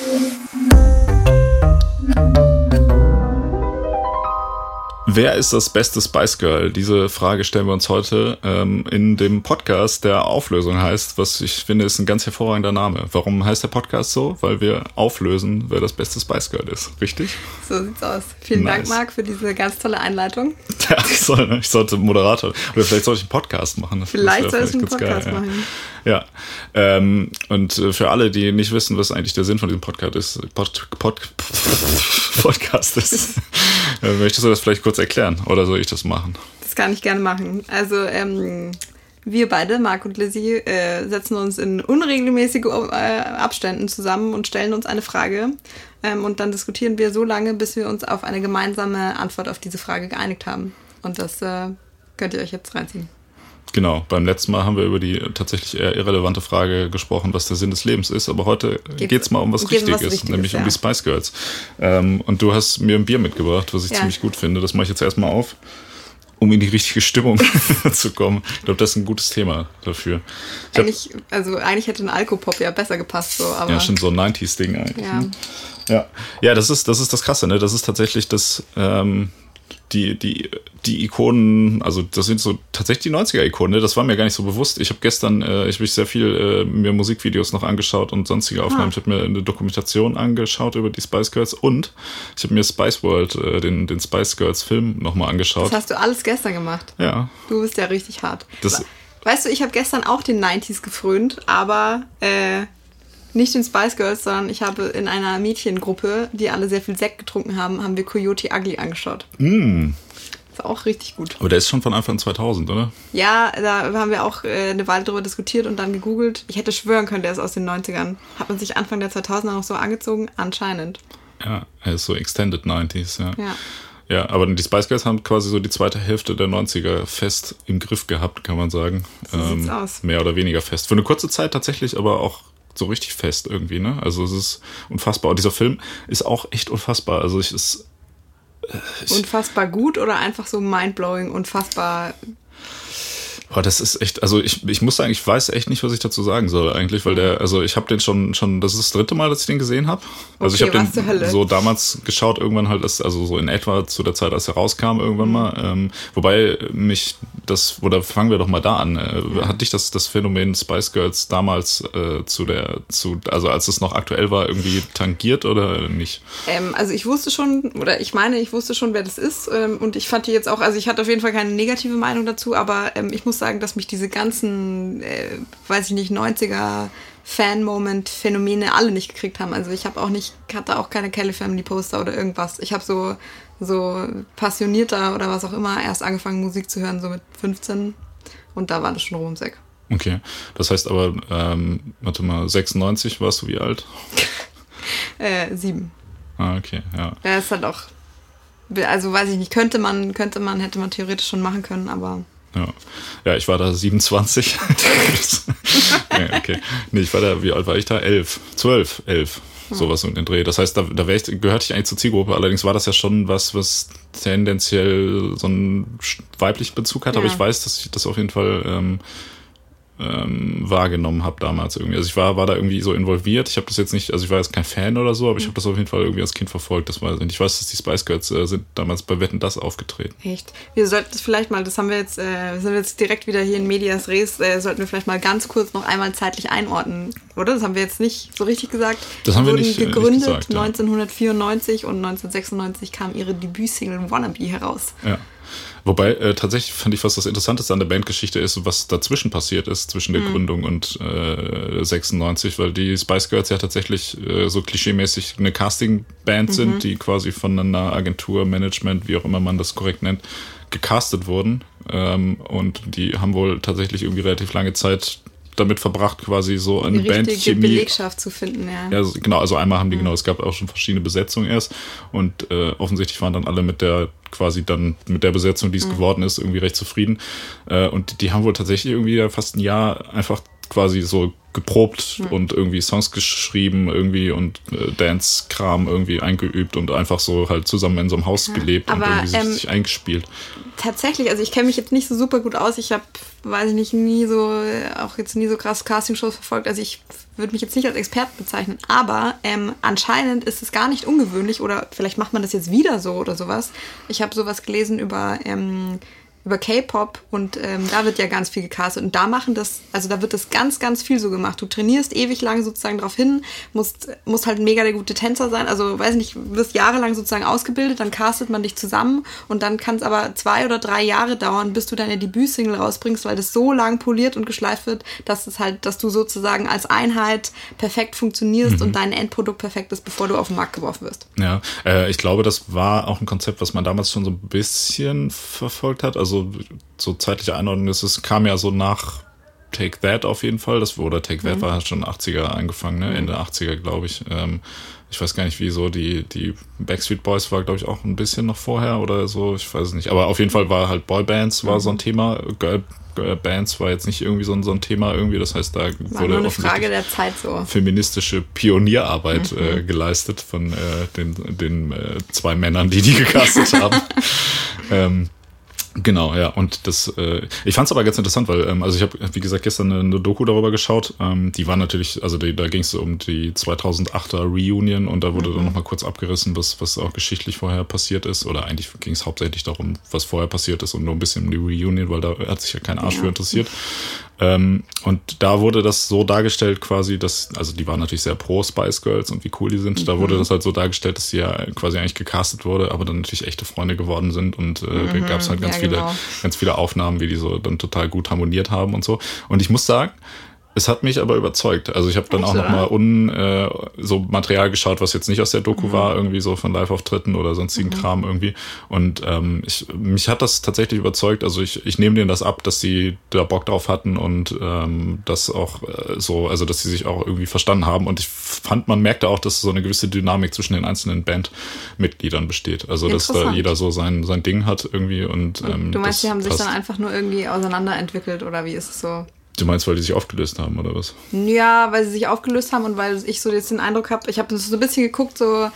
Yeah. Wer ist das beste Spice Girl? Diese Frage stellen wir uns heute ähm, in dem Podcast, der Auflösung heißt, was ich finde, ist ein ganz hervorragender Name. Warum heißt der Podcast so? Weil wir auflösen, wer das beste Spice Girl ist. Richtig? So sieht's aus. Vielen nice. Dank, Marc, für diese ganz tolle Einleitung. Ja, ich, soll, ich sollte Moderator oder vielleicht sollte ich einen Podcast machen. Das vielleicht soll ich einen Podcast geil, machen. Ja, ja. Ähm, und äh, für alle, die nicht wissen, was eigentlich der Sinn von diesem Podcast ist, Pod, Pod, Podcast ist, möchtest du das vielleicht kurz erklären oder soll ich das machen? Das kann ich gerne machen. Also ähm, wir beide, Marc und Lizzie, äh, setzen uns in unregelmäßigen äh, Abständen zusammen und stellen uns eine Frage. Ähm, und dann diskutieren wir so lange, bis wir uns auf eine gemeinsame Antwort auf diese Frage geeinigt haben. Und das äh, könnt ihr euch jetzt reinziehen. Genau, beim letzten Mal haben wir über die tatsächlich eher irrelevante Frage gesprochen, was der Sinn des Lebens ist, aber heute geht es mal um was Richtiges, was nämlich ja. um die Spice Girls. Ähm, und du hast mir ein Bier mitgebracht, was ich ja. ziemlich gut finde. Das mache ich jetzt erstmal auf, um in die richtige Stimmung zu kommen. Ich glaube, das ist ein gutes Thema dafür. Ich eigentlich, hab, also eigentlich hätte ein Alkopop ja besser gepasst, so, aber. Ja, schon so ein 90s-Ding eigentlich. Ja. Ne? Ja, ja das, ist, das ist das Krasse, ne? Das ist tatsächlich das, ähm, die, die, die Ikonen, also das sind so tatsächlich die 90er-Ikonen, ne? das war mir gar nicht so bewusst. Ich habe gestern, äh, ich habe sehr viel äh, mir Musikvideos noch angeschaut und sonstige ah. Aufnahmen. Ah. Ich habe mir eine Dokumentation angeschaut über die Spice Girls und ich habe mir Spice World, äh, den, den Spice Girls Film nochmal angeschaut. Das hast du alles gestern gemacht. Ja. Du bist ja richtig hart. Das, weißt du, ich habe gestern auch den 90s gefrönt, aber äh, nicht den Spice Girls, sondern ich habe in einer Mädchengruppe, die alle sehr viel Sekt getrunken haben, haben wir Coyote Ugly angeschaut. Mm. Ist auch richtig gut. Aber der ist schon von Anfang 2000, oder? Ja, da haben wir auch äh, eine Weile drüber diskutiert und dann gegoogelt. Ich hätte schwören können, der ist aus den 90ern. Hat man sich Anfang der 2000er noch so angezogen? Anscheinend. Ja, er ist so Extended 90s, ja. Ja. Ja, aber die Spice Girls haben quasi so die zweite Hälfte der 90er fest im Griff gehabt, kann man sagen. So ähm, sieht's aus. Mehr oder weniger fest. Für eine kurze Zeit tatsächlich, aber auch so richtig fest irgendwie, ne? Also es ist unfassbar. Und dieser Film ist auch echt unfassbar. Also ich ist. Äh, unfassbar gut oder einfach so mindblowing, unfassbar Boah, das ist echt, also ich, ich muss sagen, ich weiß echt nicht, was ich dazu sagen soll eigentlich, weil der, also ich habe den schon, schon, das ist das dritte Mal, dass ich den gesehen habe. Also okay, ich habe den so damals geschaut, irgendwann halt, das, also so in etwa zu der Zeit, als er rauskam, irgendwann mhm. mal. Ähm, wobei mich das, oder fangen wir doch mal da an. Äh, ja. Hat dich das, das Phänomen Spice Girls damals äh, zu der, zu, also als es noch aktuell war, irgendwie tangiert oder nicht? Ähm, also ich wusste schon, oder ich meine, ich wusste schon, wer das ist. Ähm, und ich fand die jetzt auch, also ich hatte auf jeden Fall keine negative Meinung dazu, aber ähm, ich muss sagen, dass mich diese ganzen, äh, weiß ich nicht, 90er Fan-Moment-Phänomene alle nicht gekriegt haben. Also ich habe auch nicht, hatte auch keine Kelly Family Poster oder irgendwas. Ich habe so, so passionierter oder was auch immer erst angefangen Musik zu hören, so mit 15. Und da war das schon rum. Okay, das heißt aber, ähm, warte mal, 96 warst du wie alt? äh, sieben. Ah, okay, ja. Ja, ist halt auch, also weiß ich nicht, könnte man, könnte man, hätte man theoretisch schon machen können, aber ja. ja, ich war da 27. nee, okay. Nee, ich war da, wie alt war ich da? 11. 12, 11. Sowas um den Dreh. Das heißt, da, da ich, gehörte ich eigentlich zur Zielgruppe. Allerdings war das ja schon was, was tendenziell so einen weiblichen Bezug hat. Ja. Aber ich weiß, dass ich das auf jeden Fall ähm, ähm, wahrgenommen habe damals irgendwie. Also ich war, war da irgendwie so involviert. Ich habe das jetzt nicht, also ich war jetzt kein Fan oder so, aber ich habe das auf jeden Fall irgendwie als Kind verfolgt. Das war, und ich weiß, dass die Spice Girls äh, sind damals bei Wetten das aufgetreten. Echt? Wir sollten das vielleicht mal, das haben wir jetzt, äh, sind wir jetzt direkt wieder hier in Medias Res, äh, sollten wir vielleicht mal ganz kurz noch einmal zeitlich einordnen, oder? Das haben wir jetzt nicht so richtig gesagt. Das haben wir nicht, äh, gegründet nicht gesagt, ja. 1994 und 1996 kam ihre Debütsingle Wannabe heraus. Ja. Wobei äh, tatsächlich fand ich, was das Interessanteste an der Bandgeschichte ist, was dazwischen passiert ist, zwischen der mhm. Gründung und äh, 96, weil die Spice Girls ja tatsächlich äh, so klischeemäßig eine Casting-Band mhm. sind, die quasi von einer Agentur, Management, wie auch immer man das korrekt nennt, gecastet wurden. Ähm, und die haben wohl tatsächlich irgendwie relativ lange Zeit damit verbracht, quasi so eine Bandchemie. Belegschaft zu finden, ja. Ja, genau, also einmal haben die, mhm. genau, es gab auch schon verschiedene Besetzungen erst und äh, offensichtlich waren dann alle mit der quasi dann mit der Besetzung, die es mhm. geworden ist, irgendwie recht zufrieden. Äh, und die haben wohl tatsächlich irgendwie fast ein Jahr einfach quasi so geprobt mhm. und irgendwie Songs geschrieben irgendwie und äh, Dance-Kram irgendwie eingeübt und einfach so halt zusammen in so einem Haus gelebt aber, und irgendwie ähm, sich eingespielt. Tatsächlich, also ich kenne mich jetzt nicht so super gut aus. Ich habe, weiß ich nicht, nie so, auch jetzt nie so krass Castingshows verfolgt. Also ich würde mich jetzt nicht als Experte bezeichnen. Aber ähm, anscheinend ist es gar nicht ungewöhnlich oder vielleicht macht man das jetzt wieder so oder sowas. Ich habe sowas gelesen über ähm, über K-Pop und ähm, da wird ja ganz viel gecastet und da machen das, also da wird das ganz, ganz viel so gemacht. Du trainierst ewig lang sozusagen drauf hin, musst, musst halt mega der gute Tänzer sein, also weiß nicht, wirst jahrelang sozusagen ausgebildet, dann castet man dich zusammen und dann kann es aber zwei oder drei Jahre dauern, bis du deine Debütsingle rausbringst, weil das so lang poliert und geschleift wird, dass es halt, dass du sozusagen als Einheit perfekt funktionierst mhm. und dein Endprodukt perfekt ist, bevor du auf den Markt geworfen wirst. Ja, äh, ich glaube, das war auch ein Konzept, was man damals schon so ein bisschen verfolgt hat, also so, so zeitliche Einordnung ist, es kam ja so nach Take That auf jeden Fall. Das, oder Take That mhm. war schon 80er angefangen, ne? Ende 80er, glaube ich. Ähm, ich weiß gar nicht, wieso. Die, die Backstreet Boys war, glaube ich, auch ein bisschen noch vorher oder so. Ich weiß es nicht. Aber auf jeden Fall war halt Boybands war mhm. so ein mhm. Thema. Girl, Bands war jetzt nicht irgendwie so ein, so ein Thema irgendwie. Das heißt, da war wurde eine Frage der Zeit so. feministische Pionierarbeit mhm. äh, geleistet von äh, den, den äh, zwei Männern, die die gecastet haben. ähm, Genau, ja. Und das, äh, ich fand es aber ganz interessant, weil, ähm, also ich habe, wie gesagt, gestern eine, eine Doku darüber geschaut. Ähm, die war natürlich, also die, da ging es um die 2008er Reunion und da wurde mhm. dann nochmal kurz abgerissen, was, was auch geschichtlich vorher passiert ist. Oder eigentlich ging es hauptsächlich darum, was vorher passiert ist und nur ein bisschen um die Reunion, weil da hat sich ja kein Arsch ja. für interessiert. Ähm, und da wurde das so dargestellt quasi, dass, also die waren natürlich sehr pro Spice Girls und wie cool die sind. Mhm. Da wurde das halt so dargestellt, dass sie ja quasi eigentlich gecastet wurde, aber dann natürlich echte Freunde geworden sind und äh, mhm. da gab es halt ganz ja, viele, genau. ganz viele Aufnahmen, wie die so dann total gut harmoniert haben und so. Und ich muss sagen, es hat mich aber überzeugt. Also ich habe dann Echt, auch nochmal un äh, so Material geschaut, was jetzt nicht aus der Doku mhm. war, irgendwie so von Live-Auftritten oder sonstigen mhm. Kram irgendwie. Und ähm, ich, mich hat das tatsächlich überzeugt. Also ich, ich nehme denen das ab, dass sie da Bock drauf hatten und ähm, das auch äh, so, also dass sie sich auch irgendwie verstanden haben. Und ich fand, man merkte auch, dass so eine gewisse Dynamik zwischen den einzelnen Bandmitgliedern besteht. Also dass da jeder so sein, sein Ding hat irgendwie. Und, ähm, du meinst, sie haben sich dann einfach nur irgendwie auseinanderentwickelt oder wie ist es so? Du meinst, weil die sich aufgelöst haben, oder was? Ja, weil sie sich aufgelöst haben und weil ich so jetzt den Eindruck habe, ich habe so ein bisschen geguckt, so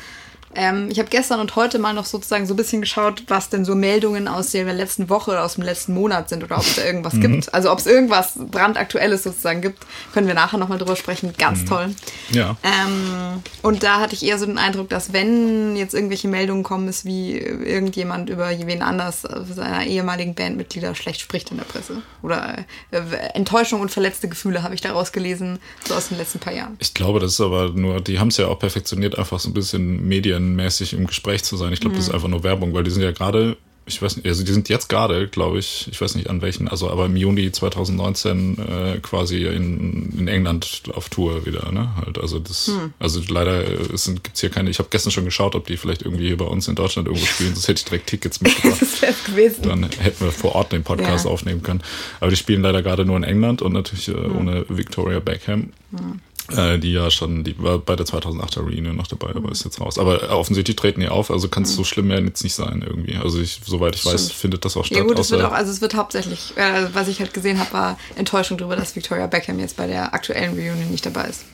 ähm, ich habe gestern und heute mal noch sozusagen so ein bisschen geschaut, was denn so Meldungen aus der letzten Woche oder aus dem letzten Monat sind oder ob es da irgendwas mhm. gibt. Also ob es irgendwas brandaktuelles sozusagen gibt, können wir nachher nochmal drüber sprechen. Ganz mhm. toll. Ja. Ähm, und da hatte ich eher so den Eindruck, dass wenn jetzt irgendwelche Meldungen kommen, ist wie irgendjemand über wen anders seiner ehemaligen Bandmitglieder schlecht spricht in der Presse. Oder äh, Enttäuschung und verletzte Gefühle habe ich daraus gelesen, so aus den letzten paar Jahren. Ich glaube, das ist aber nur, die haben es ja auch perfektioniert, einfach so ein bisschen Medien medienmäßig im Gespräch zu sein. Ich glaube, mhm. das ist mhm. einfach nur Werbung, weil die sind ja gerade, ich weiß nicht, also die sind jetzt gerade, glaube ich, ich weiß nicht an welchen, also aber im Juni 2019 äh, quasi in, in England auf Tour wieder, ne? Halt, also das, mhm. also leider gibt es hier keine, ich habe gestern schon geschaut, ob die vielleicht irgendwie hier bei uns in Deutschland irgendwo spielen, sonst hätte ich direkt Tickets mitgebracht. das gewesen. Dann hätten wir vor Ort den Podcast ja. aufnehmen können. Aber die spielen leider gerade nur in England und natürlich äh, mhm. ohne Victoria Beckham. Mhm. Äh, die ja schon, die war bei der 2008er Reunion noch dabei, aber ist jetzt raus. Aber offensichtlich treten die auf, also kann es so schlimm ja jetzt nicht sein irgendwie. Also ich, soweit ich weiß, findet das auch statt. Ja gut, es wird auch, also es wird hauptsächlich, äh, was ich halt gesehen habe, war Enttäuschung darüber, dass Victoria Beckham jetzt bei der aktuellen Reunion nicht dabei ist.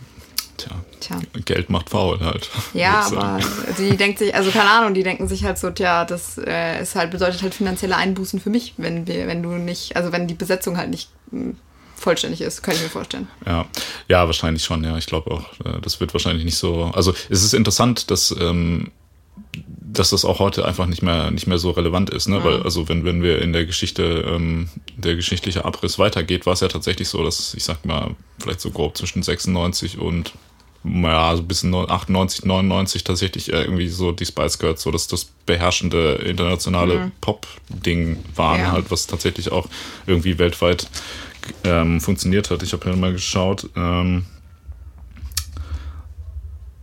Tja, Tja. Geld macht faul halt. Ja, aber sie denkt sich, also keine Ahnung, die denken sich halt so, tja, das äh, ist halt, bedeutet halt finanzielle Einbußen für mich, wenn wir, wenn du nicht, also wenn die Besetzung halt nicht hm, vollständig ist, kann ich mir vorstellen. Ja, ja wahrscheinlich schon, ja. Ich glaube auch, äh, das wird wahrscheinlich nicht so. Also es ist interessant, dass, ähm, dass das auch heute einfach nicht mehr, nicht mehr so relevant ist, ne? Mhm. Weil, also wenn, wenn wir in der Geschichte, ähm, der geschichtliche Abriss weitergeht, war es ja tatsächlich so, dass, ich sag mal, vielleicht so grob zwischen 96 und ja, so bis 98, 99 tatsächlich irgendwie so die Spice Girls so dass das beherrschende internationale mhm. Pop-Ding waren, ja. halt, was tatsächlich auch irgendwie weltweit ähm, funktioniert hat. Ich habe ja mal geschaut. Ähm,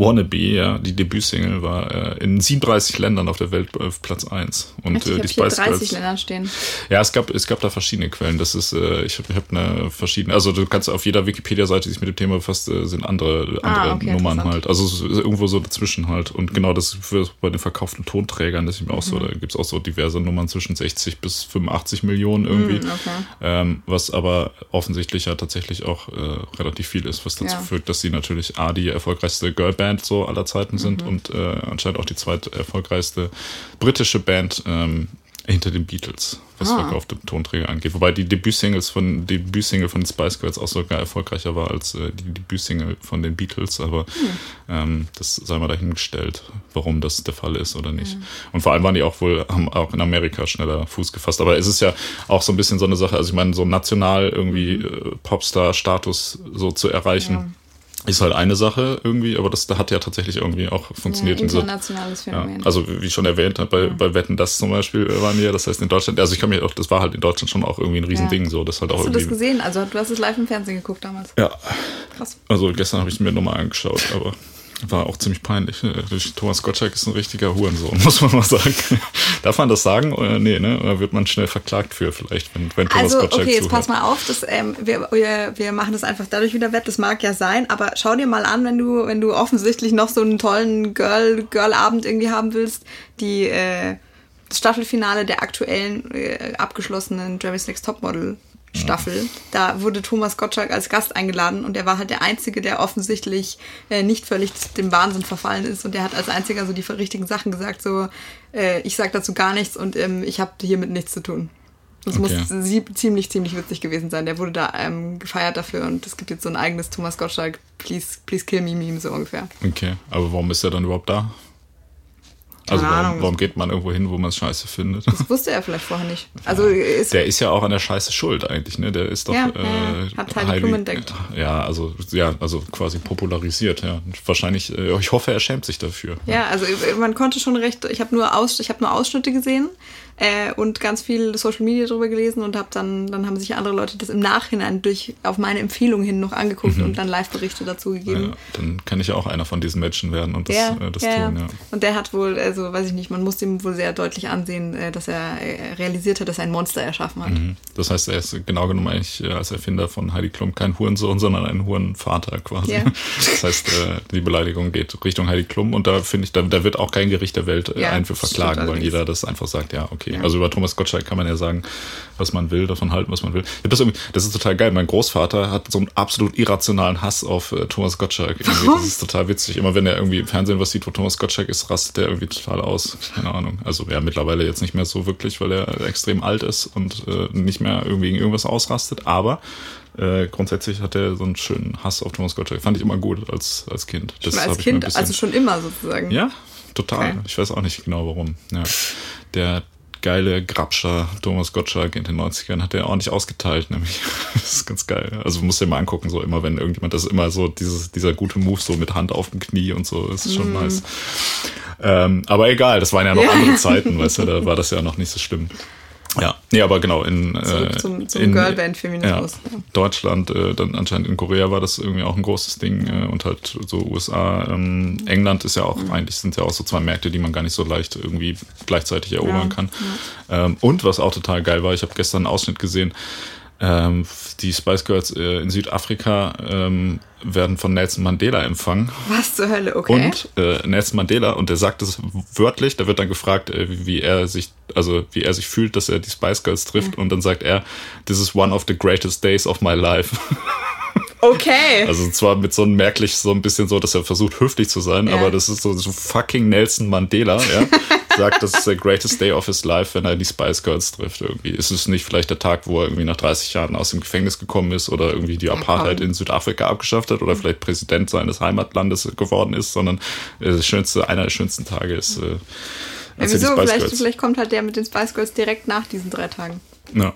Wannabe, ja, die Debütsingle war äh, in 37 Ländern auf der Welt auf Platz 1. Und Echt? Ich äh, die Spice 30 Girls. Ländern stehen. Ja, es gab, es gab da verschiedene Quellen. Das ist, äh, ich habe hab eine verschiedene, also du kannst auf jeder Wikipedia-Seite, die sich mit dem Thema befasst, äh, sind andere, andere Ah, okay, Nummern halt. Also es ist irgendwo so dazwischen halt. Und genau das für, bei den verkauften Tonträgern, das ist eben auch so, Mhm. da gibt's auch so diverse Nummern zwischen 60 bis 85 Millionen irgendwie. Mm, okay. Ähm, was aber offensichtlich ja tatsächlich auch äh, relativ viel ist, was dazu Ja. führt, dass sie natürlich A, die erfolgreichste Girlband so aller Zeiten Mhm. sind und äh, anscheinend auch die zweit erfolgreichste britische Band ähm, hinter den Beatles, was Ah. verkaufte Tonträger angeht. Wobei die Debütsingles von die Debütsingle von den Spice Girls auch sogar erfolgreicher war als äh, die Debütsingle von den Beatles, aber Hm. ähm, das sei mal dahingestellt, warum das der Fall ist oder nicht. Und vor allem waren die auch wohl, haben auch in Amerika schneller Fuß gefasst. Aber es ist ja auch so ein bisschen so eine Sache, also ich meine, so national irgendwie äh, Popstar-Status so zu erreichen. Ja. Ist halt eine Sache irgendwie, aber das da hat ja tatsächlich irgendwie auch Ja, funktioniert. in so, internationales ja, Phänomen. also wie schon erwähnt, bei, bei Wetten das zum Beispiel äh, waren wir, das heißt in Deutschland, also ich kann mir auch, das war halt in Deutschland schon auch irgendwie ein Riesending, Ja. so, das halt auch Hast du das irgendwie. gesehen? Also du hast es live im Fernsehen geguckt damals. Ja, Krass. also gestern habe ich es mir nochmal angeschaut, aber war auch ziemlich peinlich. ne? Thomas Gottschalk ist ein richtiger Hurensohn, muss man mal sagen. Darf man das sagen? Oder nee, ne? Oder wird man schnell verklagt für vielleicht, wenn, wenn Thomas Also, Gottschalk okay, jetzt zuhört? pass mal auf, das, ähm, wir, wir, wir machen das einfach dadurch wieder wett, das mag ja sein, aber schau dir mal an, wenn du, wenn du offensichtlich noch so einen tollen Girl, Girl-Abend irgendwie haben willst, die, äh, das Staffelfinale der aktuellen, äh, abgeschlossenen Jeremy's Next Topmodel Staffel. Da wurde Thomas Gottschalk als Gast eingeladen und er war halt der Einzige, der offensichtlich äh, nicht völlig dem Wahnsinn verfallen ist und der hat als einziger so die richtigen Sachen gesagt, so äh, ich sag dazu gar nichts und ähm, ich habe hiermit nichts zu tun. Das Okay. muss ziemlich, ziemlich witzig gewesen sein. Der wurde da ähm, gefeiert dafür und es gibt jetzt so ein eigenes Thomas Gottschalk Please, please kill me Meme so ungefähr. Okay, aber warum ist er dann überhaupt da? Also Keine warum, Ahnung. warum geht man irgendwo hin, wo man es scheiße findet? Das wusste er vielleicht vorher nicht. Also ist, Der ist ja auch an der Scheiße schuld eigentlich, ne? Der ist doch Ja, äh, hat Heidi Klum entdeckt. Ja, also ja, also quasi popularisiert, ja. Wahrscheinlich, äh, ich hoffe, er schämt sich dafür. ja, also man konnte schon recht, ich habe nur, Aus, ich hab nur Ausschnitte gesehen äh, und ganz viel Social Media drüber gelesen und hab dann, dann haben sich andere Leute das im Nachhinein durch auf meine Empfehlung hin noch angeguckt und dann Live-Berichte dazu gegeben. Mhm. Ja, dann kann ich ja auch einer von diesen Menschen werden und das, Ja, äh, das ja, tun, ja. Und der hat wohl, also weiß ich nicht, man muss ihm wohl sehr deutlich ansehen, äh, dass er äh, realisiert hat, dass er ein Monster erschaffen hat. Mhm. Das heißt, er ist genau genommen eigentlich äh, als Erfinder von Heidi Klum kein Hurensohn, sondern ein Hurenvater quasi. Ja. Das heißt, die Beleidigung geht Richtung Heidi Klum und da finde ich, da, da wird auch kein Gericht der Welt Ja, einen für verklagen, weil jeder das einfach sagt, ja, okay. Ja. Also über Thomas Gottschalk kann man ja sagen, was man will, davon halten, was man will. Das, das ist total geil. Mein Großvater hat so einen absolut irrationalen Hass auf äh, Thomas Gottschalk. Das ist total witzig. Immer wenn er irgendwie im Fernsehen was sieht, wo Thomas Gottschalk ist, rastet er irgendwie total aus. Keine Ahnung. Also ja, mittlerweile jetzt nicht mehr so wirklich, weil er extrem alt ist und äh, nicht mehr irgendwie gegen irgendwas ausrastet. Aber äh, grundsätzlich hat er so einen schönen Hass auf Thomas Gottschalk. Fand ich immer gut als, als Kind. Das Schon als Kind, bisschen- also schon immer sozusagen. ja, total. Okay. Ich weiß auch nicht genau warum. Ja. Der geile Grabscher Thomas Gottschalk in den 90ern hat er ordentlich ausgeteilt, nämlich. Das ist ganz geil. Also muss dir mal angucken, so immer, wenn irgendjemand, das immer so dieses, dieser gute Move, so mit Hand auf dem Knie und so, ist schon nice. Ähm, aber egal, das waren ja noch Ja. andere Zeiten, weißt du, da war das ja noch nicht so schlimm. Ja, nee, aber genau, in, Zurück äh, zum- zum in Girlband-Feminismus. Ja, Deutschland, äh, dann anscheinend in Korea war das irgendwie auch ein großes Ding äh, und halt so USA, ähm, England ist ja auch, Mhm. eigentlich sind ja auch so zwei Märkte, die man gar nicht so leicht irgendwie gleichzeitig erobern Ja, kann. Ähm, und was auch total geil war, ich habe gestern einen Ausschnitt gesehen, ähm, die Spice Girls äh, in Südafrika ähm, werden von Nelson Mandela empfangen. Was zur Hölle, okay. Und äh, Nelson Mandela, und der sagt es wörtlich, da wird dann gefragt, äh, wie, wie er sich, also wie er sich fühlt, dass er die Spice Girls trifft, und dann sagt er, this is one of the greatest days of my life. Okay. Also zwar mit so einem merklich so ein bisschen so, dass er versucht höflich zu sein, Ja. aber das ist so, so fucking Nelson Mandela, ja. Sagt, das ist der greatest day of his life, wenn er die Spice Girls trifft irgendwie. Ist es nicht vielleicht der Tag, wo er irgendwie nach 30 Jahren aus dem Gefängnis gekommen ist oder irgendwie die Apartheid komm. in Südafrika abgeschafft hat oder vielleicht Präsident seines Heimatlandes geworden ist, sondern äh, das schönste, einer der schönsten Tage ist, äh, ja, als die wieso? Spice Vielleicht, Girls. vielleicht kommt halt der mit den Spice Girls direkt nach diesen drei Tagen. Ja.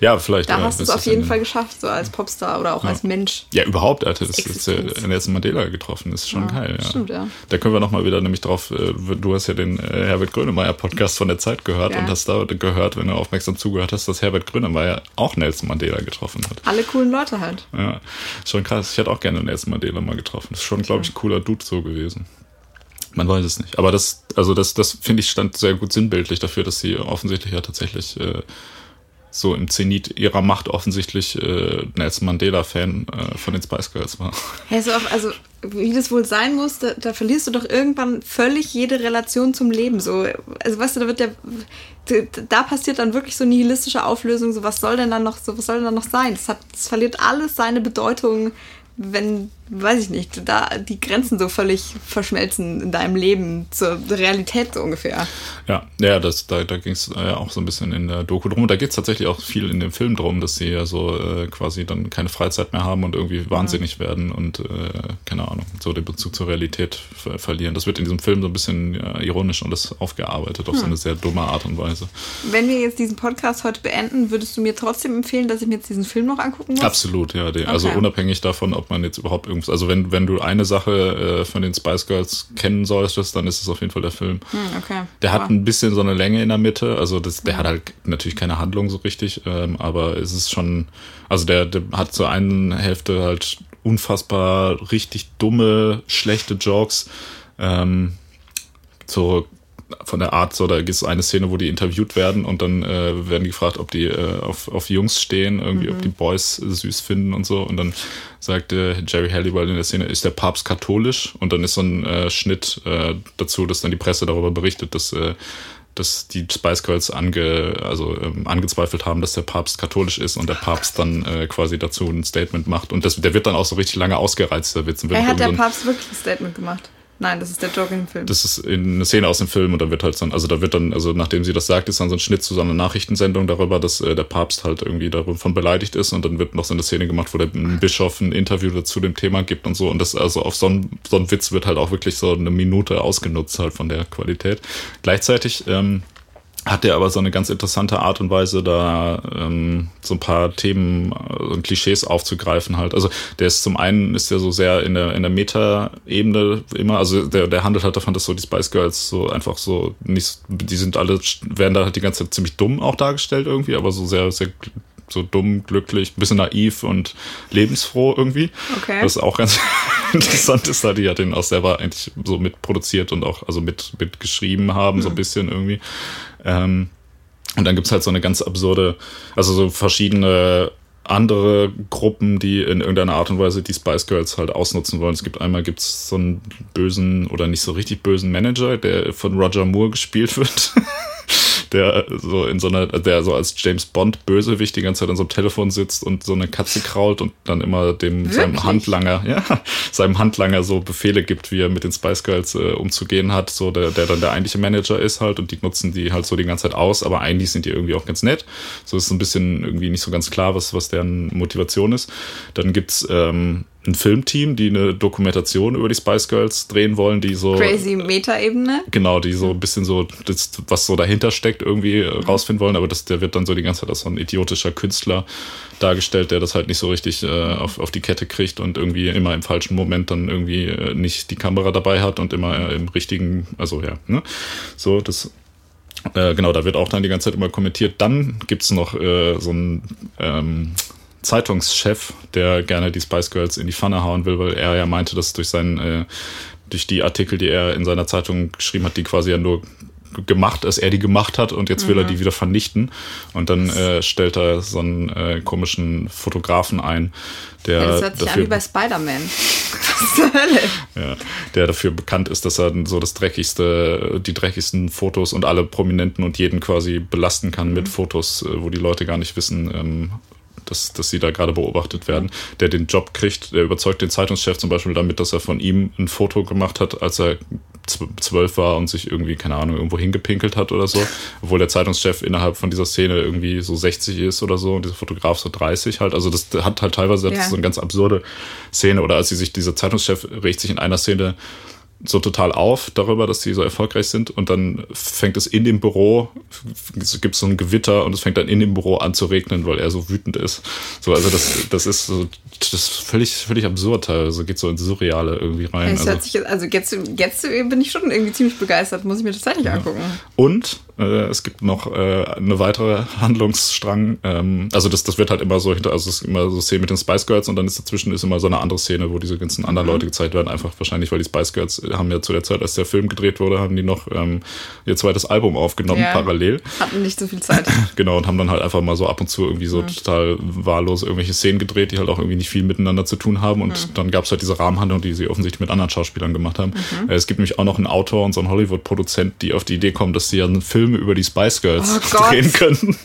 Ja, vielleicht. Da ja, hast du es auf jeden Fall geschafft, so als Popstar oder auch als Mensch. Ja, überhaupt, Alter. Das ist Existenz. äh, Nelson Mandela getroffen. Das ist schon geil, ja. stimmt, ja. Da können wir nochmal wieder nämlich drauf, äh, du hast ja den äh, Herbert Grönemeyer Podcast von der Zeit gehört Ja. und hast da gehört, wenn du aufmerksam zugehört hast, dass Herbert Grönemeyer auch Nelson Mandela getroffen hat. Alle coolen Leute halt. Ja, schon krass. Ich hätte auch gerne Nelson Mandela mal getroffen. Das ist schon, glaube ich, ein cooler Dude so gewesen. Man weiß es nicht. Aber das, also das, das finde ich stand sehr gut sinnbildlich dafür, dass sie offensichtlich ja tatsächlich äh, so im Zenit ihrer Macht offensichtlich äh, Nelson Mandela-Fan äh, von den Spice Girls war. Ja, so auf, also wie das wohl sein muss, da, da verlierst du doch irgendwann völlig jede Relation zum Leben. So, also weißt du, da wird der, da passiert dann wirklich so nihilistische Auflösung. So was soll denn dann noch, so was soll denn dann noch sein? Das hat, das verliert alles seine Bedeutung, wenn, weiß ich nicht, da die Grenzen so völlig verschmelzen in deinem Leben zur Realität so ungefähr. Ja, ja, das, da, da ging es äh, auch so ein bisschen in der Doku drum. Und da geht es tatsächlich auch viel in dem Film drum, dass sie ja so äh, quasi dann keine Freizeit mehr haben und irgendwie wahnsinnig werden und äh, keine Ahnung, so den Bezug zur Realität ver verlieren. Das wird in diesem Film so ein bisschen ja, ironisch und das aufgearbeitet auf so eine sehr dumme Art und Weise. Wenn wir jetzt diesen Podcast heute beenden, würdest du mir trotzdem empfehlen, dass ich mir jetzt diesen Film noch angucken muss? Absolut, ja. Die, Also Okay. unabhängig davon, ob man jetzt überhaupt irgendwas, also wenn, wenn du eine Sache äh, von den Spice Girls kennen solltest, dann ist es auf jeden Fall der Film. Hm, okay. Der hat Aber- ein bisschen so eine Länge in der Mitte, also das, der hat halt natürlich keine Handlung so richtig, ähm, aber es ist schon, also der, der hat zur einen Hälfte halt unfassbar richtig dumme, schlechte Jokes, ähm, so von der Art, so da gibt es eine Szene, wo die interviewt werden und dann äh, werden die gefragt, ob die äh, auf, auf Jungs stehen, irgendwie, ob die Boys süß finden und so. Und dann sagt äh, Jerry Halliwell in der Szene, ist der Papst katholisch? Und dann ist so ein äh, Schnitt äh, dazu, dass dann die Presse darüber berichtet, dass äh, dass die Spice Girls ange, also, ähm, angezweifelt haben, dass der Papst katholisch ist und der Papst dann äh, quasi dazu ein Statement macht. Und das, der wird dann auch so richtig lange ausgereizt, der Witz. Hey, hat der Papst wirklich ein Statement gemacht? Nein, das ist der Joke im Film. das ist in eine Szene aus dem Film und da wird halt dann, also da wird dann, also nachdem sie das sagt, ist dann so ein Schnitt zu so einer Nachrichtensendung darüber, dass äh, der Papst halt irgendwie davon beleidigt ist und dann wird noch so eine Szene gemacht, wo der Bischof ein Interview dazu dem Thema gibt und so und das, also auf so einen, so einen Witz wird halt auch wirklich so eine Minute ausgenutzt halt von der Qualität. Gleichzeitig, ähm, hat er aber so eine ganz interessante Art und Weise, da ähm, so ein paar Themen äh, und Klischees aufzugreifen halt. Also der ist zum einen ist der so sehr in der in der Meta-Ebene immer, also der der handelt halt davon, dass so die Spice Girls so einfach so nicht, die sind alle werden da halt die ganze Zeit ziemlich dumm auch dargestellt irgendwie, aber so sehr sehr so dumm, glücklich, ein bisschen naiv und lebensfroh irgendwie. Okay. Das ist auch ganz interessant ist, da die ja den auch selber eigentlich so mitproduziert und auch also mit, mit geschrieben haben, so ein bisschen irgendwie. Ähm, und dann gibt's halt so eine ganz absurde, also so verschiedene andere Gruppen, die in irgendeiner Art und Weise die Spice Girls halt ausnutzen wollen. Es gibt einmal gibt's so einen bösen oder nicht so richtig bösen Manager, der von Roger Moore gespielt wird. der so in so einer, der so als James Bond Bösewicht die ganze Zeit an so einem Telefon sitzt und so eine Katze krault und dann immer dem seinem Wirklich? Handlanger, ja, seinem Handlanger so Befehle gibt, wie er mit den Spice Girls äh, umzugehen hat, so der, der dann der eigentliche Manager ist halt und die nutzen die halt so die ganze Zeit aus, aber eigentlich sind die irgendwie auch ganz nett. So ist so ein bisschen irgendwie nicht so ganz klar, was, was deren Motivation ist. Dann gibt's ähm, ein Filmteam, die eine Dokumentation über die Spice Girls drehen wollen, die so Crazy Meta-Ebene. Genau, die so ein bisschen so, das, was so dahinter steckt, irgendwie äh, Mhm. rausfinden wollen, aber das, der wird dann so die ganze Zeit als so ein idiotischer Künstler dargestellt, der das halt nicht so richtig äh, auf, auf die Kette kriegt und irgendwie immer im falschen Moment dann irgendwie äh, nicht die Kamera dabei hat und immer äh, im richtigen, also ja, ne? So, das. Äh, genau, da wird auch dann die ganze Zeit immer kommentiert. Dann gibt's noch äh, so einen ähm, Zeitungschef, der gerne die Spice Girls in die Pfanne hauen will, weil er ja meinte, dass durch seinen, äh, durch die Artikel, die er in seiner Zeitung geschrieben hat, die quasi ja nur gemacht, dass er die gemacht hat und jetzt will er die wieder vernichten. Und dann äh, stellt er so einen äh, komischen Fotografen ein, der Ja, das hört sich an dafür wie bei Spider-Man. Ja, der dafür bekannt ist, dass er so das dreckigste, die dreckigsten Fotos und alle Prominenten und jeden quasi belasten kann mit Fotos, äh, wo die Leute gar nicht wissen, ähm, dass, dass sie da gerade beobachtet werden. Der den Job kriegt, der überzeugt den Zeitungschef zum Beispiel damit, dass er von ihm ein Foto gemacht hat, als er zw- zwölf war und sich irgendwie, keine Ahnung, irgendwo hingepinkelt hat oder so. Obwohl der Zeitungschef innerhalb von dieser Szene irgendwie so 60 ist oder so und dieser Fotograf so 30 halt. Also das hat halt teilweise Ja. so eine ganz absurde Szene. Oder als sie sich, dieser Zeitungschef regt sich in einer Szene so total auf darüber, dass die so erfolgreich sind und dann fängt es in dem Büro, gibt es so ein Gewitter und es fängt dann in dem Büro an zu regnen, weil er so wütend ist. So, also das, das ist so, das ist völlig, völlig absurd teilweise, geht so ins Surreale irgendwie rein. Es Also, sich, also jetzt, jetzt bin ich schon irgendwie ziemlich begeistert, muss ich mir tatsächlich angucken. und äh, es gibt noch äh, eine weitere Handlungsstrang. Ähm, also das, das wird halt immer so hinter, also es ist immer so Szene mit den Spice Girls und dann ist dazwischen ist immer so eine andere Szene, wo diese ganzen anderen Leute gezeigt werden. Einfach wahrscheinlich, weil die Spice Girls haben ja zu der Zeit, als der Film gedreht wurde, haben die noch ähm, ihr zweites Album aufgenommen, Ja. parallel. Hatten nicht so viel Zeit. Genau, und haben dann halt einfach mal so ab und zu irgendwie so total wahllos irgendwelche Szenen gedreht, die halt auch irgendwie nicht viel miteinander zu tun haben. Und dann gab es halt diese Rahmenhandlung, die sie offensichtlich mit anderen Schauspielern gemacht haben. Äh, Es gibt nämlich auch noch einen Autor und so einen Hollywood-Produzent, die auf die Idee kommen, dass sie ja einen Film über die Spice Girls Oh drehen können.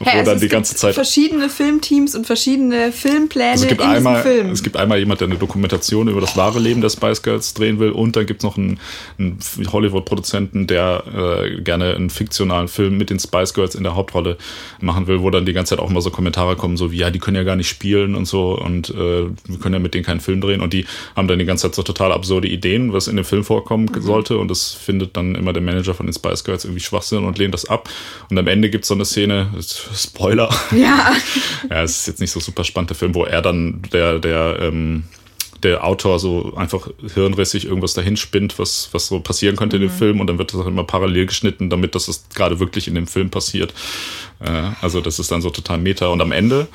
Hä, also dann es die ganze gibt Zeit. verschiedene Filmteams und verschiedene Filmpläne Also es gibt in einmal, diesem Film. es gibt einmal jemand, der eine Dokumentation über das wahre Leben der Spice Girls drehen will und dann gibt es noch einen, einen Hollywood-Produzenten, der äh, gerne einen fiktionalen Film mit den Spice Girls in der Hauptrolle machen will, wo dann die ganze Zeit auch immer so Kommentare kommen, so wie, ja, die können ja gar nicht spielen und so und äh, wir können ja mit denen keinen Film drehen und die haben dann die ganze Zeit so total absurde Ideen, was in dem Film vorkommen Mhm. sollte und das findet dann immer der Manager von den Spice Girls irgendwie Schwachsinn und lehnt das ab und am Ende gibt es so eine Szene, Spoiler, ja, ja, es ist jetzt nicht so super spannend, der Film, wo er dann, der, der, ähm, der Autor so einfach hirnrissig irgendwas dahin spinnt, was, was so passieren könnte in dem Film und dann wird das auch immer parallel geschnitten, damit das gerade wirklich in dem Film passiert. Äh, also das ist dann so total meta. Und am Ende,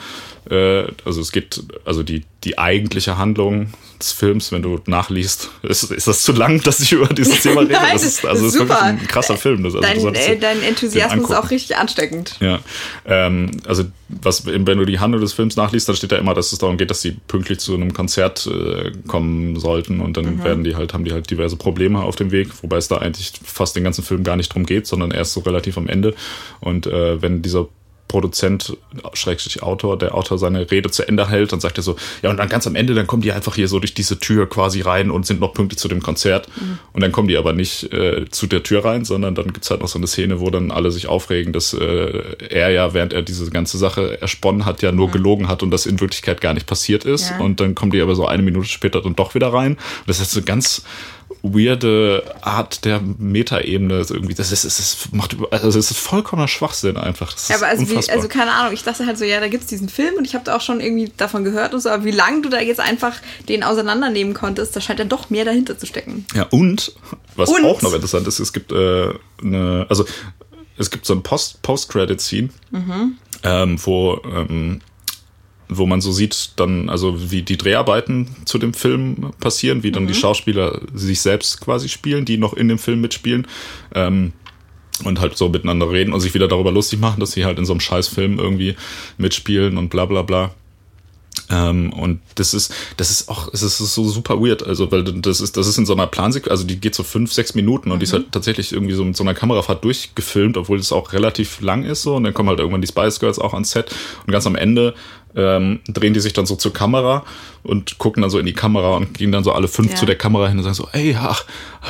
äh, also es geht, also die, die eigentliche Handlung des Films, wenn du nachliest, ist, ist das zu lang, dass ich über dieses Thema rede? Nein, das ist, also es ist wirklich super. ein krasser Film. Das, also dein, äh, dein Enthusiasmus ist auch richtig ansteckend. Ja, ähm, also was, wenn du die Handlung des Films nachliest, dann steht da immer, dass es darum geht, dass sie pünktlich zu einem Konzert äh, kommen sollten und dann werden die halt, haben die halt diverse Probleme auf dem Weg, wobei es da eigentlich fast den ganzen Film gar nicht drum geht, sondern erst so relativ am Ende. Und äh, wenn dieser Produzent, Schrägstrich Autor, der Autor seine Rede zu Ende hält, dann sagt er so, ja, und dann ganz am Ende, dann kommen die einfach hier so durch diese Tür quasi rein und sind noch pünktlich zu dem Konzert. Und dann kommen die aber nicht äh, zu der Tür rein, sondern dann gibt's halt noch so eine Szene, wo dann alle sich aufregen, dass äh, er ja, während er diese ganze Sache ersponnen hat, ja nur gelogen hat und das in Wirklichkeit gar nicht passiert ist. Ja. Und dann kommen die aber so eine Minute später dann doch wieder rein. Und das ist so ganz weirde Art der Metaebene Das ist irgendwie das ist es ist, macht also es ist vollkommener Schwachsinn einfach das Ja, aber also, wie, also keine Ahnung, ich dachte halt so, ja, da gibt's diesen Film und ich habe da auch schon irgendwie davon gehört und so, aber wie lange du da jetzt einfach den auseinandernehmen konntest, da scheint ja doch mehr dahinter zu stecken. Ja, und was Und? auch noch interessant ist, es gibt äh, eine, also es gibt so ein Post- Post-Credit-Scene, ähm, wo, ähm, wo man so sieht, dann, also wie die Dreharbeiten zu dem Film passieren, wie dann die Schauspieler sich selbst quasi spielen, die noch in dem Film mitspielen. Ähm, und halt so miteinander reden und sich wieder darüber lustig machen, dass sie halt in so einem Scheißfilm irgendwie mitspielen und bla bla bla. Ähm, und das ist, das ist auch, es ist so super weird, also weil das ist, das ist in so einer Plansequenz, also die geht so fünf, sechs Minuten und die ist halt tatsächlich irgendwie so mit so einer Kamerafahrt durchgefilmt, obwohl es auch relativ lang ist so und dann kommen halt irgendwann die Spice Girls auch ans Set und ganz am Ende ähm, drehen die sich dann so zur Kamera und gucken dann so in die Kamera und gehen dann so alle fünf Ja. zu der Kamera hin und sagen so, ey, ach,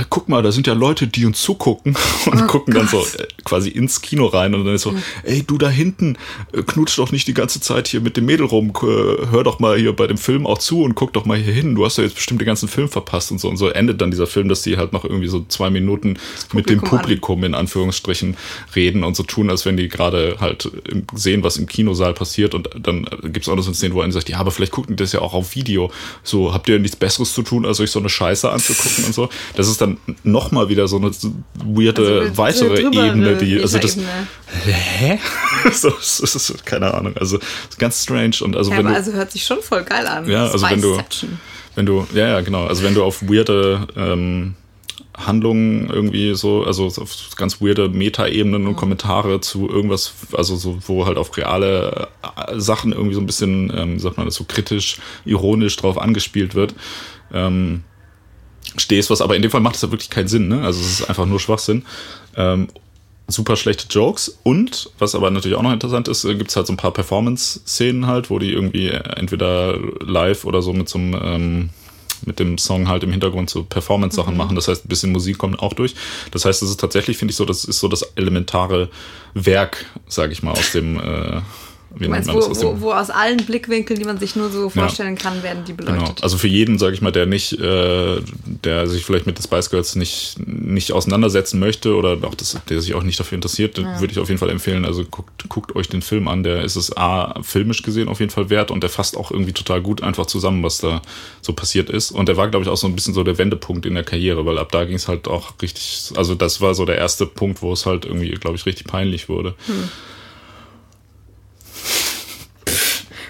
guck mal, da sind ja Leute, die uns zugucken. Und gucken dann so äh, quasi ins Kino rein und dann ist so, ey, du da hinten, äh, knutsch doch nicht die ganze Zeit hier mit dem Mädel rum, äh, hör doch mal hier bei dem Film auch zu und guck doch mal hier hin, du hast ja jetzt bestimmt den ganzen Film verpasst und so. Und so endet dann dieser Film, dass die halt noch irgendwie so zwei Minuten mit dem Publikum an. In Anführungsstrichen reden und so tun, als wenn die gerade halt sehen, was im Kinosaal passiert und dann gibt es auch noch so eine Szene, wo einer sagt, ja, aber vielleicht gucken die das ja auch auf Video. So, habt ihr nichts Besseres zu tun, als euch so eine Scheiße anzugucken und so. Das ist dann nochmal wieder so eine weirde Also, weitere Ebene, die, also das, Metaebene. hä? so, es ist, keine Ahnung, also ganz strange und also Ja, wenn aber du, also hört sich schon voll geil an. ja, also wenn du, wenn du, ja, ja, genau, also wenn du auf weirde ähm, Handlungen irgendwie so, also auf ganz weirde Meta-Ebenen und Kommentare zu irgendwas, also so, wo halt auf reale äh, Sachen irgendwie so ein bisschen, ähm, sagt man das, so kritisch, ironisch drauf angespielt wird, ähm, stehst, was aber in dem Fall macht es ja wirklich keinen Sinn, ne? Also es ist einfach nur Schwachsinn. Ähm, super schlechte Jokes und was aber natürlich auch noch interessant ist, gibt es halt so ein paar Performance-Szenen halt, wo die irgendwie entweder live oder so mit so einem ähm, mit dem Song halt im Hintergrund so Performance-Sachen machen. Das heißt, ein bisschen Musik kommt auch durch. Das heißt, das ist tatsächlich, finde ich, so, das ist so das elementare Werk, sage ich mal, aus dem äh, wie Du meinst, nennt man wo? Aus wo, wo aus allen Blickwinkeln, die man sich nur so vorstellen kann, werden die beleuchtet. Genau. Also für jeden, sage ich mal, der nicht, äh, der sich vielleicht mit den Spice Girls nicht, nicht auseinandersetzen möchte oder auch das, der sich auch nicht dafür interessiert, den würde ich auf jeden Fall empfehlen. Also guckt, guckt euch den Film an. Der ist es A, filmisch gesehen auf jeden Fall wert und der fasst auch irgendwie total gut einfach zusammen, was da so passiert ist. Und der war, glaube ich, auch so ein bisschen so der Wendepunkt in der Karriere, weil ab da ging es halt auch richtig, also das war so der erste Punkt, wo es halt irgendwie, glaube ich, richtig peinlich wurde.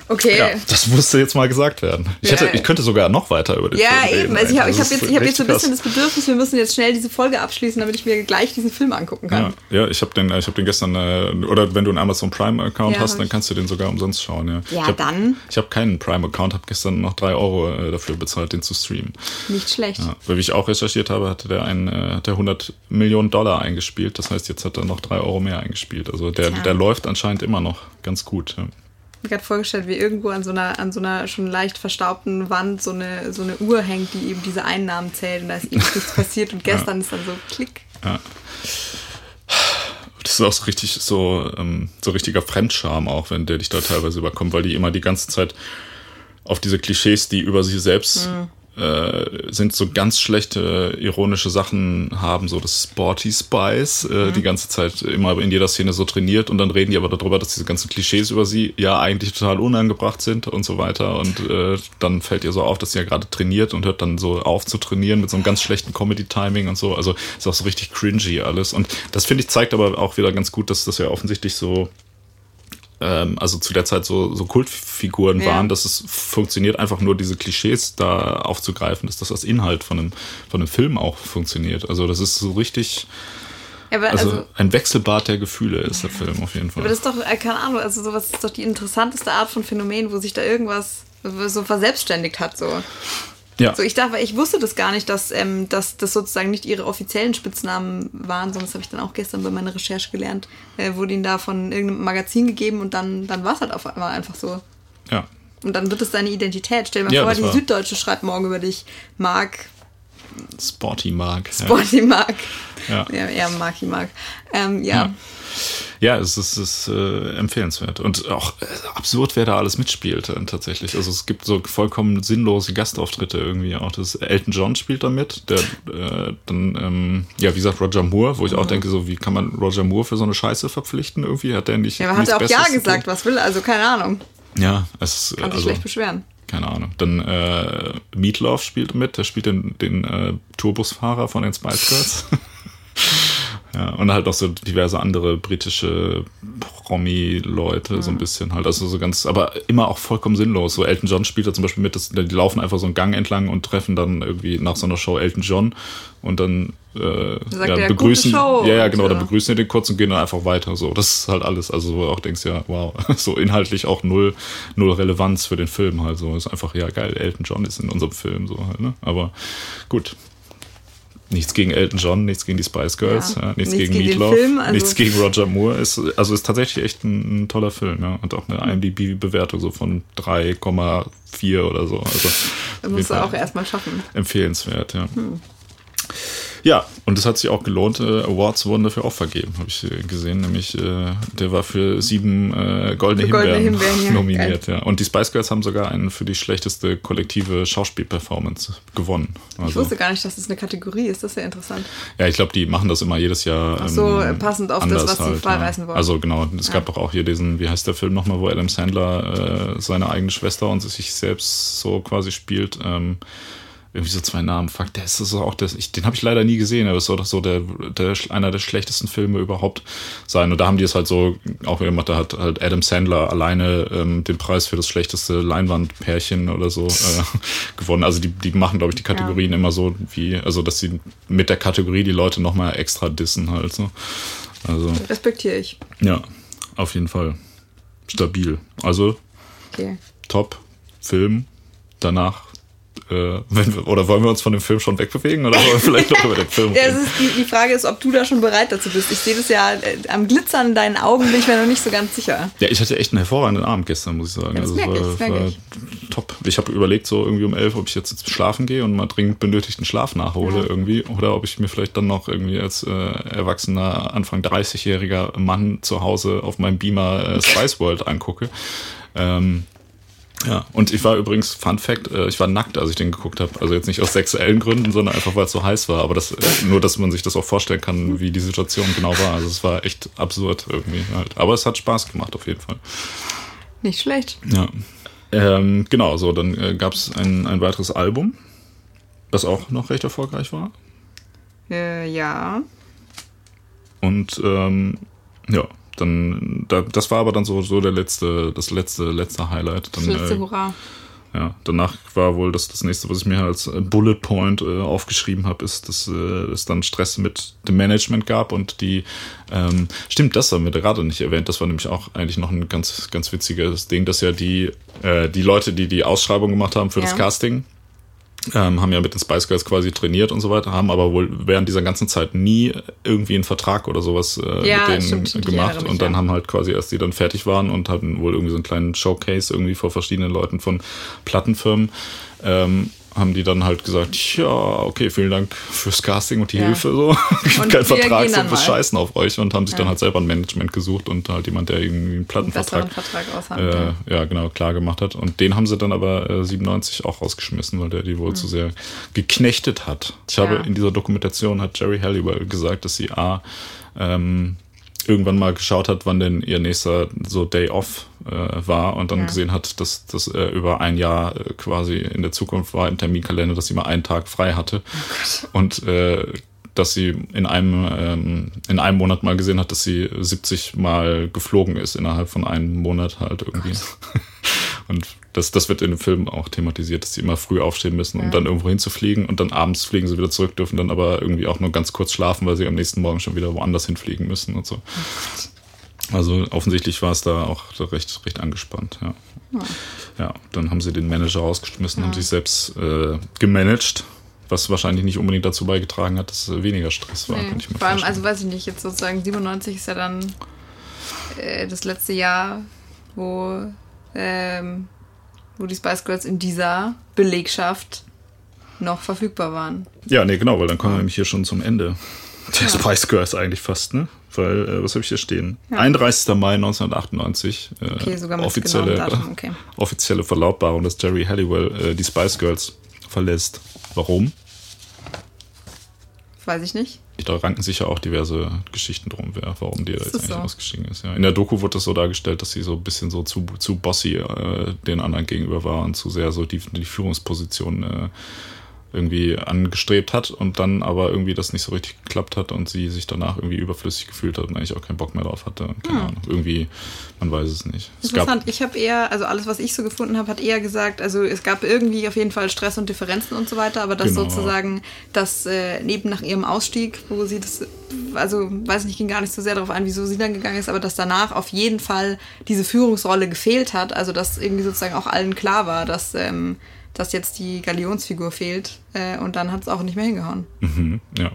Okay. Ja, das musste jetzt mal gesagt werden. Ich, Ja. hätte, ich könnte sogar noch weiter über den Ja, Film reden. eben. Also ich habe hab jetzt, ich hab jetzt so ein bisschen das Bedürfnis, wir müssen jetzt schnell diese Folge abschließen, damit ich mir gleich diesen Film angucken kann. Ja, ja ich habe den, ich hab den gestern, äh, oder wenn du einen Amazon Prime-Account Ja, hast, dann kannst du den sogar umsonst schauen. Ja, Ja, ich hab, dann. Ich habe keinen Prime-Account, habe gestern noch drei Euro äh, dafür bezahlt, den zu streamen. Nicht schlecht. Ja, weil wie ich auch recherchiert habe, hatte der, ein, äh, hat der 100 Millionen Dollar eingespielt. Das heißt, jetzt hat er noch drei Euro mehr eingespielt. Also der, der läuft anscheinend immer noch ganz gut. Ja. Ich habe gerade vorgestellt, wie irgendwo an so einer, an so einer schon leicht verstaubten Wand so eine, so eine Uhr hängt, die eben diese Einnahmen zählt und da ist ewig nichts passiert und gestern ist dann so klick. Das ist auch so richtig so, ähm, so richtiger Fremdscham auch, wenn der dich da teilweise überkommt, weil die immer die ganze Zeit auf diese Klischees, die über sie selbst äh, sind, so ganz schlechte ironische Sachen haben, so das Sporty Spice, äh, die ganze Zeit immer in jeder Szene so trainiert und dann reden die aber darüber, dass diese ganzen Klischees über sie ja eigentlich total unangebracht sind und so weiter und äh, dann fällt ihr so auf, dass sie ja gerade trainiert und hört dann so auf zu trainieren mit so einem ganz schlechten Comedy-Timing und so, also ist auch so richtig cringy alles und das finde ich zeigt aber auch wieder ganz gut, dass das ja offensichtlich so ähm, also zu der Zeit so, so Kultfiguren Ja. waren, dass es funktioniert, einfach nur diese Klischees da aufzugreifen, dass das als Inhalt von einem, von einem Film auch funktioniert. Also das ist so richtig, Ja, also, also, ein Wechselbad der Gefühle ist der Film auf jeden Fall. aber das ist doch, äh, keine Ahnung, also sowas ist doch die interessanteste Art von Phänomen, wo sich da irgendwas so verselbstständigt hat, so. Ja, So, ich dachte, ich wusste das gar nicht, dass, ähm, dass das sozusagen nicht ihre offiziellen Spitznamen waren, sondern das habe ich dann auch gestern bei meiner Recherche gelernt. Äh, wurde ihnen da von irgendeinem Magazin gegeben und dann, dann war es halt auf einmal einfach so. ja. Und dann wird es deine Identität. Stell dir mal Ja, vor, die war- Süddeutsche schreibt morgen über dich Mark, Sporty Mark. Sporty Mark. Ja. Ja, eher Marky Mark. Ähm, ja. Ja. Ja, es ist, es ist äh, empfehlenswert. Und auch äh, absurd, wer da alles mitspielt äh, tatsächlich. Also es gibt so vollkommen sinnlose Gastauftritte irgendwie auch. Das Elton John spielt da mit. Der, äh, dann, ähm, ja, wie gesagt, Roger Moore, wo ich Mhm. auch denke, so wie kann man Roger Moore für so eine Scheiße verpflichten irgendwie? Hat der nicht. Ja, aber hat er auch Ja Besseres zu gesagt, was will er? Also keine Ahnung. Ja, es ist Kann sich also, schlecht beschweren. keine Ahnung. Dann äh, Meatloaf spielt mit, der spielt den, den äh, Tourbusfahrer von den Spice Girls. ja, und halt noch so diverse andere britische Promi-Leute, so ein bisschen halt. Also so ganz, aber immer auch vollkommen sinnlos. So Elton John spielt da zum Beispiel mit, das, die laufen einfach so einen Gang entlang und treffen dann irgendwie nach so einer Show Elton John und dann äh, ja, er, begrüßen. Ja, ja, genau, dann so. begrüßen die den kurz und gehen dann einfach weiter. So, das ist halt alles. Also wo du auch denkst, ja, wow, so inhaltlich auch null, null Relevanz für den Film halt. So ist einfach, ja geil, Elton John ist in unserem Film so halt, ne? Aber gut. Nichts gegen Elton John, nichts gegen die Spice Girls, Ja, ja, nichts, nichts gegen, gegen Meatloaf, Film, also- nichts gegen Roger Moore. Ist, also ist tatsächlich echt ein, ein toller Film, ja. Und auch eine IMDb-Bewertung so von 3,4 oder so. Also Das musst du auch erstmal schaffen. empfehlenswert, ja. Ja, und es hat sich auch gelohnt. Äh, Awards wurden dafür auch vergeben, habe ich äh, gesehen. Nämlich, äh, der war für sieben äh, goldene, goldene Himbeeren, Himbeeren, ja, nominiert. Ja. Und die Spice Girls haben sogar einen für die schlechteste kollektive Schauspielperformance gewonnen. Ich Also, wusste gar nicht, dass das eine Kategorie ist. Das ist ja interessant. ja, ich glaube, die machen das immer jedes Jahr. Ach so, ähm, passend auf das, was sie freireißen ja. wollen. Also genau, es gab doch auch hier diesen, wie heißt der Film nochmal, wo Adam Sandler äh, seine eigene Schwester und sich selbst so quasi spielt. Ähm, irgendwie so zwei Namen. Fuck, der ist das auch das. Ich, den habe ich leider nie gesehen, aber es soll doch so der, der einer der schlechtesten Filme überhaupt sein. Und da haben die es halt so auch gemacht, da hat halt Adam Sandler alleine ähm, den Preis für das schlechteste Leinwandpärchen oder so äh, gewonnen. Also die, die machen, glaube ich, die Kategorien immer so wie, also dass sie mit der Kategorie die Leute nochmal extra dissen halt so. Also, Respektiere ich. ja, auf jeden Fall. Stabil. Also Okay. top Film. Danach äh, wenn wir, oder wollen wir uns von dem Film schon wegbewegen oder wollen wir vielleicht noch über den Film Ja, reden? ist die, die Frage ist, ob du da schon bereit dazu bist. Ich sehe das ja äh, am Glitzern in deinen Augen, bin ich mir noch nicht so ganz sicher. Ja, ich hatte echt einen hervorragenden Abend gestern, muss ich sagen. das also merk es ich, war, das merk war ich. top. Ich habe überlegt, so irgendwie um elf, ob ich jetzt, jetzt schlafen gehe und mal dringend benötigten Schlaf nachhole Ja. irgendwie. Oder ob ich mir vielleicht dann noch irgendwie als äh, erwachsener, Anfang 30-jähriger Mann zu Hause auf meinem Beamer äh, Spice World angucke. Ähm, ja, und ich war übrigens, Fun Fact, äh, ich war nackt, als ich den geguckt habe. Also jetzt nicht aus sexuellen Gründen, sondern einfach, weil es so heiß war. Aber das, äh, nur, dass man sich das auch vorstellen kann, wie die Situation genau war. Also es war echt absurd irgendwie halt. Aber es hat Spaß gemacht auf jeden Fall. Nicht schlecht. Ja. Ähm, genau, so, dann äh, gab es ein, ein weiteres Album, das auch noch recht erfolgreich war. Äh, ja. Und ähm, ja, dann, da, das war aber dann so, so der letzte, das letzte, letzte Highlight. Das Dann, letzte äh, Hurra. Ja, danach war wohl das, das nächste, was ich mir als Bullet Point äh, aufgeschrieben habe, ist, dass äh, es dann Stress mit dem Management gab und die, ähm, stimmt, das haben wir gerade nicht erwähnt, das war nämlich auch eigentlich noch ein ganz, ganz witziges Ding, dass ja die, äh, die Leute, die die Ausschreibung gemacht haben für das Ja. Casting, ähm, haben ja mit den Spice Girls quasi trainiert und so weiter, haben aber wohl während dieser ganzen Zeit nie irgendwie einen Vertrag oder sowas äh, Ja, mit denen stimmt, stimmt, gemacht mich, und dann ja. haben halt quasi erst die dann fertig waren und hatten wohl irgendwie so einen kleinen Showcase irgendwie vor verschiedenen Leuten von Plattenfirmen, ähm, haben die dann halt gesagt, ja, okay, vielen Dank fürs Casting und die Ja. Hilfe, so. Gibt Und keinen Vertrag, so dann mal. scheißen auf euch und haben sich dann Ja. halt selber ein Management gesucht und halt jemand, der irgendwie einen Einen Plattenvertrag Vertrag aushandelt. äh, ja, genau, klar gemacht hat. Und den haben sie dann aber äh, 97 auch rausgeschmissen, weil der die wohl zu sehr geknechtet hat. Ich. Ja. habe in dieser Dokumentation hat Jerry Halliwell gesagt, dass sie A, ähm, irgendwann mal geschaut hat, wann denn ihr nächster so Day Off äh, war und dann Ja. gesehen hat, dass das äh, über ein Jahr äh, quasi in der Zukunft war im Terminkalender, dass sie mal einen Tag frei hatte. Oh und äh, dass sie in einem, ähm, in einem Monat mal gesehen hat, dass sie 70 Mal geflogen ist innerhalb von einem Monat halt irgendwie. Und das, das wird in dem Film auch thematisiert, dass sie immer früh aufstehen müssen, um Ja. dann irgendwo hinzufliegen und dann abends fliegen sie wieder zurück, dürfen dann aber irgendwie auch nur ganz kurz schlafen, weil sie am nächsten Morgen schon wieder woanders hinfliegen müssen und so. Also offensichtlich war es da auch recht, recht angespannt, ja. Ja, dann haben sie den Manager rausgeschmissen, haben sich selbst äh, gemanagt, was wahrscheinlich nicht unbedingt dazu beigetragen hat, dass es weniger Stress war, Nee, vor allem, vorstellen. also weiß ich nicht, jetzt sozusagen 97 ist ja dann äh, das letzte Jahr, wo, ähm, wo die Spice Girls in dieser Belegschaft noch verfügbar waren. Ja, nee, genau, weil dann kommen wir nämlich hier schon zum Ende der Spice Girls eigentlich fast, ne? Weil, äh, was habe ich hier stehen? 31. Mai 1998. Äh, Okay, sogar mit offizielle, Datum, okay. offizielle Verlautbarung, dass Jerry Halliwell äh, die Spice Girls verlässt. Warum? Weiß ich nicht. Da ranken sich ja auch diverse Geschichten drum, wer, warum die da jetzt eigentlich so? ausgestiegen ist. Ja. In der Doku wurde das so dargestellt, dass sie so ein bisschen so zu, zu bossy äh, den anderen gegenüber war und zu sehr so die, die Führungsposition äh, irgendwie angestrebt hat und dann aber irgendwie das nicht so richtig geklappt hat und sie sich danach irgendwie überflüssig gefühlt hat und eigentlich auch keinen Bock mehr drauf hatte. Keine Ahnung, irgendwie, man weiß es nicht. Es Interessant. Ich habe eher, also alles, was ich so gefunden habe, hat eher gesagt, also es gab irgendwie auf jeden Fall Stress und Differenzen und so weiter, aber dass Genau. sozusagen das äh, neben nach ihrem Ausstieg, wo sie das, also weiß nicht, ging gar nicht so sehr darauf ein, wieso sie dann gegangen ist, aber dass danach auf jeden Fall diese Führungsrolle gefehlt hat, also dass irgendwie sozusagen auch allen klar war, dass, ähm, dass jetzt die Galionsfigur fehlt äh, und dann hat es auch nicht mehr hingehauen. Mhm, ja.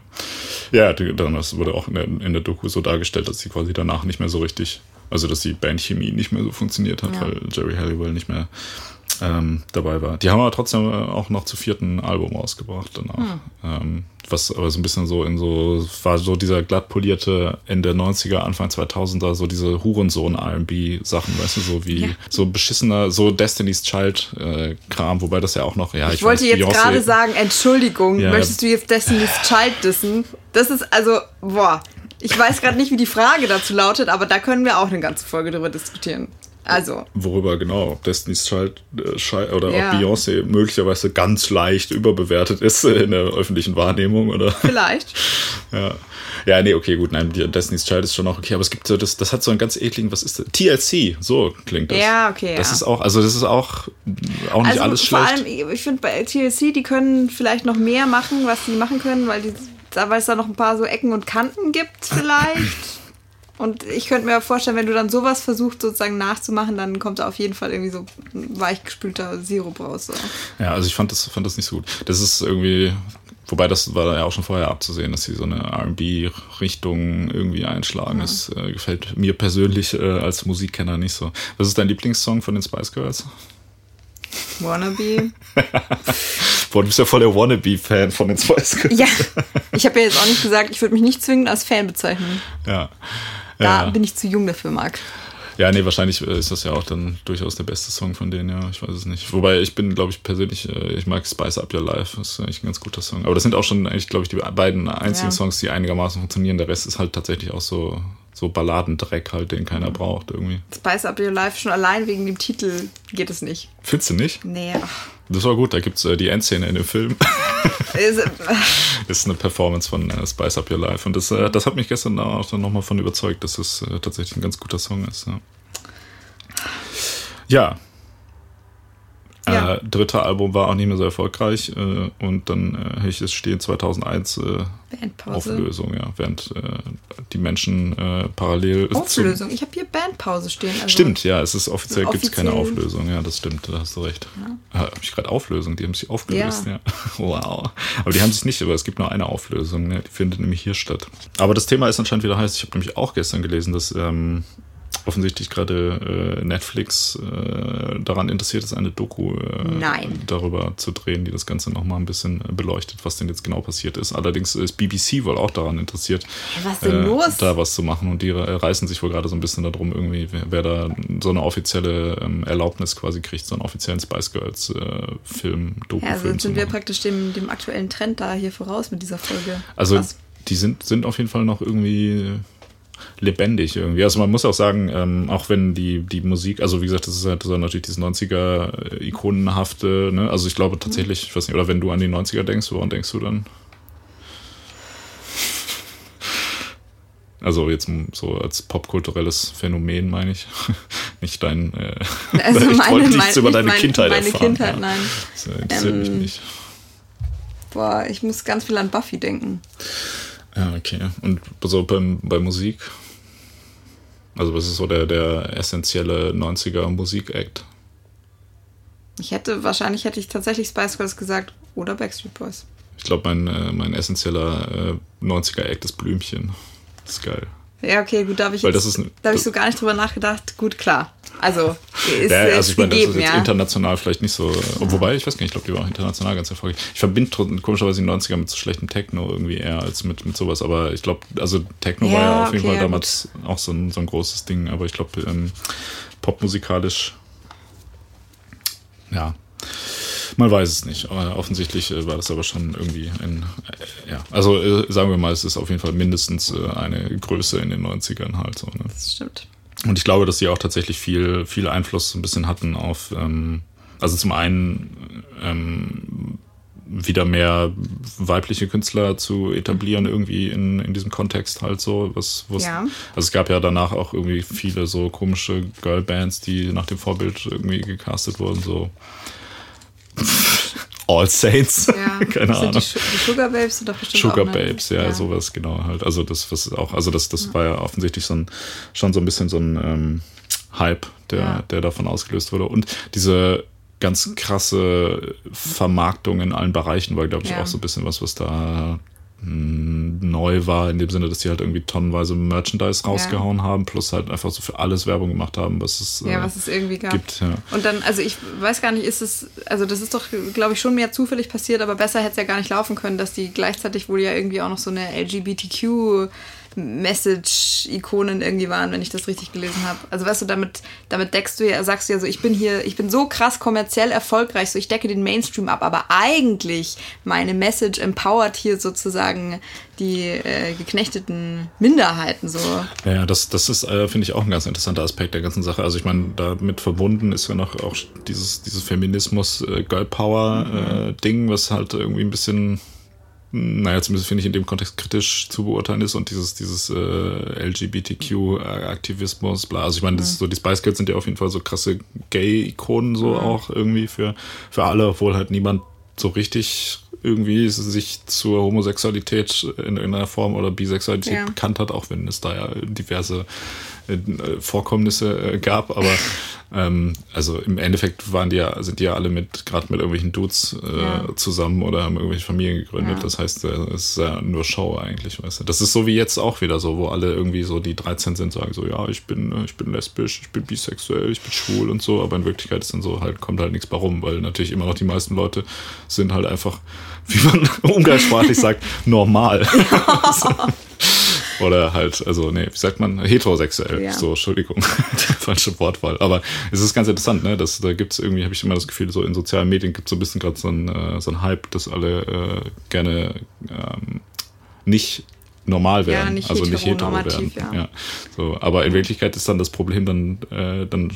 Ja, dann das wurde auch in der, in der Doku so dargestellt, dass sie quasi danach nicht mehr so richtig, also dass die Bandchemie nicht mehr so funktioniert hat, Ja. weil Jerry Halliwell nicht mehr ähm, dabei war. Die haben aber trotzdem äh, auch noch zu vierten Album rausgebracht danach. Ähm, was aber so ein bisschen so in so, war so dieser glatt polierte Ende 90er, Anfang 2000er, so diese Hurensohn-R&B-Sachen, weißt du, so wie Ja. so beschissener, so Destiny's Child-Kram, wobei das ja auch noch, ja, ich, Ich, wollte weiß, jetzt gerade sagen, Entschuldigung, Ja. möchtest du jetzt Destiny's Child dissen? Das ist also, boah, ich weiß gerade nicht, wie die Frage dazu lautet, aber da können wir auch eine ganze Folge drüber diskutieren. Also, Worüber genau, ob Destiny's Child äh, oder Ja. ob Beyoncé möglicherweise ganz leicht überbewertet ist in der öffentlichen Wahrnehmung oder vielleicht. ja. Ja, nee, okay, gut, nein, Destiny's Child ist schon auch okay, aber es gibt so das das hat so einen ganz ekligen, was ist das? TLC, so klingt das. Ja, okay, Das ja. ist auch, also das ist auch auch nicht Also alles vor schlecht. allem, ich finde bei TLC, die können vielleicht noch mehr machen, was sie machen können, weil, die, da- weil es da noch ein paar so Ecken und Kanten gibt vielleicht. Und ich könnte mir vorstellen, wenn du dann sowas versuchst sozusagen nachzumachen, dann kommt da auf jeden Fall irgendwie so weichgespülter Sirup raus. So. Ja, also ich fand das, fand das nicht so gut. Das ist irgendwie, wobei das war ja auch schon vorher abzusehen, dass sie so eine R&B-Richtung irgendwie einschlagen. Ja. Das äh, gefällt mir persönlich äh, als Musikkenner nicht so. Was ist dein Lieblingssong von den Spice Girls? Wannabe. Boah, du bist ja voll der Wannabe-Fan von den Spice Girls. Ja, ich habe ja jetzt auch nicht gesagt, ich würde mich nicht zwingend als Fan bezeichnen. Ja. Da ja. bin ich zu jung dafür, Marc. Ja, nee, wahrscheinlich äh, ist das ja auch dann durchaus der beste Song von denen, ja. Ich weiß es nicht. Wobei ich bin, glaube ich, persönlich, äh, ich mag Spice Up Your Life. Das ist eigentlich ein ganz guter Song. Aber das sind auch schon eigentlich, glaube ich, die beiden einzigen ja. Songs, die einigermaßen funktionieren. Der Rest ist halt tatsächlich auch so, so Balladendreck halt, den keiner braucht irgendwie. Spice Up Your Life schon allein wegen dem Titel geht es nicht. Findest du nicht? Nee. Das war gut, da gibt es äh, die Endszene in dem Film. ist eine Performance von äh, Spice Up Your Life. Und das, äh, das hat mich gestern auch dann nochmal von überzeugt, dass es äh, tatsächlich ein ganz guter Song ist. Ja. ja. Ja. Äh, dritte Album war auch nicht mehr so erfolgreich äh, und dann äh, habe ich es stehen 2001 äh, Auflösung, ja, während äh, die Menschen äh, parallel Auflösung. Ich habe hier Bandpause stehen. Also stimmt, ja, es ist offiziell, gibt es keine Auflösung, ja, das stimmt, da hast du recht. Ja. Habe ich gerade Auflösung, die haben sich aufgelöst, ja. ja. Wow. Aber die haben sich nicht, aber es gibt nur eine Auflösung, ne? die findet nämlich hier statt. Aber das Thema ist anscheinend wieder heiß. Ich habe nämlich auch gestern gelesen, dass ähm, offensichtlich gerade äh, Netflix äh, daran interessiert ist, eine Doku äh, darüber zu drehen, die das Ganze nochmal ein bisschen beleuchtet, was denn jetzt genau passiert ist. Allerdings ist BBC wohl auch daran interessiert, was los? da was zu machen. Und die reißen sich wohl gerade so ein bisschen darum, irgendwie, wer, wer da so eine offizielle ähm, Erlaubnis quasi kriegt, so einen offiziellen Spice Girls äh, Film, Doku. Ja, also sind wir praktisch dem, dem aktuellen Trend da hier voraus mit dieser Folge. Also Krass. die sind, sind auf jeden Fall noch irgendwie lebendig irgendwie. Also man muss auch sagen, ähm, auch wenn die, die Musik, also wie gesagt, das ist halt so natürlich dieses 90er-Ikonenhafte, ne? Also ich glaube tatsächlich, ich weiß nicht, oder wenn du an die 90er denkst, woran denkst du dann? Also jetzt so als popkulturelles Phänomen meine ich. nicht dein. Äh, also ich meine, wollte nichts mein, über deine mein, Kindheit meine erfahren. Kindheit, ja. nein. Das interessiert ähm, mich nicht. Boah, ich muss ganz viel an Buffy denken. Ja, okay. Und so beim, bei Musik? Also was ist so der, der essentielle 90er Musik-Act? Ich hätte, wahrscheinlich hätte ich tatsächlich Spice Girls gesagt oder Backstreet Boys. Ich glaube, mein, äh, mein essentieller äh, 90er-Act ist Blümchen. Das ist geil. Ja, okay, gut, da habe ich, Weil das ist, da hab ich so gar nicht drüber nachgedacht. Gut, klar. Also, ist, ja, also ich meine, das ist jetzt ja. international vielleicht nicht so. Ja. Wobei, ich weiß gar nicht, ich glaube, die war auch international ganz erfolgreich. Ich verbinde komischerweise die 90er mit so schlechtem Techno irgendwie eher als mit, mit sowas. Aber ich glaube, also Techno war ja auf jeden okay, Fall damals gut. auch so ein, so ein großes Ding. Aber ich glaube, ähm, popmusikalisch, ja, man weiß es nicht. Aber offensichtlich äh, war das aber schon irgendwie ein, äh, ja, also äh, sagen wir mal, es ist auf jeden Fall mindestens eine Größe in den 90ern halt so. Ne? Das stimmt. Und ich glaube, dass sie auch tatsächlich viel, viel Einfluss so ein bisschen hatten auf, ähm, also zum einen ähm, wieder mehr weibliche Künstler zu etablieren, irgendwie in, in diesem Kontext halt so. Was, was, ja. Also es gab ja danach auch irgendwie viele so komische Girlbands, die nach dem Vorbild irgendwie gecastet wurden, so All Saints. Ja, Keine Ahnung. Die, die, Sugar Babes sind doch bestimmt Sugar auch Babes, ja, ja, sowas, genau halt. Also das, was auch, also das, das ja. war ja offensichtlich so ein, schon so ein bisschen so ein ähm, Hype, der, ja. der davon ausgelöst wurde. Und diese ganz krasse Vermarktung in allen Bereichen war, glaube ich, auch so ein bisschen was, was da neu war, in dem Sinne, dass die halt irgendwie tonnenweise Merchandise rausgehauen ja. haben, plus halt einfach so für alles Werbung gemacht haben, was es, ja, äh, was es irgendwie gab. gibt. Ja. Und dann, also ich weiß gar nicht, ist es, also das ist doch, glaube ich, schon mehr zufällig passiert, aber besser hätte es ja gar nicht laufen können, dass die gleichzeitig wohl ja irgendwie auch noch so eine LGBTQ Message-Ikonen irgendwie waren, wenn ich das richtig gelesen habe. Also weißt du, damit, damit deckst du ja, sagst du ja so, ich bin hier, ich bin so krass kommerziell erfolgreich, so ich decke den Mainstream ab, aber eigentlich meine Message empowert hier sozusagen die äh, geknechteten Minderheiten so. Ja, das, das ist, äh, finde ich, auch ein ganz interessanter Aspekt der ganzen Sache. Also ich meine, damit verbunden ist ja noch auch dieses, dieses Feminismus, äh, mhm. äh, Ding, was halt irgendwie ein bisschen naja, zumindest finde ich in dem Kontext kritisch zu beurteilen ist und dieses, dieses äh, LGBTQ-Aktivismus, bla. Also ich meine, das, mhm. so die Spice Girls sind ja auf jeden Fall so krasse Gay-Ikonen so mhm. auch irgendwie für, für alle, obwohl halt niemand so richtig irgendwie sich zur Homosexualität in irgendeiner Form oder Bisexualität Ja. bekannt hat, auch wenn es da ja diverse Vorkommnisse äh, gab, aber ähm, also im Endeffekt waren die ja, sind die ja alle mit, gerade mit irgendwelchen Dudes äh, Ja. zusammen oder haben irgendwelche Familien gegründet. Ja. Das heißt, äh, es ist ja nur Show eigentlich, weißt du. Das ist so wie jetzt auch wieder so, wo alle irgendwie so, die 13 sind, sagen so, ja, ich bin, äh, ich bin lesbisch, ich bin bisexuell, ich bin schwul und so, aber in Wirklichkeit ist dann so halt, kommt halt nichts bei rum, weil natürlich immer noch die meisten Leute sind halt einfach, wie man umgangssprachlich sagt, normal. Oder halt, also, nee, wie sagt man, heterosexuell. Ja. So, Entschuldigung, falsche Wortwahl. Aber es ist ganz interessant, ne? dass da gibt's irgendwie, habe ich immer das Gefühl, so in sozialen Medien gibt es so ein bisschen gerade so ein, äh, so ein Hype, dass alle äh, gerne ähm, nicht normal werden, nicht also nicht hetero werden. heteronormativ, ja. So, aber in Wirklichkeit ist dann das Problem, dann, äh, dann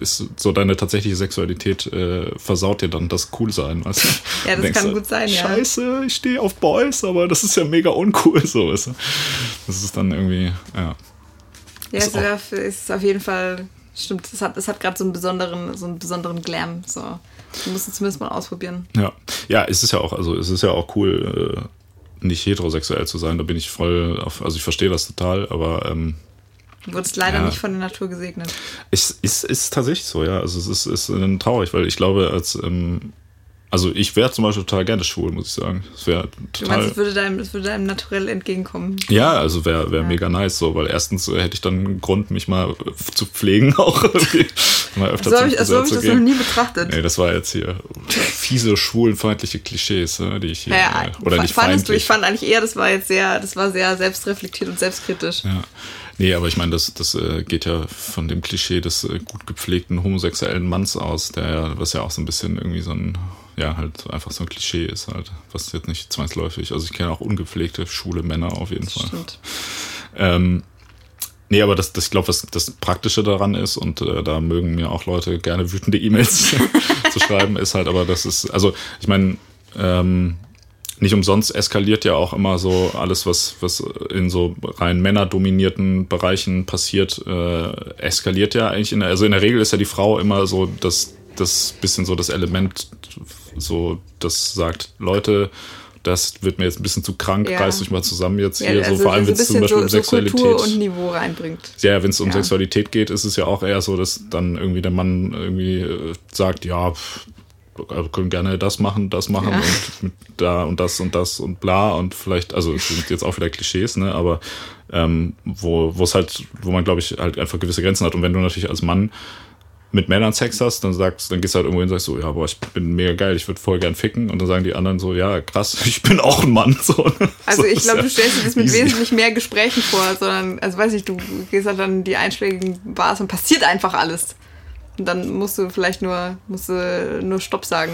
ist so deine tatsächliche Sexualität äh, versaut dir dann das Coolsein. Weißt du? Ja, das Denkst kann gut sein, ja. Scheiße, ich stehe auf Boys, aber das ist ja mega uncool, so weißt du. Das ist dann irgendwie, ja. Ja, Ist es ist, auf- jeden Fall, stimmt, es hat, es hat gerade so einen besonderen, so einen besonderen Glam. So. Du musst es zumindest mal ausprobieren. Ja, ja, es ist ja auch, also es ist ja auch cool, äh, nicht heterosexuell zu sein. Da bin ich voll auf, also ich verstehe das total, aber ähm, Du wurdest leider Ja. nicht von der Natur gesegnet. es ist, ist tatsächlich so, ja. Also es ist, ist äh, traurig, weil ich glaube, als ähm, also ich wäre zum Beispiel total gerne schwul, muss ich sagen. Es wäre Du total. meinst, es würde deinem, es würde deinem Naturell entgegenkommen. Ja, also wäre wär Ja. mega nice so, weil erstens äh, hätte ich dann einen Grund, mich mal äh, zu pflegen auch mal öfter So habe ich, so Friseur hab ich das noch nie betrachtet. Nee, das war jetzt hier fiese, schwulenfeindliche Klischees, ne, die ich hier, Ja, äh, oder nicht fandest du, ich fand eigentlich eher, das war jetzt sehr, das war sehr selbstreflektiert und selbstkritisch. Ja. Nee, aber ich meine, das, das äh, geht ja von dem Klischee des äh, gut gepflegten homosexuellen Manns aus, der ja, was ja auch so ein bisschen irgendwie so ein, ja, halt einfach so ein Klischee ist halt, was jetzt nicht zwangsläufig, also ich kenne auch ungepflegte, schwule Männer auf jeden Fall. Stimmt. Ähm, nee, aber das, das ich glaube, was das Praktische daran ist, und äh, da mögen mir auch Leute gerne wütende E-Mails zu schreiben, ist halt, aber das ist, also ich meine, ähm, nicht umsonst eskaliert ja auch immer so alles, was, was in so rein männerdominierten Bereichen passiert, äh, eskaliert ja eigentlich in der, also in der Regel ist ja die Frau immer so das, das bisschen so das Element, so, das sagt, Leute, das wird mir jetzt ein bisschen zu krank, Ja. reißt euch mal zusammen jetzt Ja, hier, so also vor allem so wenn es zum Beispiel um so, so Kultur und Sexualität. Niveau reinbringt. Ja, wenn es um Ja. Sexualität geht, ist es ja auch eher so, dass dann irgendwie der Mann irgendwie äh, sagt, ja, wir können gerne das machen, das machen Ja. und mit da und das und das und bla und vielleicht, also es sind jetzt auch wieder Klischees, ne, aber ähm, wo wo es halt, wo man glaube ich halt einfach gewisse Grenzen hat und wenn du natürlich als Mann mit Männern Sex hast, dann sagst, dann gehst du halt irgendwo hin und sagst so, ja, boah, ich bin mega geil, ich würde voll gern ficken und dann sagen die anderen so, ja, krass, ich bin auch ein Mann, so. ne? Also so ich glaube, ja du stellst dir das mit easy. wesentlich mehr Gesprächen vor, sondern, also weiß ich, du gehst halt dann in die einschlägigen Bars und passiert einfach alles. Und dann musst du vielleicht nur, musst du nur Stopp sagen,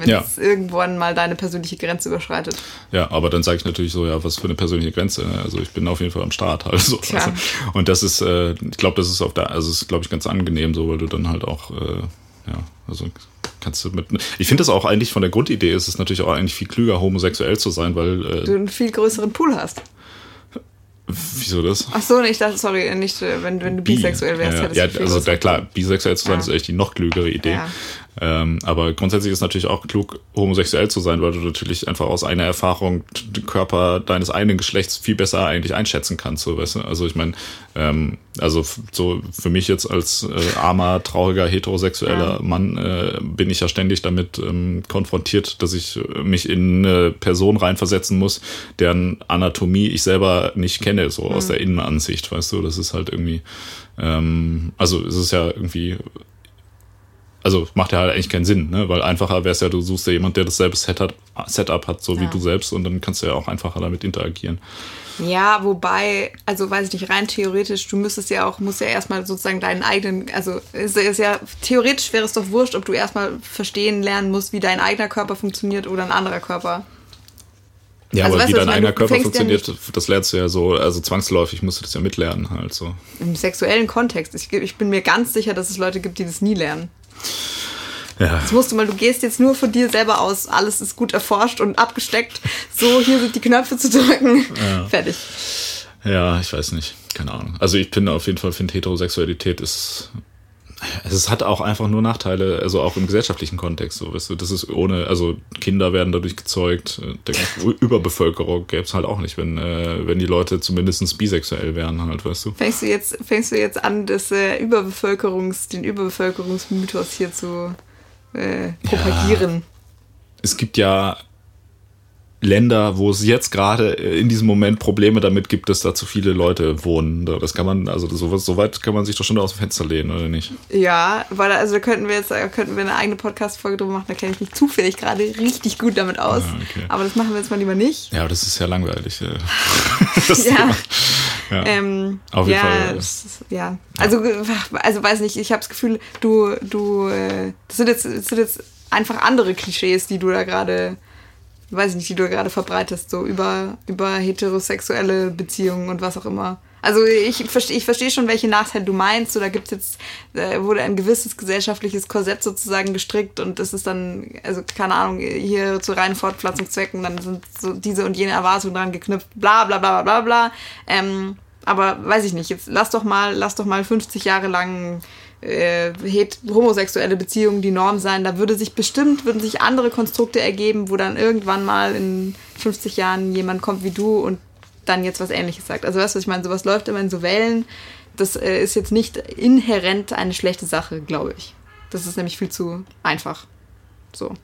wenn Ja. es irgendwann mal deine persönliche Grenze überschreitet. Ja, aber dann sage ich natürlich so, ja, was für eine persönliche Grenze. Ne? Also ich bin auf jeden Fall am Start halt so. Also, und das ist, äh, ich glaube, das ist auf der, also ist, glaube ich, ganz angenehm so, weil du dann halt auch, äh, ja, also kannst du mit. Ich finde das auch eigentlich von der Grundidee ist es natürlich auch eigentlich viel klüger, homosexuell zu sein, weil äh, Du einen viel größeren Pool hast. wieso das? Ach so, ich dachte, sorry, nicht, äh, wenn, wenn du Bi. bisexuell wärst. Ja, ja, also da, klar, bisexuell zu sein Ja. ist echt die noch klügere Idee. Ja. Ähm, aber grundsätzlich ist natürlich auch klug, homosexuell zu sein, weil du natürlich einfach aus einer Erfahrung den Körper deines eigenen Geschlechts viel besser eigentlich einschätzen kannst. So, weißt du? Also ich meine, ähm, also so für mich jetzt als äh, armer, trauriger, heterosexueller Ja. Mann äh, bin ich ja ständig damit ähm, konfrontiert, dass ich mich in eine Person reinversetzen muss, deren Anatomie ich selber nicht kenne, so aus der Innenansicht, weißt du, das ist halt irgendwie, ähm, also es ist ja irgendwie also macht ja halt eigentlich keinen Sinn, ne? Weil einfacher wäre es ja, du suchst ja jemand, der dasselbe Setup, Setup hat, so wie Ja. du selbst, und dann kannst du ja auch einfacher damit interagieren. Ja, wobei, also weiß ich nicht, rein theoretisch, du müsstest ja auch, musst ja erstmal sozusagen deinen eigenen, also ist, ist ja, theoretisch wäre es doch wurscht, ob du erstmal verstehen lernen musst, wie dein eigener Körper funktioniert oder ein anderer Körper. Ja, Also aber weißt wie dein eigener Körper fängst ja funktioniert, das lernst du ja so, also zwangsläufig musst du das ja mitlernen halt so. Im sexuellen Kontext. Ich, ich bin mir ganz sicher, dass es Leute gibt, die das nie lernen. Ja. Das musst du mal, du gehst jetzt nur von dir selber aus, alles ist gut erforscht und abgesteckt. So, hier sind die Knöpfe zu drücken. Fertig. Ja, ich weiß nicht. Keine Ahnung. Also ich bin auf jeden Fall, finde Heterosexualität ist, Es hat auch einfach nur Nachteile, also auch im gesellschaftlichen Kontext, so weißt du, das ist ohne, also Kinder werden dadurch gezeugt, der Überbevölkerung gäbe es halt auch nicht, wenn, äh, wenn die Leute zumindest bisexuell wären, halt, weißt du. Fängst du jetzt, fängst du jetzt an, das äh, Überbevölkerungs, den Überbevölkerungsmythos hier zu äh, propagieren? Ja, es gibt ja Länder, wo es jetzt gerade äh, in diesem Moment Probleme damit gibt, dass da zu viele Leute wohnen. Das kann man, also sowas, so weit kann man sich doch schon aus dem Fenster lehnen, oder nicht? Ja, weil da, also da könnten wir jetzt könnten wir eine eigene Podcast-Folge drüber machen, da kenne ich mich zufällig gerade richtig gut damit aus. Ja, okay. Aber das machen wir jetzt mal lieber nicht. Ja, das ist ja langweilig. Äh. ja. ja. Ähm, Auf jeden ja, Fall. Ist, ja. Also, also weiß nicht, ich habe das Gefühl, du, du, äh, das sind jetzt, das sind jetzt einfach andere Klischees, die du da gerade weiß ich nicht, die du gerade verbreitest, so über, über heterosexuelle Beziehungen und was auch immer. Also ich verstehe ich versteh schon, welche Nachteile du meinst. So, da gibt's jetzt, äh, wurde ein gewisses gesellschaftliches Korsett sozusagen gestrickt und das ist dann, also keine Ahnung, hier zu reinen Fortpflanzungszwecken, dann sind so diese und jene Erwartungen dran geknüpft, bla bla bla bla bla. Ähm, aber weiß ich nicht, jetzt lass doch mal, lass doch mal 50 Jahre lang äh, homosexuelle Beziehungen die Norm sein. Da würde sich bestimmt, würden sich andere Konstrukte ergeben, wo dann irgendwann mal in 50 Jahren jemand kommt wie du und dann jetzt was ähnliches sagt. Also weißt du, was ich meine? Sowas läuft immer in so Wellen. Das äh, ist jetzt nicht inhärent eine schlechte Sache, glaube ich. Das ist nämlich viel zu einfach. So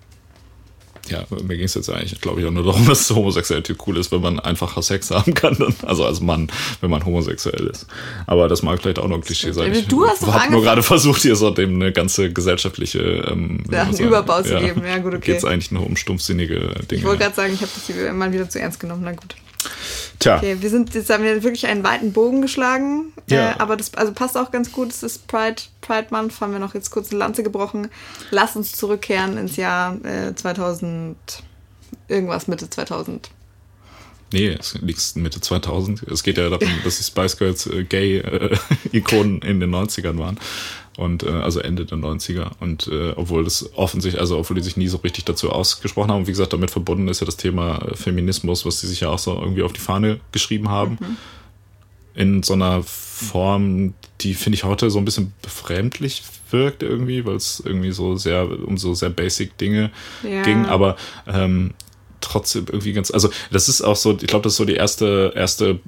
ja, mir ging es jetzt eigentlich, glaube ich, auch nur darum, dass Homosexualität cool ist, wenn man einfacher Sex haben kann, dann, also als Mann, wenn man homosexuell ist. Aber das mag vielleicht auch noch ein Klischee sein. Ich du hast habe nur gerade versucht, hier so dem eine ganze gesellschaftliche ähm, ja, einen Überbau zu geben. Ja, gut, okay. Geht es eigentlich nur um stumpfsinnige Dinge. Ich wollte gerade sagen, ich habe dich mal wieder zu ernst genommen. Na gut. Tja. Okay, wir sind, jetzt haben wir wirklich einen weiten Bogen geschlagen. Ja. Äh, aber das also passt auch ganz gut. Es ist Pride, Pride Month, haben wir noch jetzt kurz eine Lanze gebrochen. Lass uns zurückkehren ins Jahr äh, 2000, irgendwas Mitte 2000. Nee, es liegt Mitte 2000. Es geht ja darum, dass die Spice Girls äh, Gay-Ikonen äh, in den 90ern waren und äh, also Ende der 90er. Und äh, obwohl das offensichtlich, also obwohl die sich nie so richtig dazu ausgesprochen haben, wie gesagt, damit verbunden ist ja das Thema äh, Feminismus, was sie sich ja auch so irgendwie auf die Fahne geschrieben haben. Mhm. In so einer Form, die finde ich heute so ein bisschen befremdlich wirkt irgendwie, weil es irgendwie so sehr um so sehr basic Dinge ja. ging. Aber ähm, trotzdem irgendwie ganz, also das ist auch so, ich glaube, das ist so die erste, erste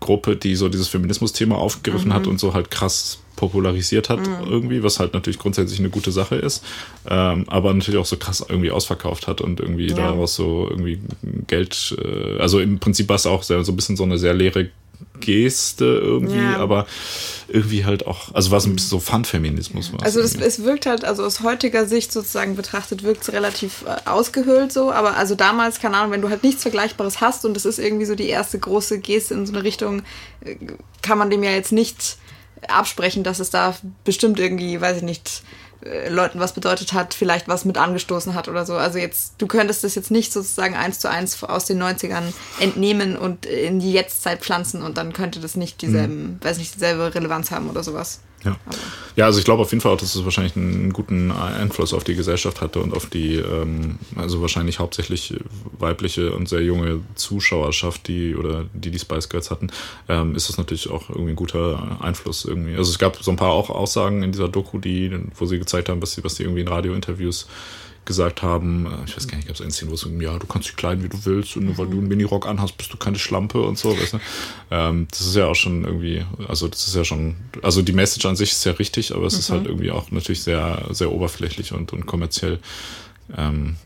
Gruppe, die so dieses Feminismus-Thema aufgegriffen mhm. hat und so halt krass popularisiert hat mhm. irgendwie, was halt natürlich grundsätzlich eine gute Sache ist, ähm, aber natürlich auch so krass irgendwie ausverkauft hat und irgendwie ja. daraus so irgendwie Geld, äh, also im Prinzip war es auch sehr, so ein bisschen so eine sehr leere Geste irgendwie, ja. aber irgendwie halt auch, also was ein bisschen so Fun-Feminismus war. Also das, es wirkt halt, also aus heutiger Sicht sozusagen betrachtet, wirkt es relativ äh, ausgehöhlt so, aber also damals, keine Ahnung, wenn du halt nichts Vergleichbares hast und das ist irgendwie so die erste große Geste in so eine Richtung, äh, kann man dem ja jetzt nicht absprechen, dass es da bestimmt irgendwie, weiß ich nicht, äh, Leuten was bedeutet hat, vielleicht was mit angestoßen hat oder so. Also jetzt, du könntest das jetzt nicht sozusagen eins zu eins aus den 90ern entnehmen und in die Jetztzeit pflanzen und dann könnte das nicht dieselben, mhm. weiß nicht, dieselbe Relevanz haben oder sowas. Ja. ja, also ich glaube auf jeden Fall auch, dass es wahrscheinlich einen guten Einfluss auf die Gesellschaft hatte und auf die, ähm, also wahrscheinlich hauptsächlich weibliche und sehr junge Zuschauerschaft, die oder die die Spice Girls hatten, ähm, ist das natürlich auch irgendwie ein guter Einfluss irgendwie. Also es gab so ein paar auch Aussagen in dieser Doku, die, wo sie gezeigt haben, was sie, was sie irgendwie in Radiointerviews gesagt haben, äh, ich weiß gar nicht, gab es eine Szene, wo es irgendwie, ja, du kannst dich kleiden, wie du willst, und nur weil du einen Minirock anhast, bist du keine Schlampe und so, weißt du? Ähm, das ist ja auch schon irgendwie, also das ist ja schon, also die Message an sich ist ja richtig, aber es mhm. ist halt irgendwie auch natürlich sehr, sehr oberflächlich und, und kommerziell ähm,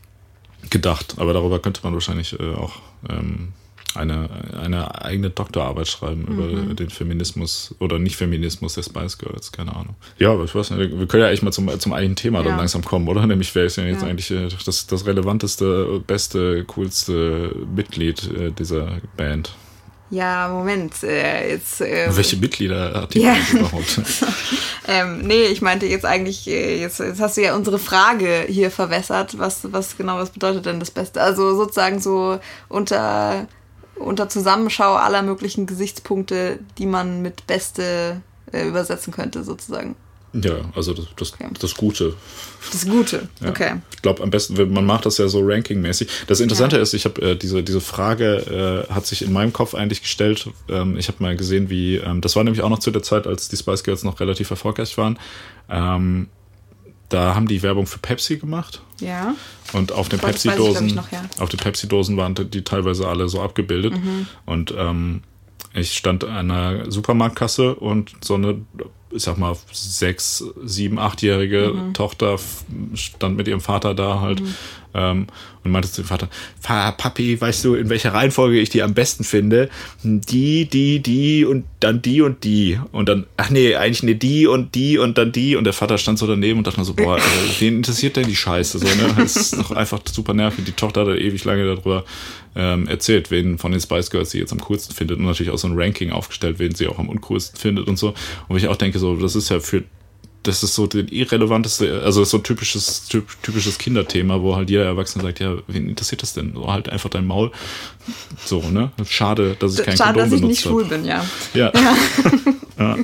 gedacht. Aber darüber könnte man wahrscheinlich äh, auch ähm, eine, eine eigene Doktorarbeit schreiben mhm. über den Feminismus oder Nicht-Feminismus der Spice Girls, keine Ahnung. Ja, aber ich weiß nicht, wir können ja echt mal zum, zum eigentlichen Thema ja. dann langsam kommen, oder? Nämlich wer ist denn jetzt ja. eigentlich äh, das, das relevanteste, beste, coolste Mitglied äh, dieser Band? Ja, Moment, äh, jetzt. Äh, Welche Mitglieder hat die ja. überhaupt? ähm, nee, ich meinte jetzt eigentlich, äh, jetzt, jetzt hast du ja unsere Frage hier verwässert. Was, was genau, was bedeutet denn das Beste? Also sozusagen so unter unter Zusammenschau aller möglichen Gesichtspunkte, die man mit Beste äh, übersetzen könnte, sozusagen. Ja, also das, das, okay. das Gute. Das Gute, ja. okay. Ich glaube, am besten, man macht das ja so rankingmäßig. Das Interessante ja. ist, ich habe äh, diese, diese Frage äh, hat sich in meinem Kopf eigentlich gestellt. Ähm, ich habe mal gesehen, wie, ähm, das war nämlich auch noch zu der Zeit, als die Spice Girls noch relativ erfolgreich waren. Ähm, da haben die Werbung für Pepsi gemacht. Ja. Und auf den Pepsi-Dosen, ja. auf den Pepsi-Dosen waren die teilweise alle so abgebildet. Mhm. Und ähm, ich stand an einer Supermarktkasse und so eine ich sag mal, sechs, sieben, achtjährige mhm. Tochter stand mit ihrem Vater da halt mhm. Ähm, und meinte zu dem Vater, Papi, weißt du, in welcher Reihenfolge ich die am besten finde? Die, die, die und dann die und die. Und dann, ach nee, eigentlich nee, die und die und dann die. Und der Vater stand so daneben und dachte mir so, boah, äh, wen interessiert denn die Scheiße? So, ne? Das ist doch einfach super nervig. Die Tochter hat da ewig lange darüber ähm, erzählt, wen von den Spice Girls sie jetzt am coolsten findet und natürlich auch so ein Ranking aufgestellt, wen sie auch am uncoolsten findet und so. Und ich auch denke, so, das ist ja für das ist so das irrelevanteste, also so ein typisches, typisches Kinderthema, wo halt jeder Erwachsene sagt, ja, wen interessiert das denn? So halt einfach dein Maul. So, ne? Schade, dass ich kein Schade, Kondom dass ich nicht schwul bin, ja. Ja. ja. ja.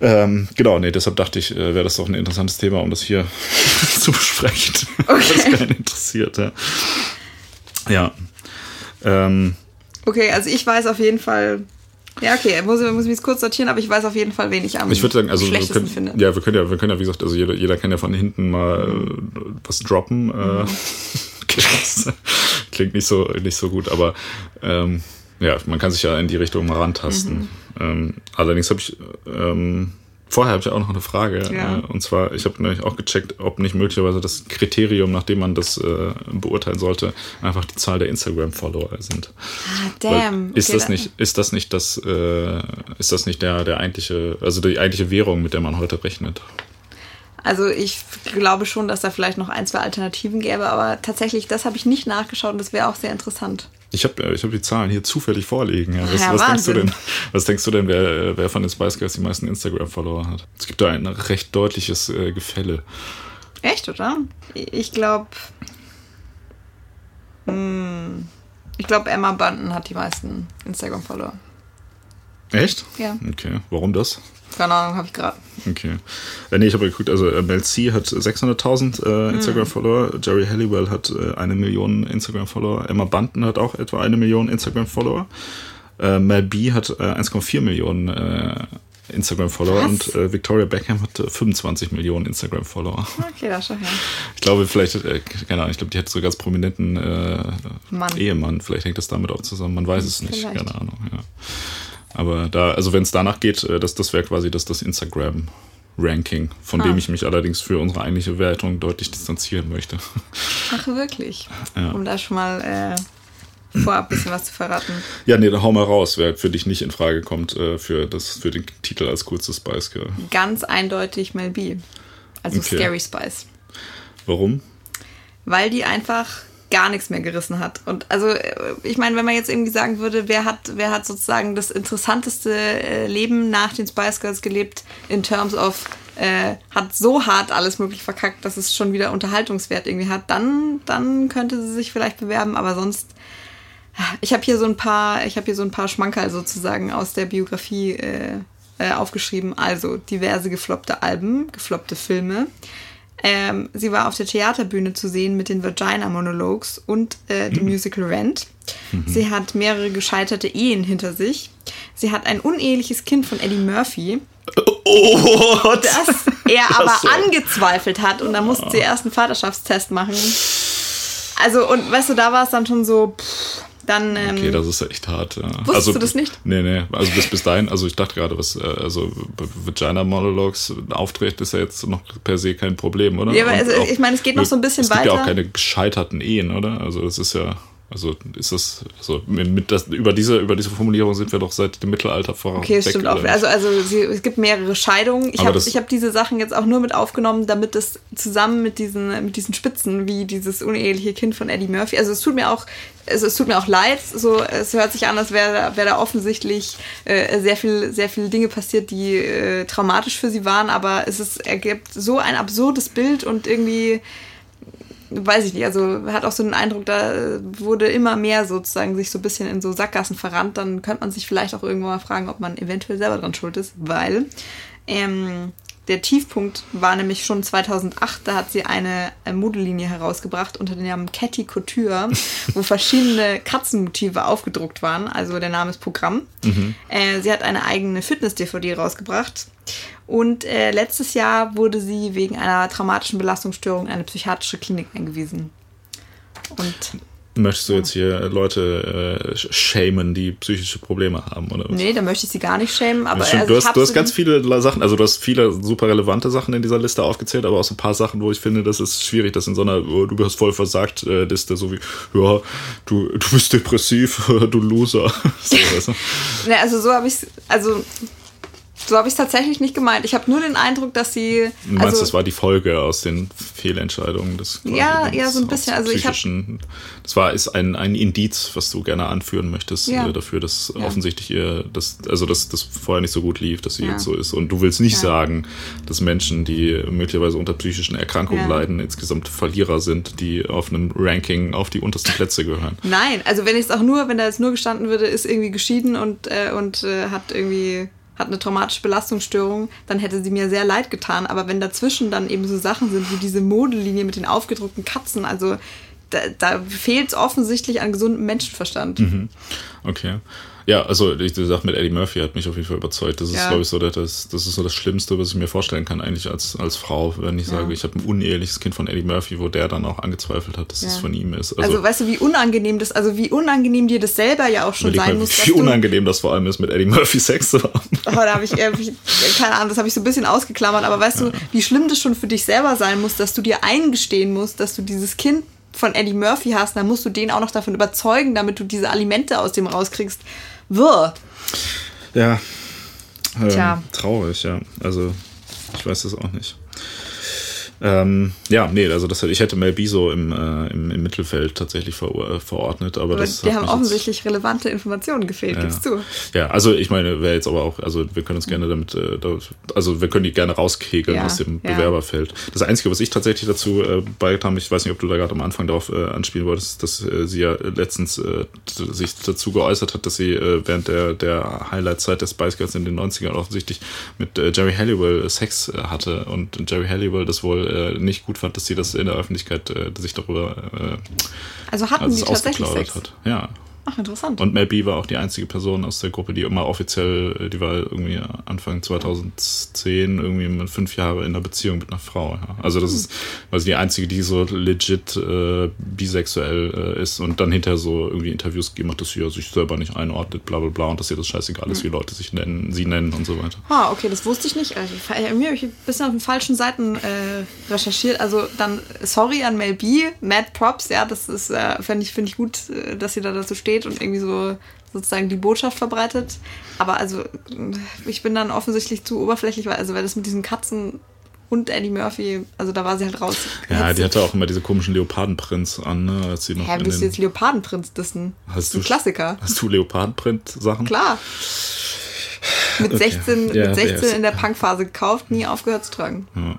Ähm, genau, nee, deshalb dachte ich, äh, wäre das doch ein interessantes Thema, um das hier zu besprechen, okay. was keinen interessiert. Ja. Ja. Ähm, okay, also ich weiß auf jeden Fall. Ja, okay, muss, muss mich jetzt kurz sortieren, aber ich weiß auf jeden Fall, wen ich am ich sagen, also schlechtesten können, finde. Ja, wir können ja, wir können ja, wie gesagt, also jeder, jeder kann ja von hinten mal mhm. was droppen. Äh, mhm. klingt nicht so, nicht so gut, aber ähm, ja, man kann sich ja in die Richtung mal rantasten. Mhm. Ähm, allerdings habe ich ähm, Vorher habe ich auch noch eine Frage. Ja. Äh, und zwar, ich habe nämlich auch gecheckt, ob nicht möglicherweise das Kriterium, nach dem man das äh, beurteilen sollte, einfach die Zahl der Instagram-Follower sind. Ah, damn. Weil ist okay, das nicht, ist das nicht das, äh, ist das nicht der, der eigentliche, also die eigentliche Währung, mit der man heute rechnet? Also ich glaube schon, dass da vielleicht noch ein, zwei Alternativen gäbe, aber tatsächlich, das habe ich nicht nachgeschaut und das wäre auch sehr interessant. Ich habe äh, ich hab die Zahlen hier zufällig vorliegen. Was, ja, was denkst du denn, was denkst du denn wer, wer von den Spice Girls die meisten Instagram-Follower hat? Es gibt da ein recht deutliches äh, Gefälle. Echt, oder? Ich glaube. Hm, ich glaube, Emma Bunton hat die meisten Instagram-Follower. Echt? Ja. Okay. Warum das? Keine Ahnung, habe ich gerade. Okay. Äh, nee, ich habe geguckt, also äh, Mel C hat 600.000 äh, Instagram-Follower, mhm. Jerry Halliwell hat äh, eine Million Instagram-Follower, Emma Bunton hat auch etwa eine Million Instagram-Follower, äh, Mel B hat äh, 1,4 Millionen äh, Instagram-Follower und äh, Victoria Beckham hat 25 Millionen Instagram-Follower. Okay, da schau her. Ich glaube, vielleicht, äh, keine Ahnung, ich glaube, die hat so ganz prominenten äh, Ehemann. Vielleicht hängt das damit auch zusammen. Man weiß es nicht. Vielleicht. Keine Ahnung, ja. Aber da, also wenn es danach geht, äh, das, das wäre quasi das, das Instagram-Ranking, von ah. dem ich mich allerdings für unsere eigentliche Wertung deutlich distanzieren möchte. Ach, wirklich? Ja. Um da schon mal äh, vorab ein bisschen was zu verraten. Ja, nee, dann hau mal raus, wer für dich nicht in Frage kommt äh, für, das, für den Titel als kurzes Spice Girl. Ganz eindeutig Mel B. Also okay. Scary Spice. Warum? Weil die einfach gar nichts mehr gerissen hat. Und also, äh, ich meine, wenn man jetzt irgendwie sagen würde, wer hat, wer hat sozusagen das interessanteste äh, Leben nach den Spice Girls gelebt in terms of äh, hat so hart alles möglich verkackt, dass es schon wieder Unterhaltungswert irgendwie hat, dann, dann könnte sie sich vielleicht bewerben, aber sonst. Ich habe hier so ein paar, ich habe hier so ein paar Schmankerl sozusagen aus der Biografie äh, äh, aufgeschrieben. Also diverse gefloppte Alben, gefloppte Filme, ähm, sie war auf der Theaterbühne zu sehen mit den Vagina Monologues und äh, dem mhm. Musical Rent. Mhm. Sie hat mehrere gescheiterte Ehen hinter sich. Sie hat ein uneheliches Kind von Eddie Murphy. Oh, das er aber so. angezweifelt hat und da musste sie erst einen Vaterschaftstest machen. Also, und weißt du, da war es dann schon so, pff, dann. Ähm, okay, das ist echt hart. Ja. Wusstest also, du das nicht? Nee, nee. Also bis, bis dahin, also ich dachte gerade, was, äh, also Vagina Monologues auftreten ist ja jetzt noch per se kein Problem, oder? Ja, aber also, ich meine, es geht noch so ein bisschen es weiter. Es gibt ja auch keine gescheiterten Ehen, oder? Also das ist ja. Also ist das, also mit das, über diese, über diese Formulierung sind wir doch seit dem Mittelalter voran. Okay, weg, stimmt auch. Also, also sie, es gibt mehrere Scheidungen. Ich habe hab diese Sachen jetzt auch nur mit aufgenommen, damit es zusammen mit diesen, mit diesen Spitzen, wie dieses uneheliche Kind von Eddie Murphy, also es tut mir auch, also es tut mir auch leid, so, es hört sich an, als wäre wär da offensichtlich äh, sehr viel, sehr viele Dinge passiert, die äh, traumatisch für sie waren, aber es ist, ergibt so ein absurdes Bild und irgendwie weiß ich nicht, also hat auch so den Eindruck, da wurde immer mehr sozusagen sich so ein bisschen in so Sackgassen verrannt. Dann könnte man sich vielleicht auch irgendwann mal fragen, ob man eventuell selber dran schuld ist, weil Ähm, der Tiefpunkt war nämlich schon 2008, da hat sie eine äh, Modellinie herausgebracht unter dem Namen Catty Couture, wo verschiedene Katzenmotive aufgedruckt waren. Also der Name ist Programm. Mhm. Äh, sie hat eine eigene Fitness-DVD rausgebracht. Und äh, letztes Jahr wurde sie wegen einer traumatischen Belastungsstörung in eine psychiatrische Klinik eingewiesen. Und Möchtest du jetzt hier Leute äh, shamen, die psychische Probleme haben, oder was? Nee, da möchte ich sie gar nicht shamen, aber also du, hast, du hast ganz viele Sachen, also du hast viele super relevante Sachen in dieser Liste aufgezählt, aber auch so ein paar Sachen, wo ich finde, das ist schwierig, das in so einer oh, du hast voll versagt äh, Liste, so wie, ja, du, du bist depressiv, du Loser. so, weißt du? nee, also so habe ich also so habe ich es tatsächlich nicht gemeint. Ich habe nur den Eindruck, dass sie. Du meinst, also, das war die Folge aus den Fehlentscheidungen des Ja, ja, so ein bisschen. Also ich hab, Das war ist ein, ein Indiz, was du gerne anführen möchtest ja. äh, dafür, dass ja. offensichtlich ihr das, also dass das vorher nicht so gut lief, dass sie ja. jetzt so ist. Und du willst nicht sagen, dass Menschen, die möglicherweise unter psychischen Erkrankungen leiden, insgesamt Verlierer sind, die auf einem Ranking auf die untersten Plätze gehören. Nein, also wenn ich es auch nur, wenn da jetzt nur gestanden würde, ist irgendwie geschieden und, äh, und äh, hat irgendwie hat eine traumatische Belastungsstörung, dann hätte sie mir sehr leid getan. Aber wenn dazwischen dann eben so Sachen sind wie diese Modelinie mit den aufgedruckten Katzen, also da, da fehlt es offensichtlich an gesundem Menschenverstand. Mhm. Okay. Ja, also die Sache mit Eddie Murphy hat mich auf jeden Fall überzeugt. Das ist, ja. glaube ich, so das, das ist so das Schlimmste, was ich mir vorstellen kann, eigentlich als, als Frau, wenn ich ja. sage, ich habe ein uneheliches Kind von Eddie Murphy, wo der dann auch angezweifelt hat, dass ja. es von ihm ist. Also, also, weißt du, wie unangenehm das, also wie unangenehm dir das selber ja auch schon sein mal, muss. Wie unangenehm das vor allem ist, mit Eddie Murphy Sex zu haben. Oh, da habe ich, irgendwie, keine Ahnung, das habe ich so ein bisschen ausgeklammert, aber weißt du, wie schlimm das schon für dich selber sein muss, dass du dir eingestehen musst, dass du dieses Kind von Eddie Murphy hast, dann musst du den auch noch davon überzeugen, damit du diese Alimente aus dem rauskriegst. Wirr. Ja. Ähm, traurig, ja. Also, ich weiß das auch nicht. Ähm, ja, nee, also das, ich hätte Mel B so im, äh, im, im, Mittelfeld tatsächlich ver, äh, verordnet, aber, aber das. Die haben offensichtlich jetzt, relevante Informationen gefehlt, ja. gibst du. Ja, also ich meine, wäre jetzt aber auch, also wir können uns gerne damit, äh, da, also wir können die gerne rauskegeln ja, aus dem ja. Bewerberfeld. Das Einzige, was ich tatsächlich dazu äh, beigetragen habe, ich weiß nicht, ob du da gerade am Anfang darauf äh, anspielen wolltest, dass äh, sie ja letztens äh, sich dazu geäußert hat, dass sie äh, während der, der Highlight-Zeit der Spice Girls in den 90ern offensichtlich mit Jerry Halliwell Sex hatte und Jerry Halliwell das wohl äh, nicht gut fand, dass sie das in der Öffentlichkeit äh, sich darüber äh, also hatten also die tatsächlich Sex? hat. Ja, Ach, interessant. Und Mel B war auch die einzige Person aus der Gruppe, die immer offiziell, äh, die war irgendwie Anfang 2010 irgendwie mit fünf Jahre in einer Beziehung mit einer Frau. Ja. Also das hm. ist also die einzige, die so legit äh, bisexuell äh, ist und dann hinterher so irgendwie Interviews gegeben hat, dass sie ja sich selber nicht einordnet, bla bla bla und dass ihr das scheißegal ist, hm. wie Leute sich nennen, sie nennen und so weiter. Ah, okay, das wusste ich nicht. Also, mir habe ich ein bisschen auf den falschen Seiten äh, recherchiert. Also dann, sorry an Mel B, Mad Props, ja, das ist, äh, finde ich, find ich gut, äh, dass sie da dazu steht steht und irgendwie so sozusagen die Botschaft verbreitet. Aber also ich bin dann offensichtlich zu oberflächlich, weil also weil das mit diesen Katzen und Eddie Murphy, also da war sie halt raus. Ja, die hatte auch immer diese komischen Leopardenprints an, ne, als sie noch. Hä, bist du jetzt Leopardenprinz dissen? Hast du Klassiker. Hast du Leopardenprint-Sachen? Klar. Mit okay. 16, ja, mit 16 in der Punkphase gekauft, nie aufgehört zu tragen. Ja,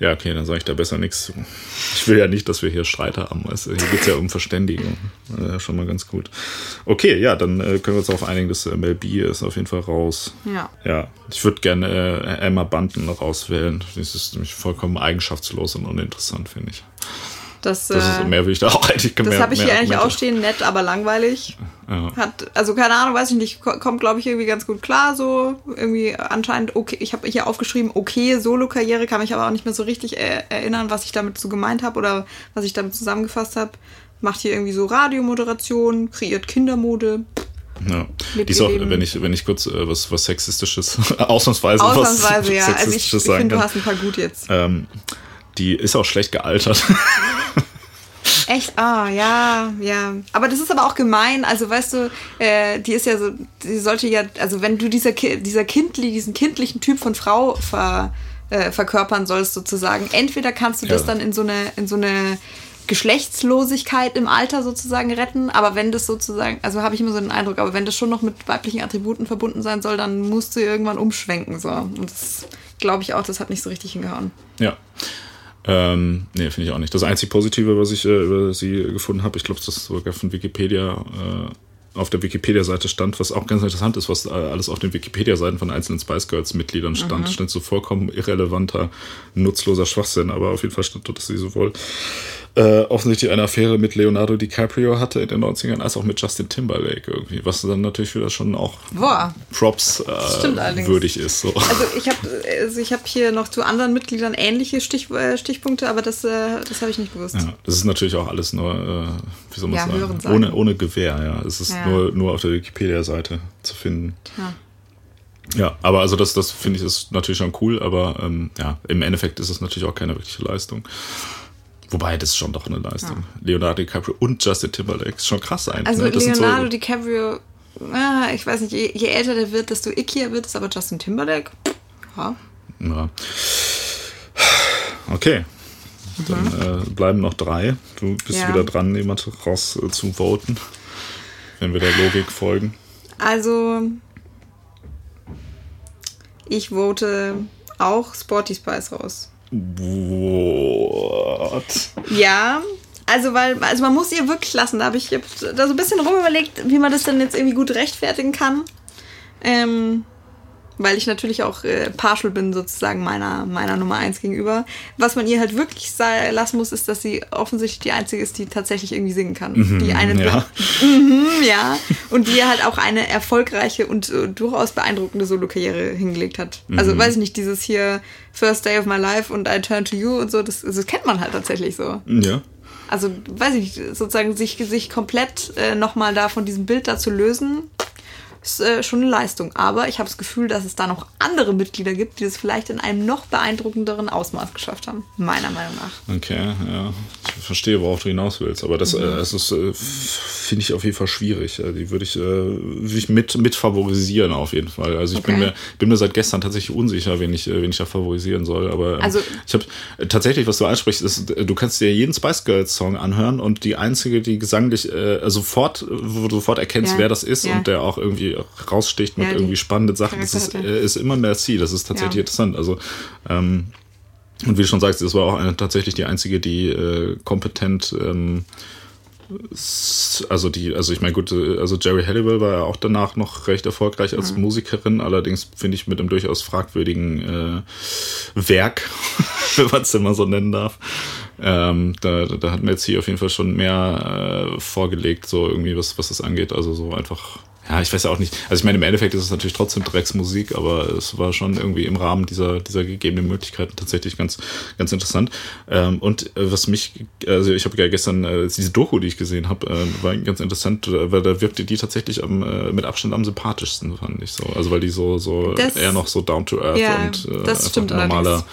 ja okay, dann sage ich da besser nichts zu. Ich will ja nicht, dass wir hier Streit haben. Du? Hier geht es ja um Verständigung. Ja, schon mal ganz gut. Okay, ja, dann äh, können wir uns darauf einigen, dass äh, B ist auf jeden Fall raus. Ja. Ja, ich würde gerne äh, Emma Bunton rauswählen. Das ist nämlich vollkommen eigenschaftslos und uninteressant, finde ich. Das, das ist, äh, mehr will ich da auch eigentlich Das habe ich hier eigentlich auch stehen, nett, aber langweilig. Ja. Hat, also keine Ahnung, weiß ich nicht, kommt glaube ich irgendwie ganz gut klar, so irgendwie anscheinend okay. Ich habe hier aufgeschrieben, okay, Solo-Karriere, kann mich aber auch nicht mehr so richtig erinnern, was ich damit so gemeint habe oder was ich damit zusammengefasst habe. Macht hier irgendwie so Radiomoderation, kreiert Kindermode. Ja. Die ist auch, wenn ich, wenn ich kurz äh, was, was Sexistisches, ausnahmsweise, ausnahmsweise was ja. Also ich, ich finde, du hast ein paar gut jetzt. Ähm, die ist auch schlecht gealtert. Echt? Ah, ja, ja. Aber das ist aber auch gemein. Also, weißt du, äh, die ist ja so, die sollte ja, also wenn du dieser, dieser kindli, diesen kindlichen Typ von Frau ver, äh, verkörpern sollst, sozusagen, entweder kannst du das dann in so eine, in so eine Geschlechtslosigkeit im Alter sozusagen retten, aber wenn das sozusagen, also habe ich immer so den Eindruck, aber wenn das schon noch mit weiblichen Attributen verbunden sein soll, dann musst du irgendwann umschwenken, so. Und das glaube ich auch, das hat nicht so richtig hingehauen. Ja. Ähm, nee, finde ich auch nicht. Das einzig Positive, was ich äh, über sie gefunden habe, ich glaube, das sogar von Wikipedia auf der Wikipedia-Seite stand, was auch ganz interessant ist, was alles auf den Wikipedia-Seiten von einzelnen Spice Girls-Mitgliedern stand. Mhm. Stand so vollkommen irrelevanter, nutzloser Schwachsinn, aber auf jeden Fall stand dort, dass sie sowohl äh, offensichtlich eine Affäre mit Leonardo DiCaprio hatte in den 90ern, als auch mit Justin Timberlake irgendwie, was dann natürlich wieder schon auch Boah. Props äh, würdig ist. So. Also ich habe also hab hier noch zu anderen Mitgliedern ähnliche Stich, äh, Stichpunkte, aber das, äh, das habe ich nicht gewusst. Ja, das ist natürlich auch alles nur, äh, wie soll man ja, sagen, ohne, ohne Gewehr, ja. Es ist ja. nur, nur auf der Wikipedia-Seite zu finden. Ja. Ja, aber also das, das finde ich ist natürlich schon cool, aber ähm, ja, im Endeffekt ist es natürlich auch keine wirkliche Leistung. Wobei, das ist schon doch eine Leistung. Ja. Leonardo DiCaprio und Justin Timberlake ist schon krass eigentlich. Also ne? Leonardo so DiCaprio, ah, ich weiß nicht, je, je, älter der wird, desto ickier wird es, aber Justin Timberlake, ja. ja. Okay. Dann mhm. äh, bleiben noch drei. Du bist ja. wieder dran, jemand raus äh, zu voten, wenn wir der Logik folgen. Also, ich vote auch Sporty Spice raus. What? Ja, also weil, also man muss ihr wirklich lassen. Da habe ich da so ein bisschen rumüberlegt, wie man das denn jetzt irgendwie gut rechtfertigen kann. Ähm, weil ich natürlich auch äh, partial bin sozusagen meiner, meiner Nummer 1 gegenüber. Was man ihr halt wirklich lassen muss, ist, dass sie offensichtlich die Einzige ist, die tatsächlich irgendwie singen kann. Mhm, die eine, ja. Mhm, ja. Und die halt auch eine erfolgreiche und uh, durchaus beeindruckende Solo-Karriere hingelegt hat. Also, mhm. Also weiß ich nicht, dieses hier First Day of My Life und I Turn to You und so, das, das kennt man halt tatsächlich so. Ja. Also, weiß ich nicht, sozusagen sich, sich komplett äh, nochmal da von diesem Bild da zu lösen, ist äh, schon eine Leistung. Aber ich habe das Gefühl, dass es da noch andere Mitglieder gibt, die es vielleicht in einem noch beeindruckenderen Ausmaß geschafft haben. Meiner Meinung nach. Okay, ja. Ich verstehe, worauf du hinaus willst. Aber das, mhm. äh, das ist, äh, finde ich auf jeden Fall schwierig. Die würde ich, äh, würd ich mit, mit favorisieren auf jeden Fall. Also ich okay. bin, mir, bin mir seit gestern tatsächlich unsicher, wen ich, äh, wen ich da favorisieren soll. Aber ähm, also, ich habe tatsächlich, was du ansprichst, ist, du kannst dir jeden Spice Girls Song anhören und die einzige, die gesanglich äh, sofort, wo du sofort erkennst, ja. wer das ist ja. und der auch irgendwie raussticht mit ja, irgendwie spannenden Sachen. Das ist, äh, ist immer mehr Ziel. Das ist tatsächlich ja. interessant. Also, ähm, und wie du schon sagst, das war auch eine, tatsächlich die einzige, die äh, kompetent ähm, also die, also ich meine, gut, also Jerry Halliwell war ja auch danach noch recht erfolgreich als mhm. Musikerin, allerdings finde ich mit einem durchaus fragwürdigen äh, Werk, wenn man es denn mal so nennen darf. Ähm, da, da hat mir jetzt hier auf jeden Fall schon mehr äh, vorgelegt, so irgendwie, was, was das angeht. Also so einfach ja, ich weiß ja auch nicht. Also ich meine, im Endeffekt ist es natürlich trotzdem Drecksmusik, aber es war schon irgendwie im Rahmen dieser, dieser gegebenen Möglichkeiten tatsächlich ganz, ganz interessant. Ähm, und äh, was mich, also ich habe ja gestern äh, diese Doku, die ich gesehen habe, äh, war ganz interessant, äh, weil da wirkte die tatsächlich am, äh, mit Abstand am sympathischsten, fand ich so. Also weil die so, so das, eher noch so down to earth ja, und äh, normaler,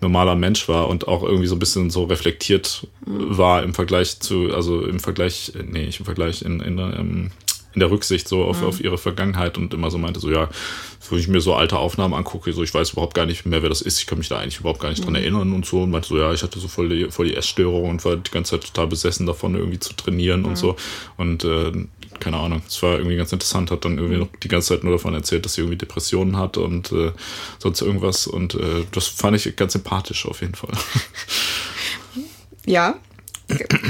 normaler Mensch war und auch irgendwie so ein bisschen so reflektiert mhm. war im Vergleich zu, also im Vergleich, nee, nicht im Vergleich in, in, in ähm, in der Rücksicht so auf, mhm. auf ihre Vergangenheit und immer so meinte, so ja, wenn ich mir so alte Aufnahmen angucke, so ich weiß überhaupt gar nicht mehr, wer das ist, ich kann mich da eigentlich überhaupt gar nicht mhm. dran erinnern und so und meinte so, ja, ich hatte so voll die, voll die Essstörung und war die ganze Zeit total besessen davon, irgendwie zu trainieren mhm. und so und äh, keine Ahnung, es war irgendwie ganz interessant, hat dann irgendwie noch die ganze Zeit nur davon erzählt, dass sie irgendwie Depressionen hat und äh, sonst irgendwas und äh, das fand ich ganz sympathisch auf jeden Fall. Ja,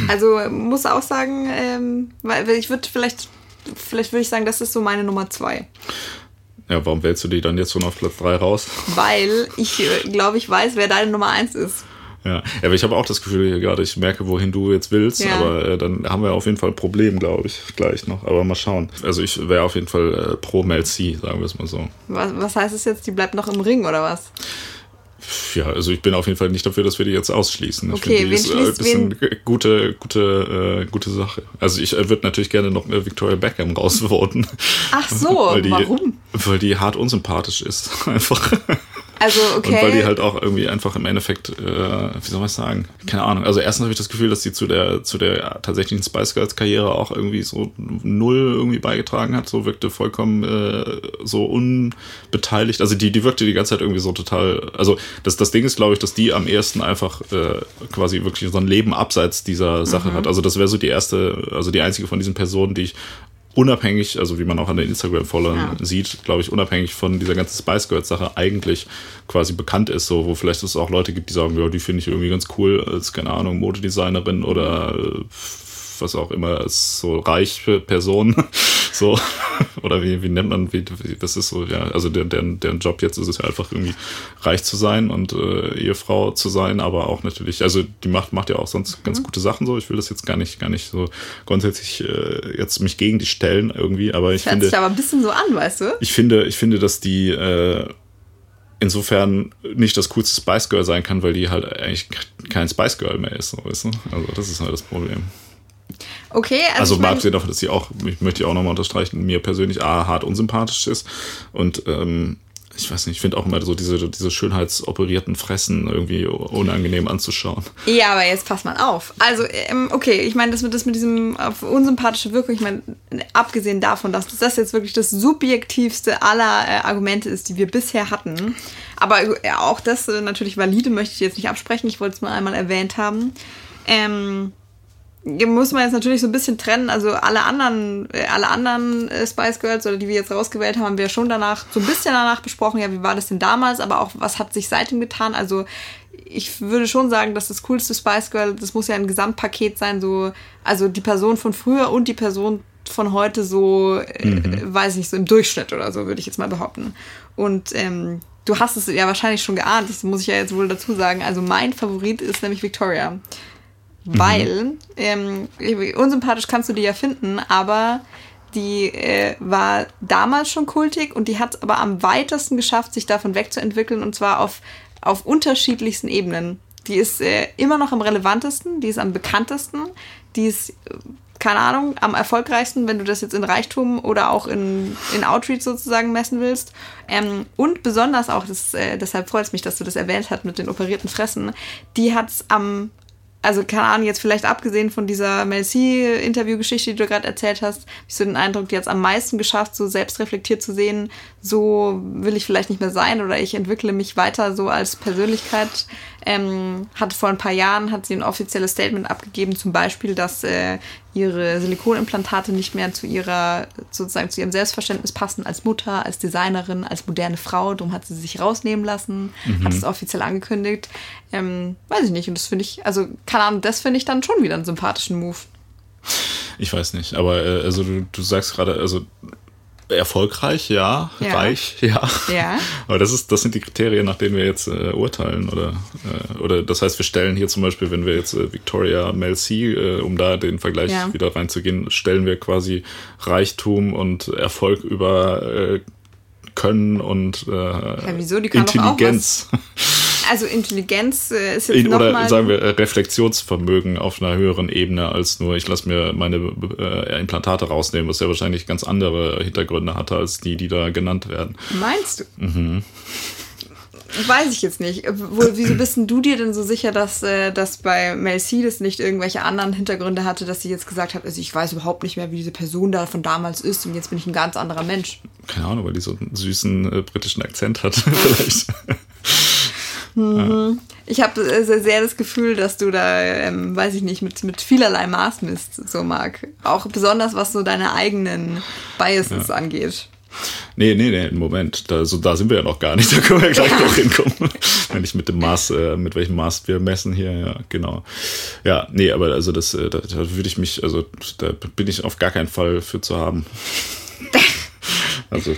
also muss auch sagen, ähm, weil ich würde vielleicht vielleicht würde ich sagen, das ist so meine Nummer zwei. Ja, warum wählst du die dann jetzt schon auf Platz 3 raus? Weil ich äh, glaube, ich weiß, wer deine Nummer 1 ist. Ja, aber ich habe auch das Gefühl hier gerade, ich merke, wohin du jetzt willst, ja. aber äh, dann haben wir auf jeden Fall ein Problem, glaube ich, gleich noch. Aber mal schauen. Also ich wäre auf jeden Fall äh, pro Mel C, sagen wir es mal so. Was, was heißt es jetzt, die bleibt noch im Ring oder was? Ja, also ich bin auf jeden Fall nicht dafür, dass wir die jetzt ausschließen. Okay, ich finde, die ist, äh, das ist eine gute, gute, äh, gute Sache. Also ich äh, würde natürlich gerne noch äh, Victoria Beckham rausvoten. Ach so, die, warum? Weil die hart unsympathisch ist, einfach. Also, okay. Und weil die halt auch irgendwie einfach im Endeffekt, äh, wie soll man sagen? Keine Ahnung. Also erstens habe ich das Gefühl, dass die zu der, zu der tatsächlichen Spice Girls Karriere auch irgendwie so null irgendwie beigetragen hat. So wirkte vollkommen äh, so unbeteiligt. Also die, die wirkte die ganze Zeit irgendwie so total. Also das, das Ding ist, glaube ich, dass die am ersten einfach äh, quasi wirklich so ein Leben abseits dieser Sache mhm. hat. Also das wäre so die erste, also die einzige von diesen Personen, die ich unabhängig, also wie man auch an den Instagram-Followern ja. sieht, glaube ich, unabhängig von dieser ganzen Spice Girls-Sache eigentlich quasi bekannt ist, so, wo vielleicht es auch Leute gibt, die sagen, ja, die finde ich irgendwie ganz cool als, keine Ahnung, Modedesignerin oder was auch immer, als so reiche Person. So. Oder wie, wie nennt man, wie, wie, das ist so, ja, also der, der, deren Job jetzt ist es ja einfach irgendwie reich zu sein und äh, Ehefrau zu sein, aber auch natürlich, also die macht, macht ja auch sonst mhm. ganz gute Sachen so. Ich will das jetzt gar nicht, gar nicht so grundsätzlich äh, jetzt mich gegen die stellen irgendwie, aber ich Hört finde. sich aber ein bisschen so an, weißt du? Ich finde, ich finde, dass die äh, insofern nicht das coolste Spice Girl sein kann, weil die halt eigentlich kein Spice Girl mehr ist, so, weißt du? Also das ist halt das Problem. Okay, also, also mal abgesehen davon, dass sie auch, ich möchte auch nochmal unterstreichen, mir persönlich A, hart unsympathisch ist und ähm, ich weiß nicht, ich finde auch immer so diese, diese schönheitsoperierten Fressen irgendwie unangenehm anzuschauen. Ja, aber jetzt pass mal auf. Also, ähm, okay, ich meine, das mit, das mit diesem auf unsympathische Wirkung, ich meine, abgesehen davon, dass das jetzt wirklich das subjektivste aller äh, Argumente ist, die wir bisher hatten, aber äh, auch das äh, natürlich valide möchte ich jetzt nicht absprechen, ich wollte es mal einmal erwähnt haben. Ähm, muss man jetzt natürlich so ein bisschen trennen. Also alle anderen, äh, alle anderen äh, Spice Girls oder die wir jetzt rausgewählt haben, haben wir schon danach so ein bisschen danach besprochen. Ja, wie war das denn damals? Aber auch was hat sich seitdem getan? Also ich würde schon sagen, dass das coolste Spice Girl, das muss ja ein Gesamtpaket sein. So, also die Person von früher und die Person von heute so, äh, mhm. weiß nicht, so im Durchschnitt oder so würde ich jetzt mal behaupten. Und ähm, du hast es ja wahrscheinlich schon geahnt. Das muss ich ja jetzt wohl dazu sagen. Also mein Favorit ist nämlich Victoria. Mhm. Weil, ähm, unsympathisch kannst du die ja finden, aber die äh, war damals schon kultig und die hat aber am weitesten geschafft, sich davon wegzuentwickeln und zwar auf, auf unterschiedlichsten Ebenen. Die ist äh, immer noch am relevantesten, die ist am bekanntesten, die ist, keine Ahnung, am erfolgreichsten, wenn du das jetzt in Reichtum oder auch in, in Outreach sozusagen messen willst. Ähm, und besonders auch, das, äh, deshalb freut es mich, dass du das erwähnt hast mit den operierten Fressen, die hat es am also keine Ahnung, jetzt vielleicht abgesehen von dieser Mel C-Interview-Geschichte, die du gerade erzählt hast, habe ich so den Eindruck, die hat es am meisten geschafft, so selbstreflektiert zu sehen, so will ich vielleicht nicht mehr sein oder ich entwickle mich weiter so als Persönlichkeit. Ähm, hatte vor ein paar Jahren, hat sie ein offizielles Statement abgegeben, zum Beispiel, dass äh, ihre Silikonimplantate nicht mehr zu ihrer, sozusagen zu ihrem Selbstverständnis passen als Mutter, als Designerin, als moderne Frau. Darum hat sie sich rausnehmen lassen, mhm. hat es offiziell angekündigt. Ähm, weiß ich nicht. Und das finde ich, also, keine Ahnung, das finde ich dann schon wieder einen sympathischen Move. Ich weiß nicht, aber äh, also du, du sagst gerade, also erfolgreich, ja. ja. Reich, ja. Ja. Aber das ist, das sind die Kriterien, nach denen wir jetzt äh, urteilen, oder? Äh, oder das heißt, wir stellen hier zum Beispiel, wenn wir jetzt äh, Victoria Mel C, äh, um da den Vergleich ja. wieder reinzugehen, stellen wir quasi Reichtum und Erfolg über äh, Können und äh, Intelligenz. Also Intelligenz äh, ist jetzt Oder mal sagen wir äh, Reflexionsvermögen auf einer höheren Ebene als nur, ich lasse mir meine äh, Implantate rausnehmen, was ja wahrscheinlich ganz andere Hintergründe hatte als die, die da genannt werden. Meinst du? Mhm. Weiß ich jetzt nicht. Wieso bist denn du dir denn so sicher, dass, äh, dass bei Mel C das nicht irgendwelche anderen Hintergründe hatte, dass sie jetzt gesagt hat, also ich weiß überhaupt nicht mehr, wie diese Person da von damals ist und jetzt bin ich ein ganz anderer Mensch? Keine Ahnung, weil die so einen süßen äh, britischen Akzent hat, vielleicht. Mhm. Ich habe äh, sehr das Gefühl, dass du da, ähm, weiß ich nicht, mit, mit vielerlei Maß misst, so mag. Auch besonders was so deine eigenen Biases ja. angeht. Nee, nee, nee, Moment. Da, so, da sind wir ja noch gar nicht. Da können wir gleich noch hinkommen. Wenn ich mit dem Maß, äh, mit welchem Maß wir messen hier, ja, genau. Ja, nee, aber also das, äh, da, da würde ich mich, also da bin ich auf gar keinen Fall für zu haben. also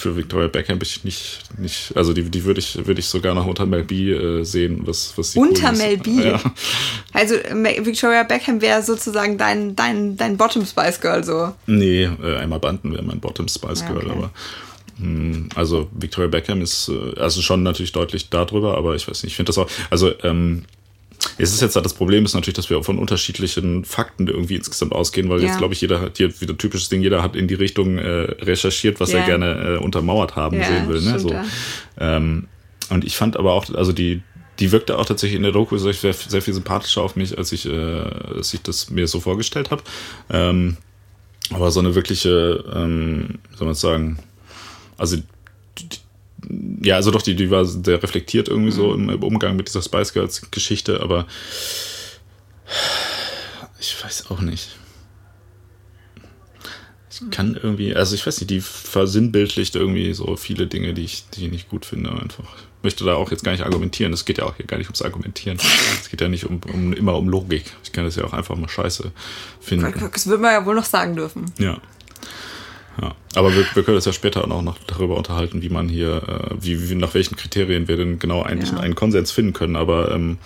für Victoria Beckham bin ich nicht, nicht also die, die würde ich, würde ich sogar noch unter Mel B äh, sehen, was, was Unter cool Mel B? Ja. Also Victoria Beckham wäre sozusagen dein, dein, dein Bottom Spice Girl so. Nee, äh, einmal Banden wäre mein Bottom Spice Girl, okay. aber hm, also Victoria Beckham ist äh, also schon natürlich deutlich darüber, aber ich weiß nicht, ich finde das auch, also ähm, es ist jetzt das Problem ist natürlich, dass wir von unterschiedlichen Fakten irgendwie insgesamt ausgehen, weil ja. jetzt glaube ich jeder hat hier wieder typisches Ding, jeder hat in die Richtung äh, recherchiert, was ja. er gerne äh, untermauert haben ja, sehen will. Ne? So. Ähm, und ich fand aber auch, also die die wirkte auch tatsächlich in der Doku sehr, sehr viel sympathischer auf mich, als ich, äh, als ich das mir so vorgestellt habe. Ähm, aber so eine wirkliche, ähm, soll man sagen, also ja, also doch, die, die war sehr reflektiert irgendwie mhm. so im, im, Umgang mit dieser Spice Girls Geschichte, aber ich weiß auch nicht. Ich kann irgendwie, also ich weiß nicht, die versinnbildlicht irgendwie so viele Dinge, die ich, die ich nicht gut finde, einfach. Ich möchte da auch jetzt gar nicht argumentieren. Es geht ja auch hier gar nicht ums Argumentieren. Es geht ja nicht um, um immer um Logik. Ich kann das ja auch einfach mal scheiße finden. Das würde man ja wohl noch sagen dürfen. Ja. Ja, aber wir, wir können uns ja später auch noch darüber unterhalten, wie man hier, äh, wie, wie nach welchen Kriterien wir denn genau eigentlich Ja. einen Konsens finden können. Aber ähm,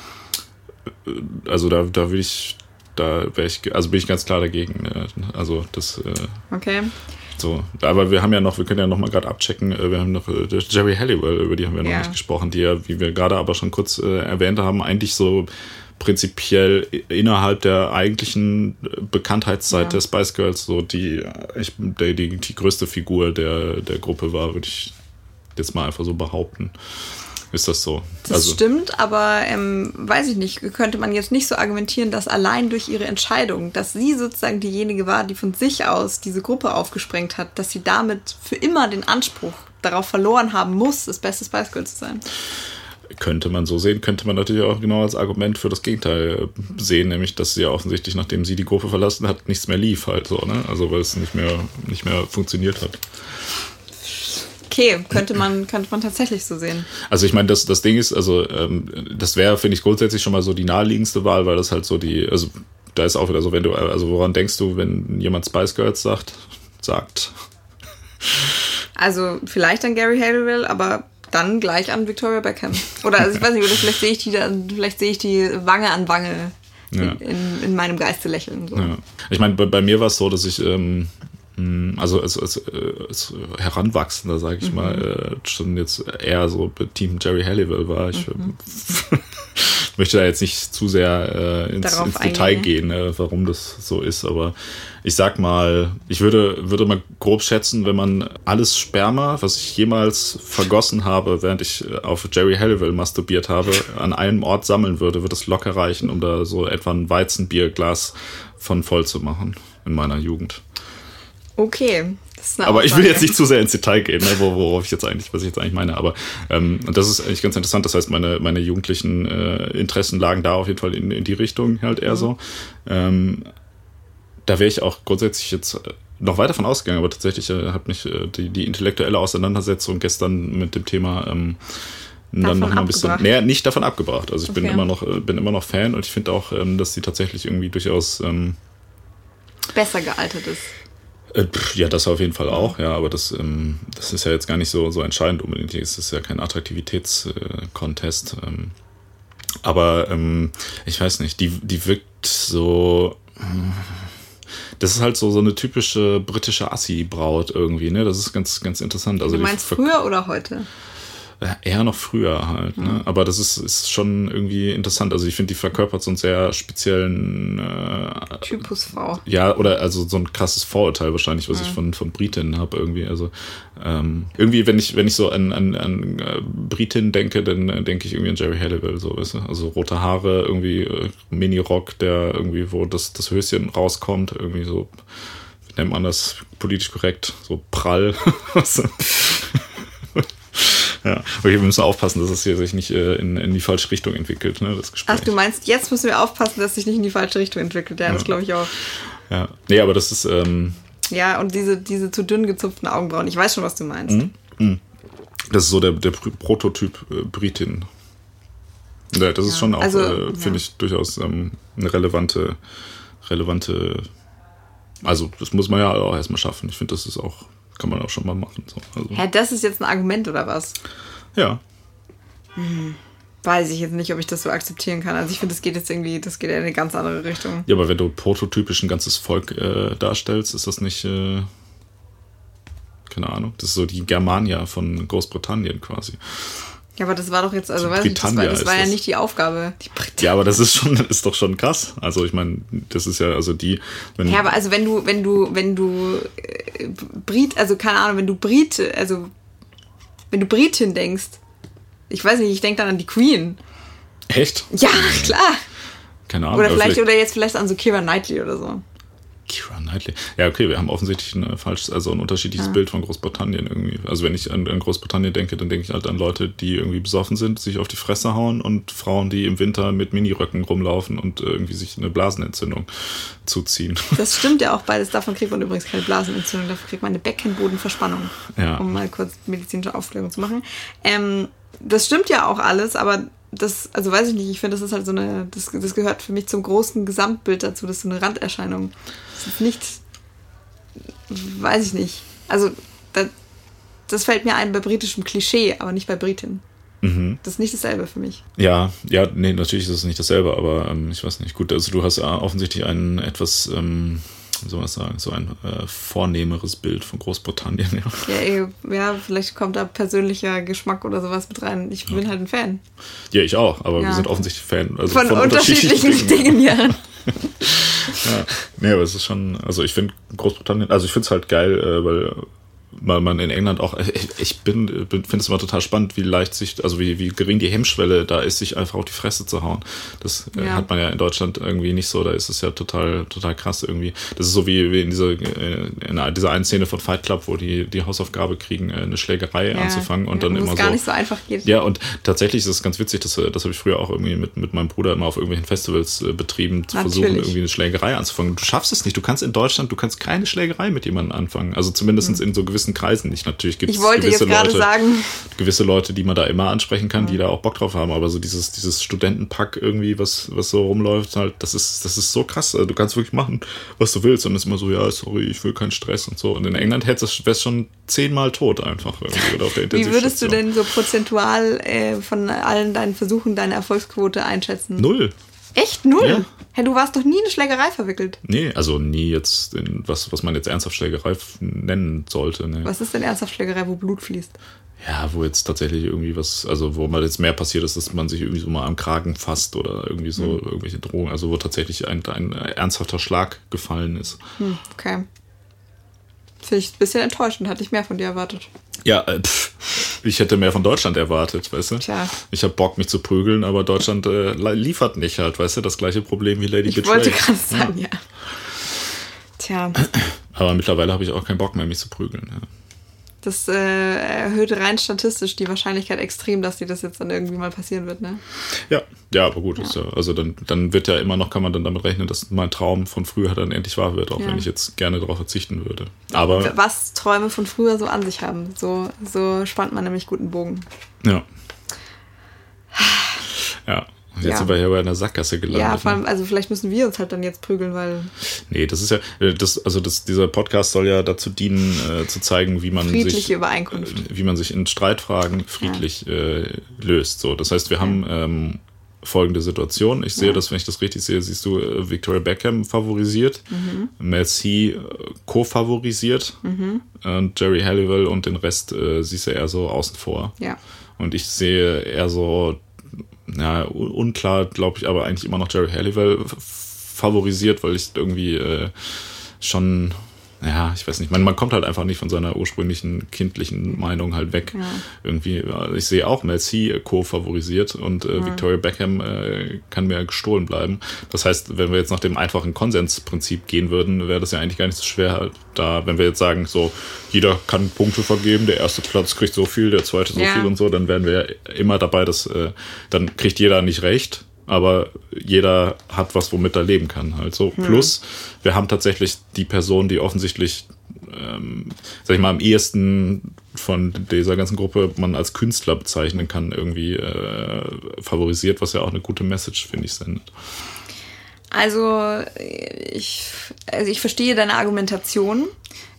äh, also da, da will ich, da wäre ich, also bin ich ganz klar dagegen. Äh, also das äh, Okay. so. Aber wir haben ja noch, wir können ja noch mal gerade abchecken. äh, Wir haben noch äh, Jerry Halliwell, über die haben wir noch Ja. nicht gesprochen, die ja, wie wir gerade aber schon kurz äh, erwähnt haben, eigentlich so prinzipiell innerhalb der eigentlichen äh, Bekanntheitszeit Ja. der Spice Girls so die, äh, ich, die, die, die größte Figur der, der Gruppe war, würde ich jetzt mal einfach so behaupten. Ist das so? Also, Das stimmt, aber ähm, weiß ich nicht, könnte man jetzt nicht so argumentieren, dass allein durch ihre Entscheidung, dass sie sozusagen diejenige war, die von sich aus diese Gruppe aufgesprengt hat, dass sie damit für immer den Anspruch darauf verloren haben muss, das beste Spice Girl zu sein. Könnte man so sehen, könnte man natürlich auch genau als Argument für das Gegenteil äh, sehen, nämlich dass sie ja offensichtlich, nachdem sie die Gruppe verlassen hat, nichts mehr lief halt so, ne? Also weil es nicht mehr, nicht mehr funktioniert hat. Okay, könnte man, könnte man tatsächlich so sehen. Also ich meine, das, das Ding ist, also ähm, das wäre, finde ich, grundsätzlich schon mal so die naheliegendste Wahl, weil das halt so die, also da ist auch wieder so, wenn du, also woran denkst du, wenn jemand Spice Girls sagt, sagt, Also vielleicht an Gary Halliwell, aber dann gleich an Victoria Beckham. Oder also ich weiß nicht, oder vielleicht sehe ich die dann, vielleicht sehe ich die Wange an Wange Ja. in, in, in meinem Geiste lächeln. So. Ja. Ich meine, bei, bei mir war es so, dass ich, ähm, mh, also als, als, äh, als Heranwachsender, sage ich mal, äh, schon jetzt eher so bei Team Jerry Halliwell war. Ich äh, möchte da jetzt nicht zu sehr äh, ins, ins Detail gehen, äh, warum das so ist, aber ich sag mal, ich würde, würde mal grob schätzen, wenn man alles Sperma, was ich jemals vergossen habe, während ich äh, auf Jerry Halliwell masturbiert habe, an einem Ort sammeln würde, würde es locker reichen, um da so etwa ein Weizenbierglas von voll zu machen in meiner Jugend. Okay. Aber ich will jetzt nicht zu sehr ins Detail gehen, ne, wo- worauf ich jetzt eigentlich, was ich jetzt eigentlich meine. Aber ähm, und das ist eigentlich ganz interessant. Das heißt, meine, meine jugendlichen äh, Interessen lagen da auf jeden Fall in, in die Richtung halt eher so. Ähm, da wäre ich auch grundsätzlich jetzt äh, noch weiter von ausgegangen, aber tatsächlich äh, hat mich äh, die, die intellektuelle Auseinandersetzung gestern mit dem Thema ähm, dann noch mal ein bisschen, näher nicht davon abgebracht. Also ich bin Okay. immer noch, äh, bin immer noch Fan und ich finde auch, ähm, dass die tatsächlich irgendwie durchaus ähm, besser gealtert ist. äh, pff, Ja, das auf jeden Fall auch, ja, aber das, ähm, das ist ja jetzt gar nicht so, so entscheidend unbedingt. Es ist ja kein Attraktivitäts-Contest. Ähm, aber ähm, ich weiß nicht, die, die wirkt so. äh, Das ist halt so, so eine typische britische Assi-Braut irgendwie, ne? Das ist ganz, ganz interessant. Also Du meinst früher oder heute? Eher noch früher halt, ne? Aber das ist, ist schon irgendwie interessant. Also ich finde, die verkörpert so einen sehr speziellen äh, Typus Frau. ja, oder also so ein krasses Vorurteil wahrscheinlich, was ich Mhm. von, von Britinnen habe irgendwie. Also ähm, irgendwie, wenn ich, wenn ich so an, an, an äh, Britinnen denke, dann äh, denke ich irgendwie an Jerry Halliwell, so, weißt du? Also rote Haare, irgendwie äh, Mini-Rock, der irgendwie, wo das, das Höschen rauskommt, irgendwie so, wie nennt man das politisch korrekt, so prall. Ja, okay, wir müssen aufpassen, dass es hier sich nicht äh, in, in die falsche Richtung entwickelt, ne, das Gespräch. Ach, du meinst, jetzt müssen wir aufpassen, dass sich nicht in die falsche Richtung entwickelt. Ja, das glaube ich auch. Ja, nee, aber das ist, ähm, Ja, und diese, diese zu dünn gezupften Augenbrauen. Ich weiß schon, was du meinst. Mhm. Das ist so der, der Pr- Prototyp äh, Britin. Ja, das ist Ja, schon auch, also, äh, ja. finde ich, durchaus ähm, eine relevante, relevante, also das muss man ja auch erstmal schaffen. Ich finde, das ist auch, kann man auch schon mal machen. So. Also, Hä, das ist jetzt ein Argument oder was? ja. Weiß ich jetzt nicht, ob ich das so akzeptieren kann. Also ich finde, das geht jetzt irgendwie, das geht in eine ganz andere Richtung. ja, aber wenn du prototypisch ein ganzes Volk äh, darstellst, ist das nicht, äh, keine Ahnung, das ist so die Germania von Großbritannien quasi. Ja, aber das war doch jetzt, also Die weiß ich, das war, das war ja das. nicht die Aufgabe. Die Ja, aber das ist schon, ist doch schon krass. Also ich meine, das ist ja, also die, wenn, Ja, aber also wenn du, wenn du, wenn du äh, Brit, also keine Ahnung, wenn du Brit, also wenn du Britin denkst, ich weiß nicht, ich denke dann an die Queen. echt? Ja, klar. Keine Ahnung. Oder aber vielleicht, oder jetzt vielleicht an so Kira Knightley oder so. Keira Knightley. Ja, okay, wir haben offensichtlich ein äh, falsches, also ein unterschiedliches Bild von Großbritannien irgendwie. Also wenn ich an, an Großbritannien denke, dann denke ich halt an Leute, die irgendwie besoffen sind, sich auf die Fresse hauen und Frauen, die im Winter mit Miniröcken rumlaufen und irgendwie sich eine Blasenentzündung zuziehen. Das stimmt ja auch beides. Davon kriegt man übrigens keine Blasenentzündung, dafür kriegt man eine Beckenbodenverspannung. Ja. Um mal kurz medizinische Aufklärung zu machen. Ähm, das stimmt ja auch alles, aber das, also weiß ich nicht, ich finde, das ist halt so eine, das, das gehört für mich zum großen Gesamtbild dazu, das ist so eine Randerscheinung. Das ist nicht, weiß ich nicht. Also, das, das fällt mir ein bei britischem Klischee, aber nicht bei Britin. Mhm. Das ist nicht dasselbe für mich. Ja, ja, nee, natürlich ist es nicht dasselbe, aber ähm, ich weiß nicht. Gut, also du hast offensichtlich ein etwas, ähm, wie soll man sagen, so ein äh, vornehmeres Bild von Großbritannien. Ja. Ja, ja, vielleicht kommt da persönlicher Geschmack oder sowas mit rein. Ich bin halt ein Fan. ja, ich auch, aber wir sind offensichtlich Fan. Also Von, unterschiedlichen Dingen, ja. Ja, nee, aber es ist schon, also ich finde Großbritannien, also ich finde es halt geil, äh, weil weil man in England auch, ich, bin, bin finde es immer total spannend, wie leicht sich, also wie, wie gering die Hemmschwelle da ist, sich einfach auf die Fresse zu hauen. Das äh, Ja. hat man ja in Deutschland irgendwie nicht so, da ist es ja total, total krass irgendwie. Das ist so wie, wie in dieser, äh, in dieser einen Szene von Fight Club, wo die die Hausaufgabe kriegen, äh, eine Schlägerei ja. anzufangen und ja, dann immer es gar so. nicht so einfach geht. Ja, und tatsächlich ist es ganz witzig, das, das habe ich früher auch irgendwie mit, mit meinem Bruder immer auf irgendwelchen Festivals betrieben, zu versuchen, Natürlich. irgendwie eine Schlägerei anzufangen. Du schaffst es nicht. Du kannst in Deutschland, du kannst keine Schlägerei mit jemandem anfangen. Also zumindest in so gewissen Kreisen nicht. Natürlich gibt es. Ich wollte jetzt gewisse Leute, sagen, gewisse Leute, die man da immer ansprechen kann, die da auch Bock drauf haben. Aber so dieses, dieses Studentenpack irgendwie, was, was so rumläuft, halt, das ist, das ist so krass. Also du kannst wirklich machen, was du willst. Und es ist immer so, ja, sorry, ich will keinen Stress und so. Und in England hättest du, wärst schon zehnmal tot einfach wie würdest du denn so prozentual äh, von allen deinen Versuchen deine Erfolgsquote einschätzen? Null. Echt null? Ja. Hey, du warst doch nie in eine Schlägerei verwickelt. Nee, also nie jetzt, in was, was man jetzt ernsthaft Schlägerei nennen sollte. Ne? Was ist denn ernsthaft Schlägerei, wo Blut fließt? Ja, wo jetzt tatsächlich irgendwie was, also wo mal jetzt mehr passiert ist, dass man sich irgendwie so mal am Kragen fasst oder irgendwie so Hm. irgendwelche Drohungen, also wo tatsächlich ein, ein ernsthafter Schlag gefallen ist. Hm, okay. Finde ich ein bisschen enttäuschend, hatte ich mehr von dir erwartet. Ja, äh, pff, ich hätte mehr von Deutschland erwartet, weißt du? Tja. Ich habe Bock, mich zu prügeln, aber Deutschland äh, liefert nicht halt, weißt du? Das gleiche Problem wie Lady Ich Betray. wollte gerade sagen, ja. Tja, Aber mittlerweile habe ich auch keinen Bock mehr, mich zu prügeln. Ja. Das äh, erhöht rein statistisch die Wahrscheinlichkeit extrem, dass dir das jetzt dann irgendwie mal passieren wird, ne? Ja, ja, aber gut, Ist ja, also dann, dann wird ja immer noch, kann man dann damit rechnen, dass mein Traum von früher dann endlich wahr wird, auch Ja. wenn ich jetzt gerne darauf verzichten würde. Aber Was Träume von früher so an sich haben. So, so spannt man nämlich guten Bogen. ja. Ja. Jetzt Ja. sind wir hier bei einer Sackgasse gelandet. Ja, vor ne? allem, also vielleicht müssen wir uns halt dann jetzt prügeln, weil Nee, das ist ja, äh, das, also das, dieser Podcast soll ja dazu dienen, äh, zu zeigen, wie man friedliche sich, Übereinkunft. äh, wie man sich in Streitfragen friedlich äh, löst. So, das heißt, wir haben ähm, folgende Situation. Ich sehe, Ja. dass wenn ich das richtig sehe, siehst du äh, Victoria Beckham favorisiert, Mhm. Äh, co-favorisiert Mhm. und Jerry Halliwell und den Rest äh, siehst du eher so außen vor. Ja. Und ich sehe eher so, ja, un- unklar, glaube ich, aber eigentlich immer noch Jerry Halliwell favorisiert, weil ich irgendwie äh, schon, ja, ich weiß nicht, man, man kommt halt einfach nicht von seiner ursprünglichen kindlichen Meinung halt weg. Ja. Irgendwie, ja, ich sehe auch Mel C co-favorisiert und äh, Victoria Beckham äh, kann mir gestohlen bleiben. Das heißt, wenn wir jetzt nach dem einfachen Konsensprinzip gehen würden, wäre das ja eigentlich gar nicht so schwer, halt da, wenn wir jetzt sagen, so, jeder kann Punkte vergeben, der erste Platz kriegt so viel, der zweite so Ja. viel und so, dann wären wir immer dabei, dass äh, dann kriegt jeder nicht recht, aber jeder hat was, womit er leben kann. Halt so. Plus, wir haben tatsächlich die Person, die offensichtlich, ähm, sag ich mal, am ehesten von dieser ganzen Gruppe man als Künstler bezeichnen kann, irgendwie äh, favorisiert, was ja auch eine gute Message, finde ich, sendet. Also ich, also ich verstehe deine Argumentation.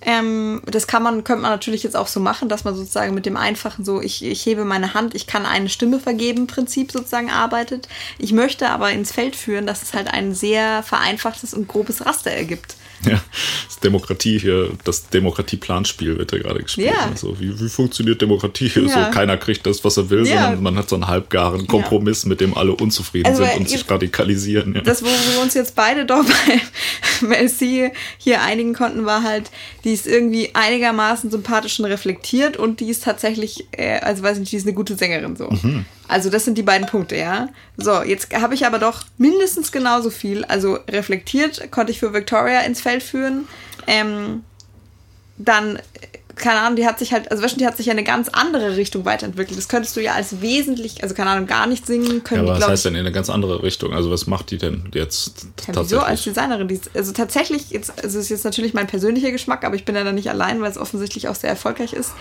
Ähm, das kann man, könnte man natürlich jetzt auch so machen, dass man sozusagen mit dem einfachen so, ich, ich hebe meine Hand, ich kann eine Stimme vergeben, Prinzip sozusagen arbeitet. Ich möchte aber ins Feld führen, dass es halt ein sehr vereinfachtes und grobes Raster ergibt. Ja, das Demokratie hier, das Demokratie-Planspiel wird ja gerade gespielt. Ja. Also, wie, wie funktioniert Demokratie hier? Ja. So, keiner kriegt das, was er will, Ja. sondern man hat so einen halbgaren Kompromiss, mit dem alle unzufrieden Also, sind und sich radikalisieren. Ja. Das, wo wir uns jetzt beide doch bei C hier einigen konnten, war halt, die ist irgendwie einigermaßen sympathisch und reflektiert und die ist tatsächlich, äh, also weiß nicht, die ist eine gute Sängerin so. Also das sind die beiden Punkte, ja. So, jetzt habe ich aber doch mindestens genauso viel, also reflektiert konnte ich für Victoria ins Feld führen. Ähm, dann, keine Ahnung, die hat sich halt, also Wäschen, die hat sich ja eine ganz andere Richtung weiterentwickelt. Das könntest du ja als wesentlich, also keine Ahnung, gar nicht singen Ja, können. aber die, was heißt denn in eine ganz andere Richtung? Also was macht die denn jetzt ja, wieso als tatsächlich? Designerin? Die, also tatsächlich, jetzt, also es ist jetzt natürlich mein persönlicher Geschmack, aber ich bin ja da nicht allein, weil es offensichtlich auch sehr erfolgreich ist.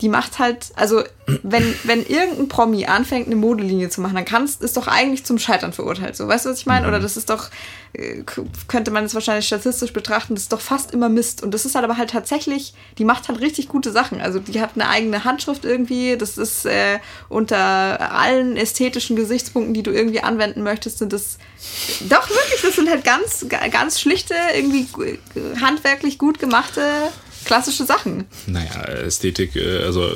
Die macht halt, also wenn, wenn irgendein Promi anfängt, eine Modelinie zu machen, dann kann es, ist doch eigentlich zum Scheitern verurteilt. So, weißt du, was ich meine? Oder das ist doch, äh, könnte man es wahrscheinlich statistisch betrachten, das ist doch fast immer Mist. Und das ist halt aber halt tatsächlich, die macht halt richtig gute Sachen. Also die hat eine eigene Handschrift irgendwie, das ist äh, unter allen ästhetischen Gesichtspunkten, die du irgendwie anwenden möchtest, sind das doch wirklich, das sind halt ganz, ganz schlichte, irgendwie handwerklich gut gemachte klassische Sachen. Naja, Ästhetik, äh, also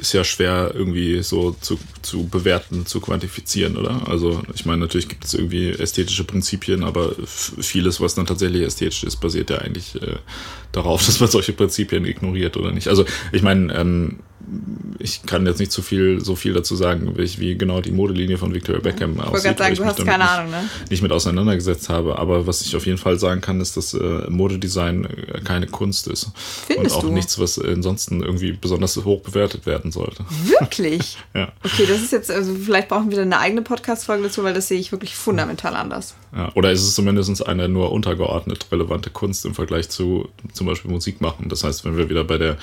ist ja schwer irgendwie so zu, zu bewerten, zu quantifizieren, oder? Also ich meine, natürlich gibt es irgendwie ästhetische Prinzipien, aber vieles, was dann tatsächlich ästhetisch ist, basiert ja eigentlich äh, darauf, dass man solche Prinzipien ignoriert oder nicht. Also ich meine, ähm, ich kann jetzt nicht zu viel, so viel dazu sagen, wie, wie genau die Modelinie von Victoria Beckham ich aussieht. Ich sagen, du hast keine Ahnung, ne? Nicht mit auseinandergesetzt habe, aber was ich auf jeden Fall sagen kann, ist, dass äh, Modedesign äh, keine Kunst ist. Findest Und auch du? nichts, was ansonsten irgendwie besonders hoch bewertet werden sollte. Wirklich? ja. Okay, das ist jetzt, also vielleicht brauchen wir eine eigene Podcast-Folge dazu, weil das sehe ich wirklich fundamental anders. Ja, oder ist es zumindest eine nur untergeordnet relevante Kunst im Vergleich zu zum Beispiel Musik machen? Das heißt, wenn wir wieder bei der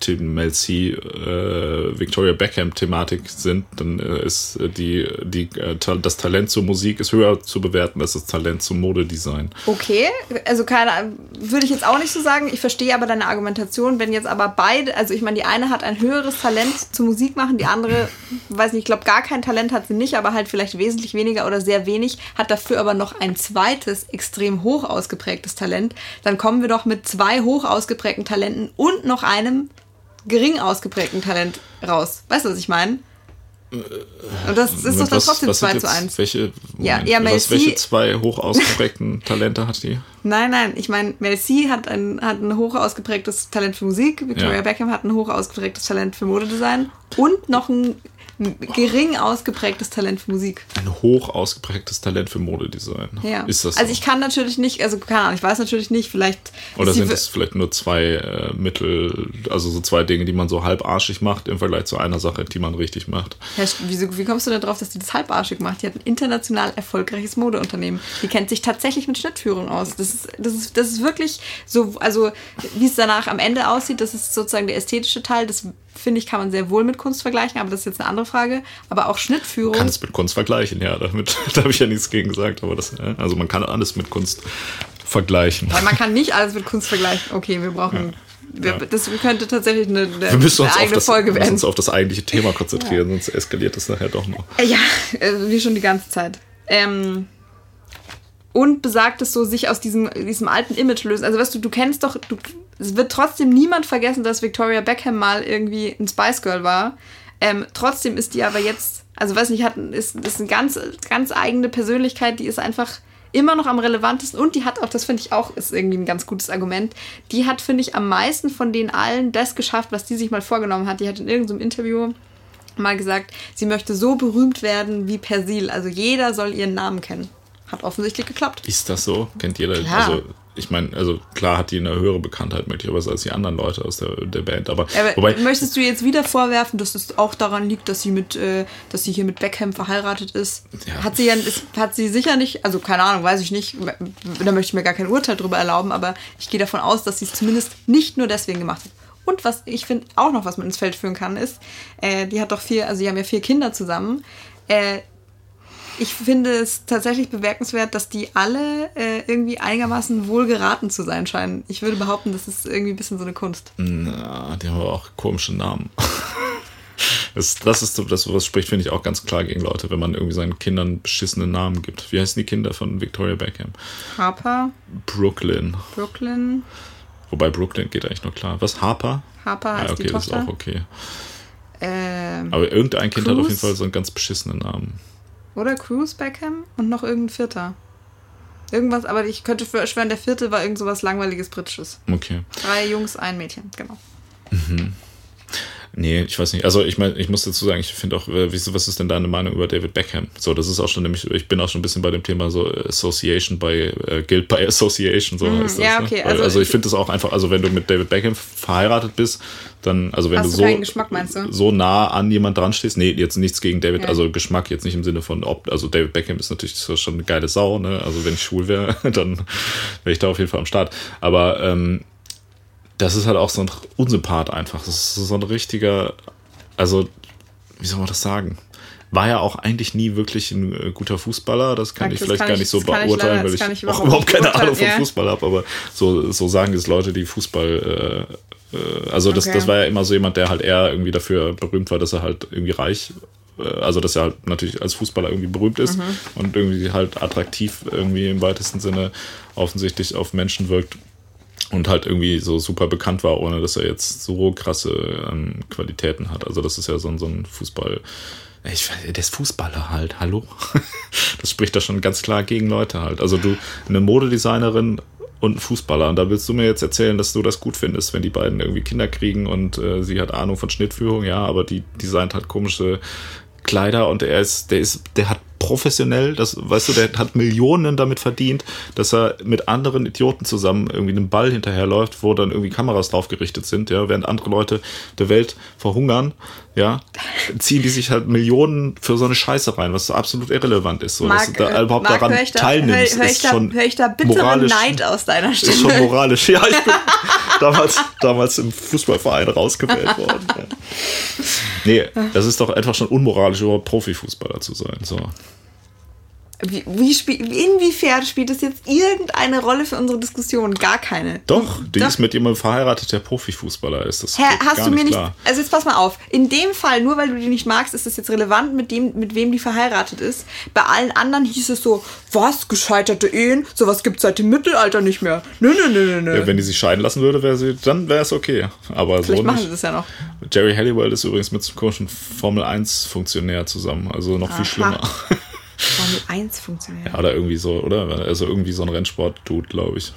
Tim Mel C, äh, Victoria Beckham Thematik sind, dann äh, ist die, die, äh, das Talent zur Musik ist höher zu bewerten als das Talent zum Modedesign. Okay, also keine, würde ich jetzt auch nicht so sagen. Ich verstehe aber deine Argumentation, wenn jetzt aber beide, also ich meine, die eine hat ein höheres Talent zur Musik machen, die andere, weiß nicht, ich glaube gar kein Talent hat sie nicht, aber halt vielleicht wesentlich weniger oder sehr wenig, hat dafür aber noch ein zweites extrem hoch ausgeprägtes Talent, dann kommen wir doch mit zwei hoch ausgeprägten Talenten und noch einem gering ausgeprägten Talent raus. Weißt du, was ich meine? Und das ist doch dann trotzdem 2 zu 1. Welche, ja, ja, was, welche zwei hoch ausgeprägten Talente hat die? Nein, nein, ich meine, Mel C hat ein, hat ein hoch ausgeprägtes Talent für Musik, Victoria ja. Beckham hat ein hoch ausgeprägtes Talent für Modedesign und noch ein gering ausgeprägtes Talent für Musik. Ein hoch ausgeprägtes Talent für Modedesign. Ja. Ist das so? Also ich kann natürlich nicht, also keine Ahnung, ich weiß natürlich nicht, vielleicht. Oder sind es vielleicht nur zwei äh, Mittel, also so zwei Dinge, die man so halbarschig macht im Vergleich zu einer Sache, die man richtig macht. Ja, wieso, wie kommst du denn drauf, dass die das halbarschig macht? Die hat ein international erfolgreiches Modeunternehmen. Die kennt sich tatsächlich mit Schnittführung aus. Das ist, das ist, das ist wirklich so, also wie es danach am Ende aussieht, das ist sozusagen der ästhetische Teil. Das finde ich, kann man sehr wohl mit Kunst vergleichen, aber das ist jetzt eine andere Frage. Aber auch Schnittführung. Man kann es mit Kunst vergleichen, ja, damit, da habe ich ja nichts gegen gesagt, aber das, also man kann alles mit Kunst vergleichen. Weil man kann nicht alles mit Kunst vergleichen. Okay, wir brauchen. Ja. Wir, das könnte tatsächlich eine, eine, wir müssen uns eine eigene das, Folge werden. Wir müssen uns auf das eigentliche Thema konzentrieren, ja. sonst eskaliert das nachher doch noch. Ja, äh, wie schon die ganze Zeit. Ähm, und besagt es so, sich aus diesem, diesem alten Image lösen. Also weißt du, du kennst doch, du, es wird trotzdem niemand vergessen, dass Victoria Beckham mal irgendwie ein Spice Girl war. Ähm, trotzdem ist die aber jetzt, also weiß nicht, hat, ist, ist eine ganz, ganz eigene Persönlichkeit, die ist einfach immer noch am relevantesten und die hat auch, das finde ich auch, ist irgendwie ein ganz gutes Argument, die hat, finde ich, am meisten von den allen das geschafft, was die sich mal vorgenommen hat. Die hat in irgendeinem Interview mal gesagt, sie möchte so berühmt werden wie Persil. Also jeder soll ihren Namen kennen. Hat offensichtlich geklappt. Ist das so? Kennt jeder? Klar. Also ich meine, also klar hat die eine höhere Bekanntheit möglicherweise als die anderen Leute aus der, der Band, aber, aber wobei, möchtest du jetzt wieder vorwerfen, dass es auch daran liegt, dass sie mit, äh, dass sie hier mit Beckham verheiratet ist? Ja. Hat sie ja, ist, hat sie sicher nicht, also keine Ahnung, weiß ich nicht, da möchte ich mir gar kein Urteil drüber erlauben, aber ich gehe davon aus, dass sie es zumindest nicht nur deswegen gemacht hat. Und was ich finde auch noch, was man ins Feld führen kann, ist, äh, die hat doch vier, also sie haben ja vier Kinder zusammen. Äh, ich finde es tatsächlich bemerkenswert, dass die alle äh, irgendwie einigermaßen wohl geraten zu sein scheinen. Ich würde behaupten, das ist irgendwie ein bisschen so eine Kunst. Na, die haben aber auch komische Namen. Das, das ist das, was spricht, finde ich, auch ganz klar gegen Leute, wenn man irgendwie seinen Kindern beschissene Namen gibt. Wie heißen die Kinder von Victoria Beckham? Harper. Brooklyn. Brooklyn. Wobei Brooklyn geht eigentlich nur klar. Was? Harper? Harper heißt ah, okay, die das ist Tochter. auch okay. Ähm, Aber irgendein Kind hat auf Cruz? jeden Fall so einen ganz beschissenen Namen. Oder Cruz Beckham und noch irgendein Vierter. Irgendwas, aber ich könnte für schwören, der vierte war irgend sowas langweiliges Britisches. Okay. Drei Jungs, ein Mädchen, genau. Nee, ich weiß nicht. Also ich meine, ich muss dazu sagen, ich finde auch, äh, wie- was ist denn deine Meinung über David Beckham? So, das ist auch schon nämlich, ich bin auch schon ein bisschen bei dem Thema so Association by äh, Guild by Association, so Mhm, heißt das. ja, ne? okay, Weil, also also ich finde das auch einfach, also wenn du mit David Beckham verheiratet bist, dann, also wenn du so, keinen Geschmack, meinst du? so nah an jemand dran stehst, nee, jetzt nichts gegen David, Ja. also Geschmack jetzt nicht im Sinne von ob, also David Beckham ist natürlich so schon eine geile Sau, ne? Also wenn ich schwul wäre, dann wäre ich da auf jeden Fall am Start. Aber ähm, das ist halt auch so ein Unsympath einfach. Das ist so ein richtiger, also, wie soll man das sagen? War ja auch eigentlich nie wirklich ein äh, guter Fußballer. Das kann Ja, ich das vielleicht kann gar ich- nicht so das kann ich beurteilen, leider- weil das ich, ich auch überhaupt überhaupt keine Ahnung beurteilen, vom ja. Fußball habe. Aber so, so sagen es Leute, die Fußball. Äh, äh, also das, Okay. das war ja immer so jemand, der halt eher irgendwie dafür berühmt war, dass er halt irgendwie reich äh, also dass er halt natürlich als Fußballer irgendwie berühmt ist Mhm. und irgendwie halt attraktiv irgendwie im weitesten Sinne offensichtlich auf Menschen wirkt und halt irgendwie so super bekannt war, ohne dass er jetzt so krasse ähm, Qualitäten hat. Also das ist ja so ein, so ein Fußball. Ich, der ist Fußballer halt, hallo? Das spricht da schon ganz klar gegen Leute halt. Also du, eine Modedesignerin und ein Fußballer. Und da willst du mir jetzt erzählen, dass du das gut findest, wenn die beiden irgendwie Kinder kriegen und äh, sie hat Ahnung von Schnittführung, ja, aber die designt halt komische Kleider und er ist, der ist, der hat professionell, das, weißt du, der hat Millionen damit verdient, dass er mit anderen Idioten zusammen irgendwie einem Ball hinterherläuft, wo dann irgendwie Kameras drauf gerichtet sind, ja, während andere Leute der Welt verhungern, ja, ziehen die sich halt Millionen für so eine Scheiße rein, was absolut irrelevant ist, so, dass du da überhaupt Marc, daran da, teilnimmst, hör, hör ich ist da, schon hör ich da moralisch, Neid aus deiner ist schon Stimme. moralisch. Ja, ich bin damals, damals im Fußballverein rausgewählt worden. Ja. Nee, das ist doch einfach schon unmoralisch, überhaupt Profifußballer zu sein. So. Wie, wie spiel, inwiefern spielt das jetzt irgendeine Rolle für unsere Diskussion? Gar keine. Doch, die Doch. ist mit jemandem verheiratet, der Profifußballer ist. Das Hä, hast du mir nicht. klar. Also jetzt pass mal auf. In dem Fall, nur weil du die nicht magst, ist das jetzt relevant, mit dem, mit wem die verheiratet ist. Bei allen anderen hieß es so, was, gescheiterte Ehen? Sowas gibt's seit dem Mittelalter nicht mehr. Nö, nö, nö, nö. Ja, wenn die sich scheiden lassen würde, wäre sie, dann wäre es okay. Aber Vielleicht so machen sie nicht. das ja noch. Jerry Halliwell ist übrigens mit so einem komischen Formel-1-Funktionär zusammen. Also noch Aha. viel schlimmer. Formel 1 funktioniert. Ja, oder irgendwie so, oder? Also irgendwie so ein Rennsport-Dude, glaube ich.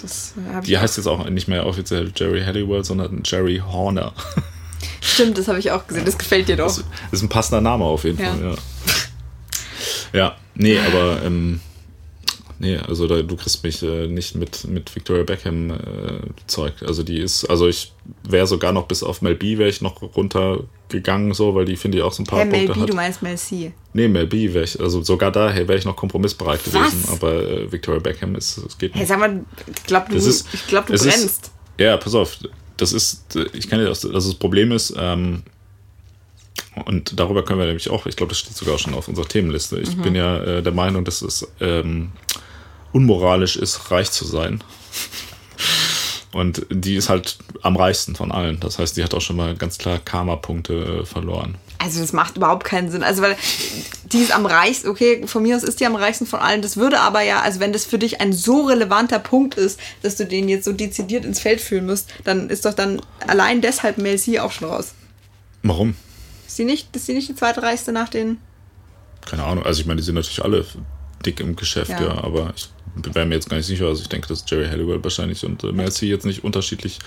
Das äh, Die ich heißt jetzt auch nicht mehr offiziell Jerry Halliwell, sondern Jerry Horner. Stimmt, das habe ich auch gesehen. Das gefällt dir doch. Das ist ein passender Name auf jeden Ja. Fall, ja. Ja, nee, aber ähm, nee, also da, du kriegst mich äh, nicht mit, mit Victoria Beckham äh, Zeug. Also die ist, also ich wäre sogar noch bis auf Mel B wäre ich noch runtergegangen, so, weil die finde ich auch so ein paar Hey, Mel Punkte B, hat. du meinst Mel C. Nee, Mel B wäre ich, also sogar da wäre ich noch kompromissbereit Was? gewesen, aber äh, Victoria Beckham ist, es geht Hey, nicht. sag mal, ich glaube, du, ist- ich glaub, du es ist- brennst. Ja, pass auf, das ist, ich kann dir das, also das Problem ist, ähm, und darüber können wir nämlich auch, ich glaube, das steht sogar schon auf unserer Themenliste. Ich Mhm. bin ja äh, der Meinung, dass es ähm, unmoralisch ist, reich zu sein. Und die ist halt am reichsten von allen. Das heißt, die hat auch schon mal ganz klar Karma-Punkte äh, verloren. Also das macht überhaupt keinen Sinn. Also weil die ist am reichsten, okay, von mir aus ist die am reichsten von allen. Das würde aber ja, also wenn das für dich ein so relevanter Punkt ist, dass du den jetzt so dezidiert ins Feld führen musst, dann ist doch dann allein deshalb Mel C auch schon raus. Warum? Ist sie nicht, ist sie nicht die zweite reichste nach den... Keine Ahnung. Also ich meine, die sind natürlich alle dick im Geschäft, Ja. ja, aber ich wäre mir jetzt gar nicht sicher. Also ich denke, dass Jerry Halliwell wahrscheinlich und äh, Mel C jetzt nicht unterschiedlich.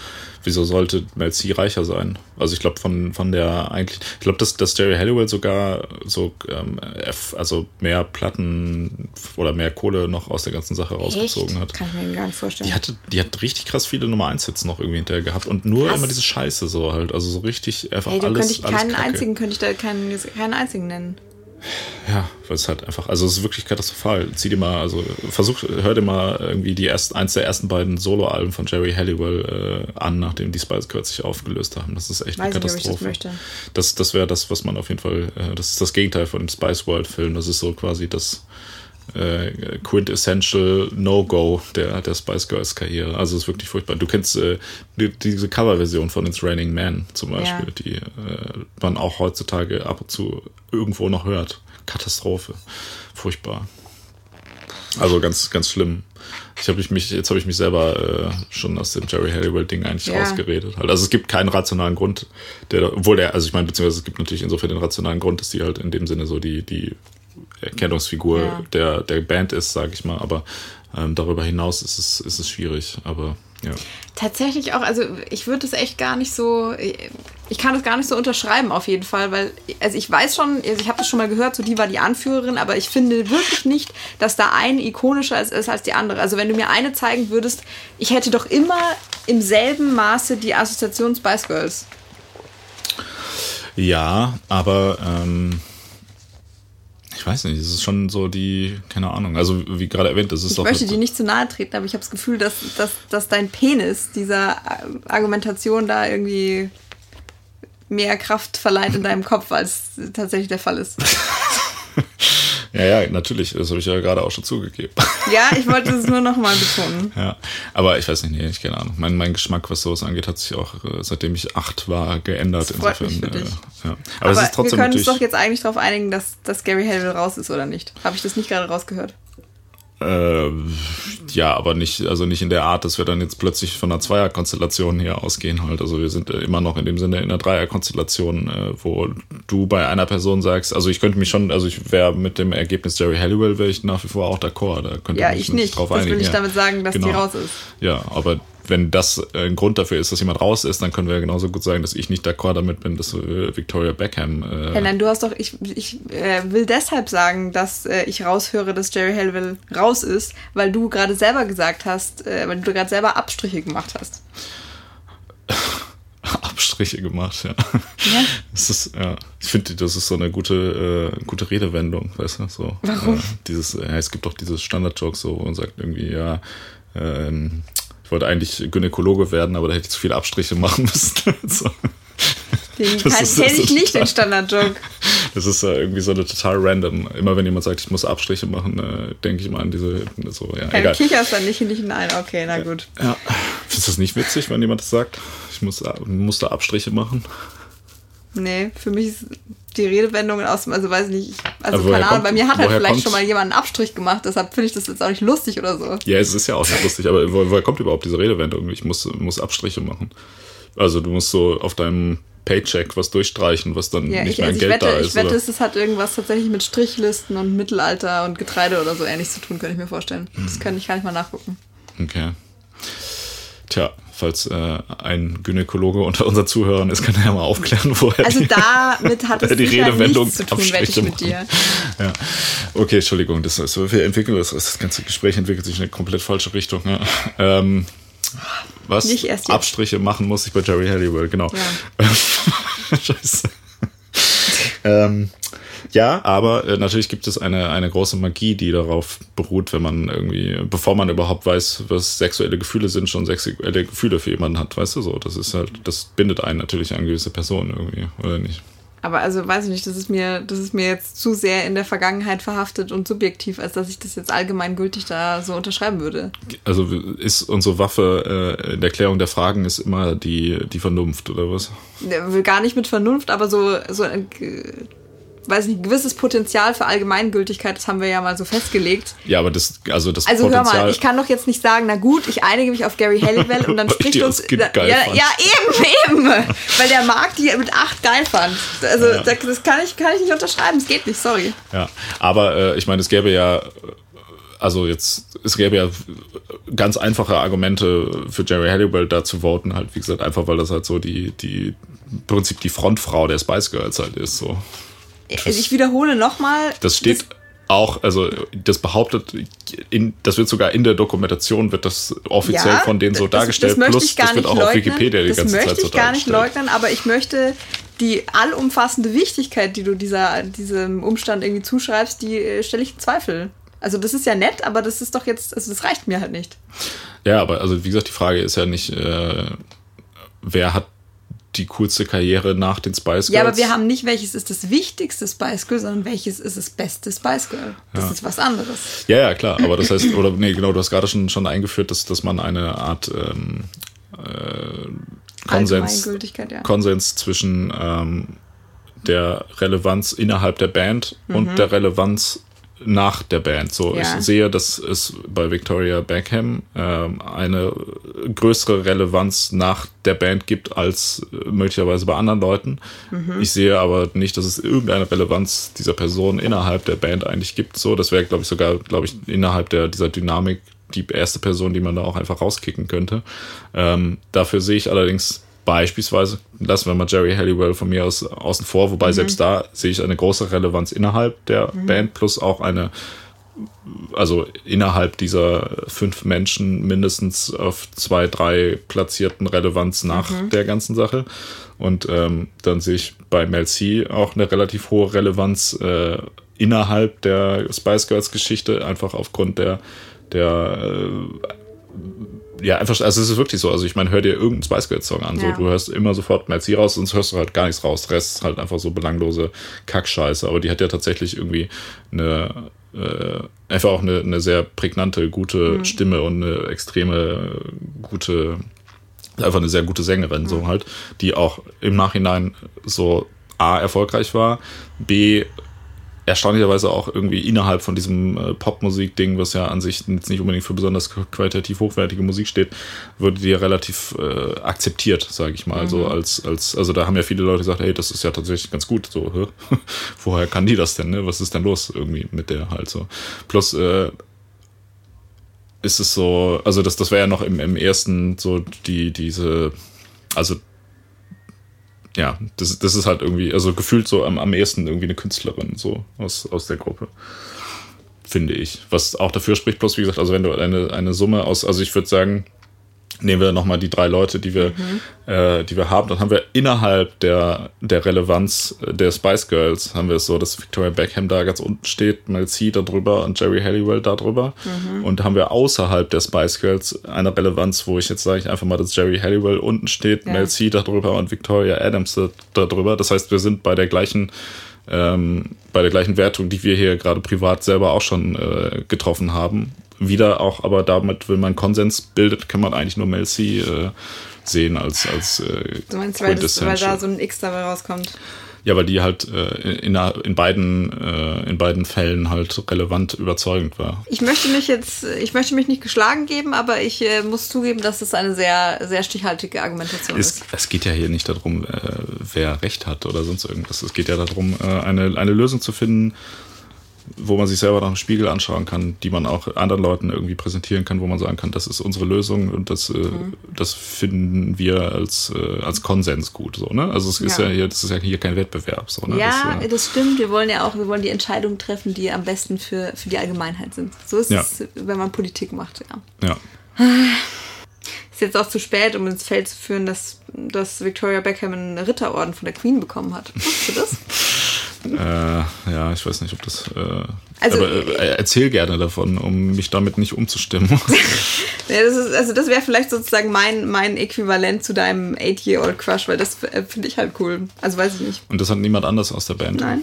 Wieso sollte Mel C reicher sein? Also ich glaube von von der eigentlich, ich glaube, dass, dass Jerry Halliwell sogar so ähm, F- also mehr Platten oder mehr Kohle noch aus der ganzen Sache rausgezogen hat. Kann ich mir gar nicht vorstellen. Die hatte, die hat richtig krass viele Nummer 1 Hits noch irgendwie hinterher gehabt und nur Krass. immer diese Scheiße so halt, also so richtig einfach Hey, alles, könnte ich alles keinen Kacke. einzigen, könnte ich da keinen, keinen einzigen nennen. Ja, weil es halt einfach, also es ist wirklich katastrophal. Zieh dir mal, also versuch, hör dir mal irgendwie die erst, eins der ersten beiden Soloalben von Jerry Halliwell äh, an, nachdem die Spice Girls sich aufgelöst haben. Das ist echt Weiß eine nicht, ob ich das Katastrophe. möchte. Das, das wäre das, was man auf jeden Fall, äh, das ist das Gegenteil von dem Spice World Film. Das ist so quasi das äh, Quintessential No-Go der, der Spice Girls Karriere. Also es ist wirklich furchtbar. Du kennst äh, die, diese Coverversion von It's Raining Man zum Beispiel, Ja. die äh, man auch heutzutage ab und zu irgendwo noch hört. Katastrophe. Furchtbar. Also ganz, ganz schlimm. Ich habe mich, jetzt habe ich mich selber äh, schon aus dem Jerry Halliwell Ding eigentlich Ja. rausgeredet. Halt. Also es gibt keinen rationalen Grund, der, obwohl der, also ich meine, beziehungsweise es gibt natürlich insofern den rationalen Grund, dass die halt in dem Sinne so die, die Erkennungsfigur Ja. der, der Band ist, sage ich mal. Aber ähm, darüber hinaus ist es, ist es schwierig. Aber ja. Tatsächlich auch, also ich würde das echt gar nicht so, ich kann das gar nicht so unterschreiben auf jeden Fall, weil, also ich weiß schon, also ich habe das schon mal gehört, so die war die Anführerin, aber ich finde wirklich nicht, dass da eine ikonischer ist, ist als die andere. Also wenn du mir eine zeigen würdest, ich hätte doch immer im selben Maße die Assoziation Spice Girls. Ja, aber ähm, Ich weiß nicht, es ist schon so die, keine Ahnung, also wie gerade erwähnt, das ist Ich doch. möchte dir nicht zu nahe treten, aber ich habe das Gefühl, dass, dass, dass dein Penis dieser Argumentation da irgendwie mehr Kraft verleiht in deinem Kopf, als tatsächlich der Fall ist. Ja, ja, natürlich, das habe ich ja gerade auch schon zugegeben. Ja, ich wollte es nur nochmal betonen. Ja, aber ich weiß nicht, nee, ich keine Ahnung. Mein, mein Geschmack, was sowas angeht, hat sich auch, äh, seitdem ich acht war, geändert. Das freut mich für dich. Äh, ja. Aber, Aber, es ist trotzdem wir können uns doch jetzt eigentlich darauf einigen, dass, dass Gary Hellville raus ist oder nicht. Habe ich das nicht gerade rausgehört? Äh, ja, aber nicht, also nicht in der Art, dass wir dann jetzt plötzlich von einer Zweierkonstellation hier ausgehen halt. Also wir sind äh, immer noch in dem Sinne in einer Dreierkonstellation, äh, wo du bei einer Person sagst, also ich könnte mich schon, also ich wäre mit dem Ergebnis Jerry Halliwell wäre ich nach wie vor auch d'accord. Da könnte Ja, ich sich nicht. drauf Das will einigen. ich ja. damit sagen, dass die Genau. raus ist. Ja, aber wenn das äh, ein Grund dafür ist, dass jemand raus ist, dann können wir ja genauso gut sagen, dass ich nicht d'accord damit bin, dass äh, Victoria Beckham. Äh, Hey, nein, du hast doch, ich, ich äh, will deshalb sagen, dass äh, ich raushöre, dass Jerry Hellville raus ist, weil du gerade selber gesagt hast, äh, weil du gerade selber Abstriche gemacht hast. Abstriche gemacht, ja. Ja. Das ist, ja, ich finde, das ist so eine gute, äh, gute Redewendung, weißt du, so. Warum? Äh, dieses, äh, es gibt doch dieses Standard-Joke so und sagt irgendwie, ja, ähm, wollte eigentlich Gynäkologe werden, aber da hätte ich zu viele Abstriche machen müssen. so. Den Das kann- ist- kenne ich ist nicht, den Standard-Joke. Das ist äh, irgendwie so eine total random. Immer wenn jemand sagt, ich muss Abstriche machen, äh, denke ich mal an diese, so, ja, Ja, egal. kicherst dann nicht in dich hinein. Okay, na gut. Ja. Du das nicht witzig, wenn jemand das sagt? Ich muss, muss da Abstriche machen? Nee, für mich ist die Redewendung aus dem, also weiß ich nicht, also Aber woher keine Ahnung, kommt- bei mir hat halt vielleicht kommt's? schon mal jemand einen Abstrich gemacht, deshalb finde ich das jetzt auch nicht lustig oder so. Ja, es ist ja auch nicht lustig, aber wo- woher kommt überhaupt diese Redewendung? Ich muss, muss Abstriche machen. Also du musst so auf deinem Paycheck was durchstreichen, was dann Ja, nicht ich, mehr also ich Geld wette, da ich ist. wette, oder? es hat irgendwas tatsächlich mit Strichlisten und Mittelalter und Getreide oder so ähnlich zu tun, könnte ich mir vorstellen. Hm. Das kann ich, kann ich mal nachgucken. Okay. Tja, falls äh, ein Gynäkologe unter unseren Zuhörern ist, kann er ja mal aufklären, woher Also die, damit hat es die Redewendung nichts zu tun, wette ich mit dir. Ja. Okay, Entschuldigung, das ist, wir entwickeln das, das ganze Gespräch entwickelt sich in eine komplett falsche Richtung. Ja. Ähm, was? Nicht erst jetzt. Abstriche machen muss ich bei Jerry Halliwell, genau. Ja. Scheiße. ähm, ja, aber äh, natürlich gibt es eine, eine große Magie, die darauf beruht, wenn man irgendwie, bevor man überhaupt weiß, was sexuelle Gefühle sind, schon sexuelle Gefühle für jemanden hat, weißt du so. Das ist halt, das bindet einen natürlich an gewisse Person irgendwie, oder nicht? Aber also weiß ich nicht, das ist mir, das ist mir jetzt zu sehr in der Vergangenheit verhaftet und subjektiv, als dass ich das jetzt allgemeingültig da so unterschreiben würde. Also ist unsere Waffe äh, in der Klärung der Fragen ist immer die, die Vernunft, oder was? Gar nicht mit Vernunft, aber so, so äh, weiß nicht, ein gewisses Potenzial für Allgemeingültigkeit, das haben wir ja mal so festgelegt. Ja, aber das, also das Also hör Potenzial. mal, ich kann doch jetzt nicht sagen, na gut, ich einige mich auf Gary Halliwell und dann spricht uns. ja, geil ja, fand. ja, eben, eben. Weil der Markt die mit acht geil fand. Also Ja. das, kann, ich, kann ich nicht unterschreiben, es geht nicht, sorry. Ja, aber äh, ich meine, es gäbe ja, also jetzt, es gäbe ja ganz einfache Argumente für Jerry Halliwell da zu voten, halt, wie gesagt, einfach weil das halt so die, die, im Prinzip die Frontfrau der Spice Girls halt ist, so. Also ich wiederhole nochmal. Das steht auch, also das behauptet, in, das wird sogar in der Dokumentation, wird das offiziell von denen so das- dargestellt, das möchte plus ich gar das wird nicht auch leugnen. auf Wikipedia die das ganze möchte Zeit so ich gar nicht dargestellt. leugnen, aber ich möchte die allumfassende Wichtigkeit, die du dieser, diesem Umstand irgendwie zuschreibst, die äh, stelle ich in Zweifel. Also das ist ja nett, aber das ist doch jetzt, also das reicht mir halt nicht. Ja, aber also wie gesagt, die Frage ist ja nicht, äh, wer hat die coolste Karriere nach den Spice Girls? Ja, aber wir haben nicht, welches ist das wichtigste Spice Girl, sondern welches ist das beste Spice Girl. Das Ja. ist was anderes. Ja, ja, klar. Aber das heißt, oder nee, genau, du hast gerade schon, schon eingeführt, dass, dass man eine Art ähm, äh, Konsens, ja. Konsens zwischen ähm, der Relevanz innerhalb der Band und der Relevanz nach der Band. So, Ja. ich sehe, dass es bei Victoria Beckham ähm, eine größere Relevanz nach der Band gibt als äh, möglicherweise bei anderen Leuten. Ich sehe aber nicht, dass es irgendeine Relevanz dieser Person innerhalb der Band eigentlich gibt. So, das wäre, glaube ich, sogar, glaube ich, innerhalb der, dieser Dynamik die erste Person, die man da auch einfach rauskicken könnte. Ähm, dafür sehe ich allerdings beispielsweise, lassen wir mal Jerry Halliwell von mir aus außen vor, wobei selbst da sehe ich eine große Relevanz innerhalb der Band plus auch eine, also innerhalb dieser fünf Menschen mindestens auf zwei, drei platzierten Relevanz nach der ganzen Sache. Und ähm, dann sehe ich bei Mel C auch eine relativ hohe Relevanz äh, innerhalb der Spice Girls Geschichte, einfach aufgrund der, der äh, ja, einfach, also es ist wirklich so. Also ich meine, hör dir irgendeinen Spice Girls Song an. Ja. So, du hörst immer sofort Melzi raus, sonst hörst du halt gar nichts raus. Der Rest ist halt einfach so belanglose Kackscheiße. Aber die hat ja tatsächlich irgendwie eine äh, einfach auch eine, eine sehr prägnante, gute mhm. Stimme und eine extreme gute, einfach eine sehr gute Sängerin, mhm. so halt, die auch im Nachhinein so A erfolgreich war, B erstaunlicherweise auch irgendwie innerhalb von diesem äh, Popmusik-Ding, was ja an sich jetzt nicht unbedingt für besonders qualitativ hochwertige Musik steht, wurde die ja relativ äh, akzeptiert, sage ich mal. Mhm. So als, als, also da haben ja viele Leute gesagt, hey, das ist ja tatsächlich ganz gut. So, woher kann die das denn? Ne? Was ist denn los irgendwie mit der halt so? Plus äh, ist es so, also das, das wäre ja noch im, im ersten so die, diese, also ja, das, das ist halt irgendwie, also gefühlt so am, am ehesten irgendwie eine Künstlerin, so aus, aus der Gruppe. Finde ich. Was auch dafür spricht, bloß wie gesagt, also wenn du eine, eine Summe aus, also ich würde sagen, nehmen wir nochmal die drei Leute, die wir, mhm. äh, die wir haben, dann haben wir innerhalb der, der Relevanz der Spice Girls, haben wir es so, dass Victoria Beckham da ganz unten steht, Mel C da drüber und Jerry Halliwell da drüber. Mhm. Und haben wir außerhalb der Spice Girls eine Relevanz, wo ich jetzt sage ich einfach mal, dass Jerry Halliwell unten steht, ja. Mel C da drüber und Victoria Adams da, da drüber. Das heißt, wir sind bei der gleichen ähm, bei der gleichen Wertung, die wir hier gerade privat selber auch schon äh, getroffen haben wieder auch, aber damit, wenn man Konsens bildet, kann man eigentlich nur Mel C äh, sehen als, als äh, Du meinst, weil, das, weil da so ein X dabei rauskommt? Ja, weil die halt äh, in, in, beiden, äh, in beiden Fällen halt relevant überzeugend war. Ich möchte mich jetzt, ich möchte mich nicht geschlagen geben, aber ich äh, muss zugeben, dass es eine sehr, sehr stichhaltige Argumentation es, ist. Es geht ja hier nicht darum, äh, wer Recht hat oder sonst irgendwas. Es geht ja darum, äh, eine, eine Lösung zu finden, wo man sich selber nach dem Spiegel anschauen kann, die man auch anderen Leuten irgendwie präsentieren kann, wo man sagen kann, das ist unsere Lösung und das, äh, mhm. das finden wir als, äh, als Konsens gut. So, ne? Also es ist ja. ja hier, das ist ja hier kein Wettbewerb. So, ne? Ja, das, äh, das, stimmt. Wir wollen ja auch, wir wollen die Entscheidungen treffen, die am besten für, für die Allgemeinheit sind. So ist ja. es, wenn man Politik macht, ja. Ja. Ist jetzt auch zu spät, um ins Feld zu führen, dass, dass Victoria Beckham einen Ritterorden von der Queen bekommen hat. Wusstest du das? äh, ja, ich weiß nicht, ob das. Äh, also, aber äh, erzähl gerne davon, um mich damit nicht umzustimmen. ja, das ist, also das wäre vielleicht sozusagen mein, mein Äquivalent zu deinem Eight-Year-Old-Crush, weil das äh, finde ich halt cool. Also weiß ich nicht. Und das hat niemand anders aus der Band? Nein.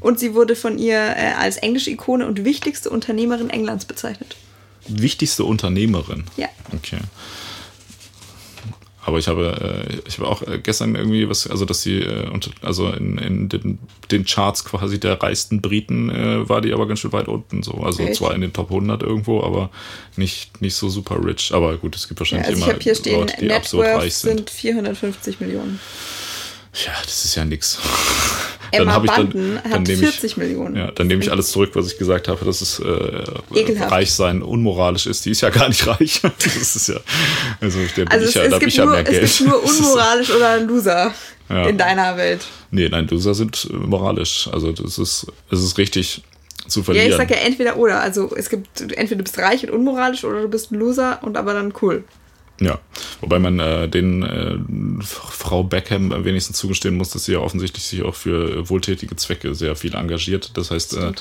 Und sie wurde von ihr äh, als englische Ikone und wichtigste Unternehmerin Englands bezeichnet. Wichtigste Unternehmerin? Ja. Okay. Aber ich habe, äh, ich habe auch äh, gestern irgendwie was, also dass sie, äh, also in, in den, den, Charts quasi der reichsten Briten äh, war die aber ganz schön weit unten so. Also Echt? zwar in den Top 100 irgendwo, aber nicht, nicht so super rich. Aber gut, es gibt wahrscheinlich ja, also immer ich habe hier stehen, Leute, die Net absurd reich sind. sind 450 Millionen. Ja, das ist ja nix. Emma dann ich dann, dann hat 40 ich, Millionen. Ja, dann nehme ich alles zurück, was ich gesagt habe, dass es äh, reich sein unmoralisch ist. Die ist ja gar nicht reich. das ist ja, also, der also ich es, ja, es da gibt ich nur, ja mehr Geld. Es gibt nur unmoralisch oder Loser ja. in deiner Welt. Nee, nein, Loser sind äh, moralisch. Also das ist, es ist richtig zu verlieren. Ja, ich sag ja entweder oder. Also es gibt, entweder du bist reich und unmoralisch oder du bist ein Loser und aber dann cool. Ja, wobei man äh, den äh, Frau Beckham wenigstens zugestehen muss, dass sie ja offensichtlich sich auch für wohltätige Zwecke sehr viel engagiert. Das heißt, äh,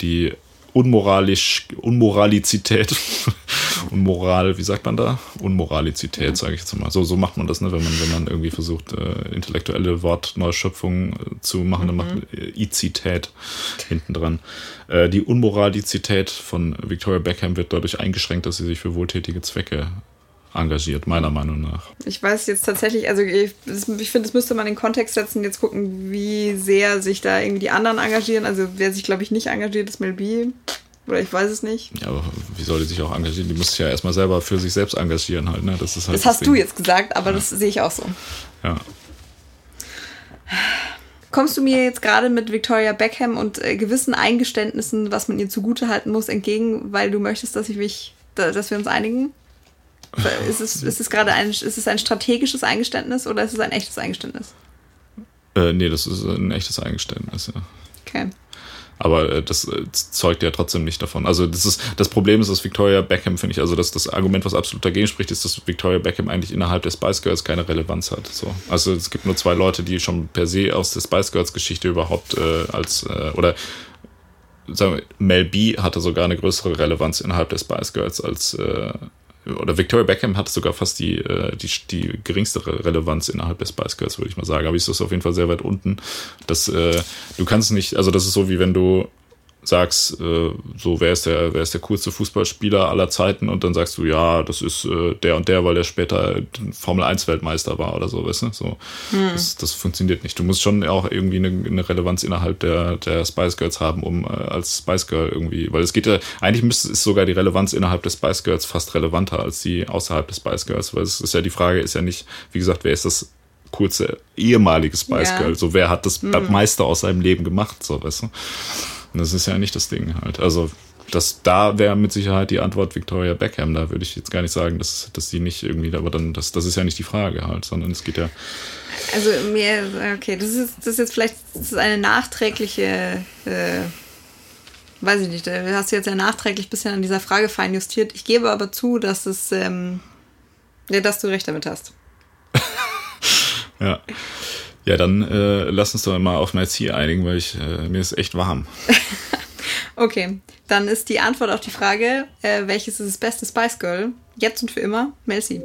die Unmoralisch, Unmoralizität, Unmoral, wie sagt man da? Unmoralizität, ja. sage ich jetzt mal. So, so macht man das, ne? wenn, man, wenn man irgendwie versucht, äh, intellektuelle Wortneuschöpfungen äh, zu machen, mhm. dann macht man äh, Izität hinten dran. Äh, die Unmoralizität von Victoria Beckham wird dadurch eingeschränkt, dass sie sich für wohltätige Zwecke engagiert, meiner Meinung nach. Ich weiß jetzt tatsächlich, also ich, ich finde, das müsste man in den Kontext setzen, jetzt gucken, wie sehr sich da irgendwie die anderen engagieren. Also wer sich, glaube ich, nicht engagiert, ist Mel B. Oder ich weiß es nicht. Ja, aber wie soll die sich auch engagieren? Die muss sich ja erstmal selber für sich selbst engagieren halt, ne? Das ist halt. Das hast das du jetzt gesagt, aber ja. das sehe ich auch so. Ja. Kommst du mir jetzt gerade mit Victoria Beckham und äh, gewissen Eingeständnissen, was man ihr zugutehalten muss, entgegen, weil du möchtest, dass ich mich, dass wir uns einigen? Ist es, ist es gerade ein, ist es ein strategisches Eingeständnis oder ist es ein echtes Eingeständnis? Äh, nee, das ist ein echtes Eingeständnis, ja. Okay. Aber äh, das äh, zeugt ja trotzdem nicht davon. Also das ist das Problem ist, dass Victoria Beckham, finde ich, also das, das Argument, was absolut dagegen spricht, ist, dass Victoria Beckham eigentlich innerhalb der Spice Girls keine Relevanz hat. So. Also es gibt nur zwei Leute, die schon per se aus der Spice Girls Geschichte überhaupt äh, als äh, oder sagen wir, Mel B hatte sogar eine größere Relevanz innerhalb der Spice Girls als äh, oder Victoria Beckham hatte sogar fast die, äh, die, die geringste Relevanz innerhalb der Spice Girls, würde ich mal sagen. Aber ist das auf jeden Fall sehr weit unten. Das, äh, du kannst nicht, also das ist so wie wenn du sagst, äh, so wer ist der, wer ist der coolste Fußballspieler aller Zeiten und dann sagst du, ja, das ist äh, der und der, weil der später Formel 1 Weltmeister war oder so, weißt du? So, hm. das, das funktioniert nicht. Du musst schon auch irgendwie eine, eine Relevanz innerhalb der, der Spice Girls haben, um äh, als Spice Girl irgendwie, weil es geht ja, eigentlich müsste, ist sogar die Relevanz innerhalb des Spice Girls fast relevanter als die außerhalb des Spice Girls, weil es ist ja die Frage, ist ja nicht, wie gesagt, wer ist das kurze ehemalige Spice ja. Girl, so wer hat das hm. meiste aus seinem Leben gemacht, so, weißt du? Das ist ja nicht das Ding halt. Also das, da wäre mit Sicherheit die Antwort Victoria Beckham. Da würde ich jetzt gar nicht sagen, dass, dass sie nicht irgendwie, aber dann, das, das ist ja nicht die Frage halt, sondern es geht ja. Also mir, okay, das ist, das ist jetzt vielleicht das ist eine nachträgliche, äh, weiß ich nicht, du hast jetzt ja nachträglich ein bisschen an dieser Frage feinjustiert. Ich gebe aber zu, dass es, ähm, ja, dass du recht damit hast. ja. Ja, dann äh, lass uns doch mal auf mein Ziel einigen, weil ich, äh, mir ist echt warm. okay, dann ist die Antwort auf die Frage, äh, welches ist das beste Spice Girl? Jetzt und für immer, Melcy.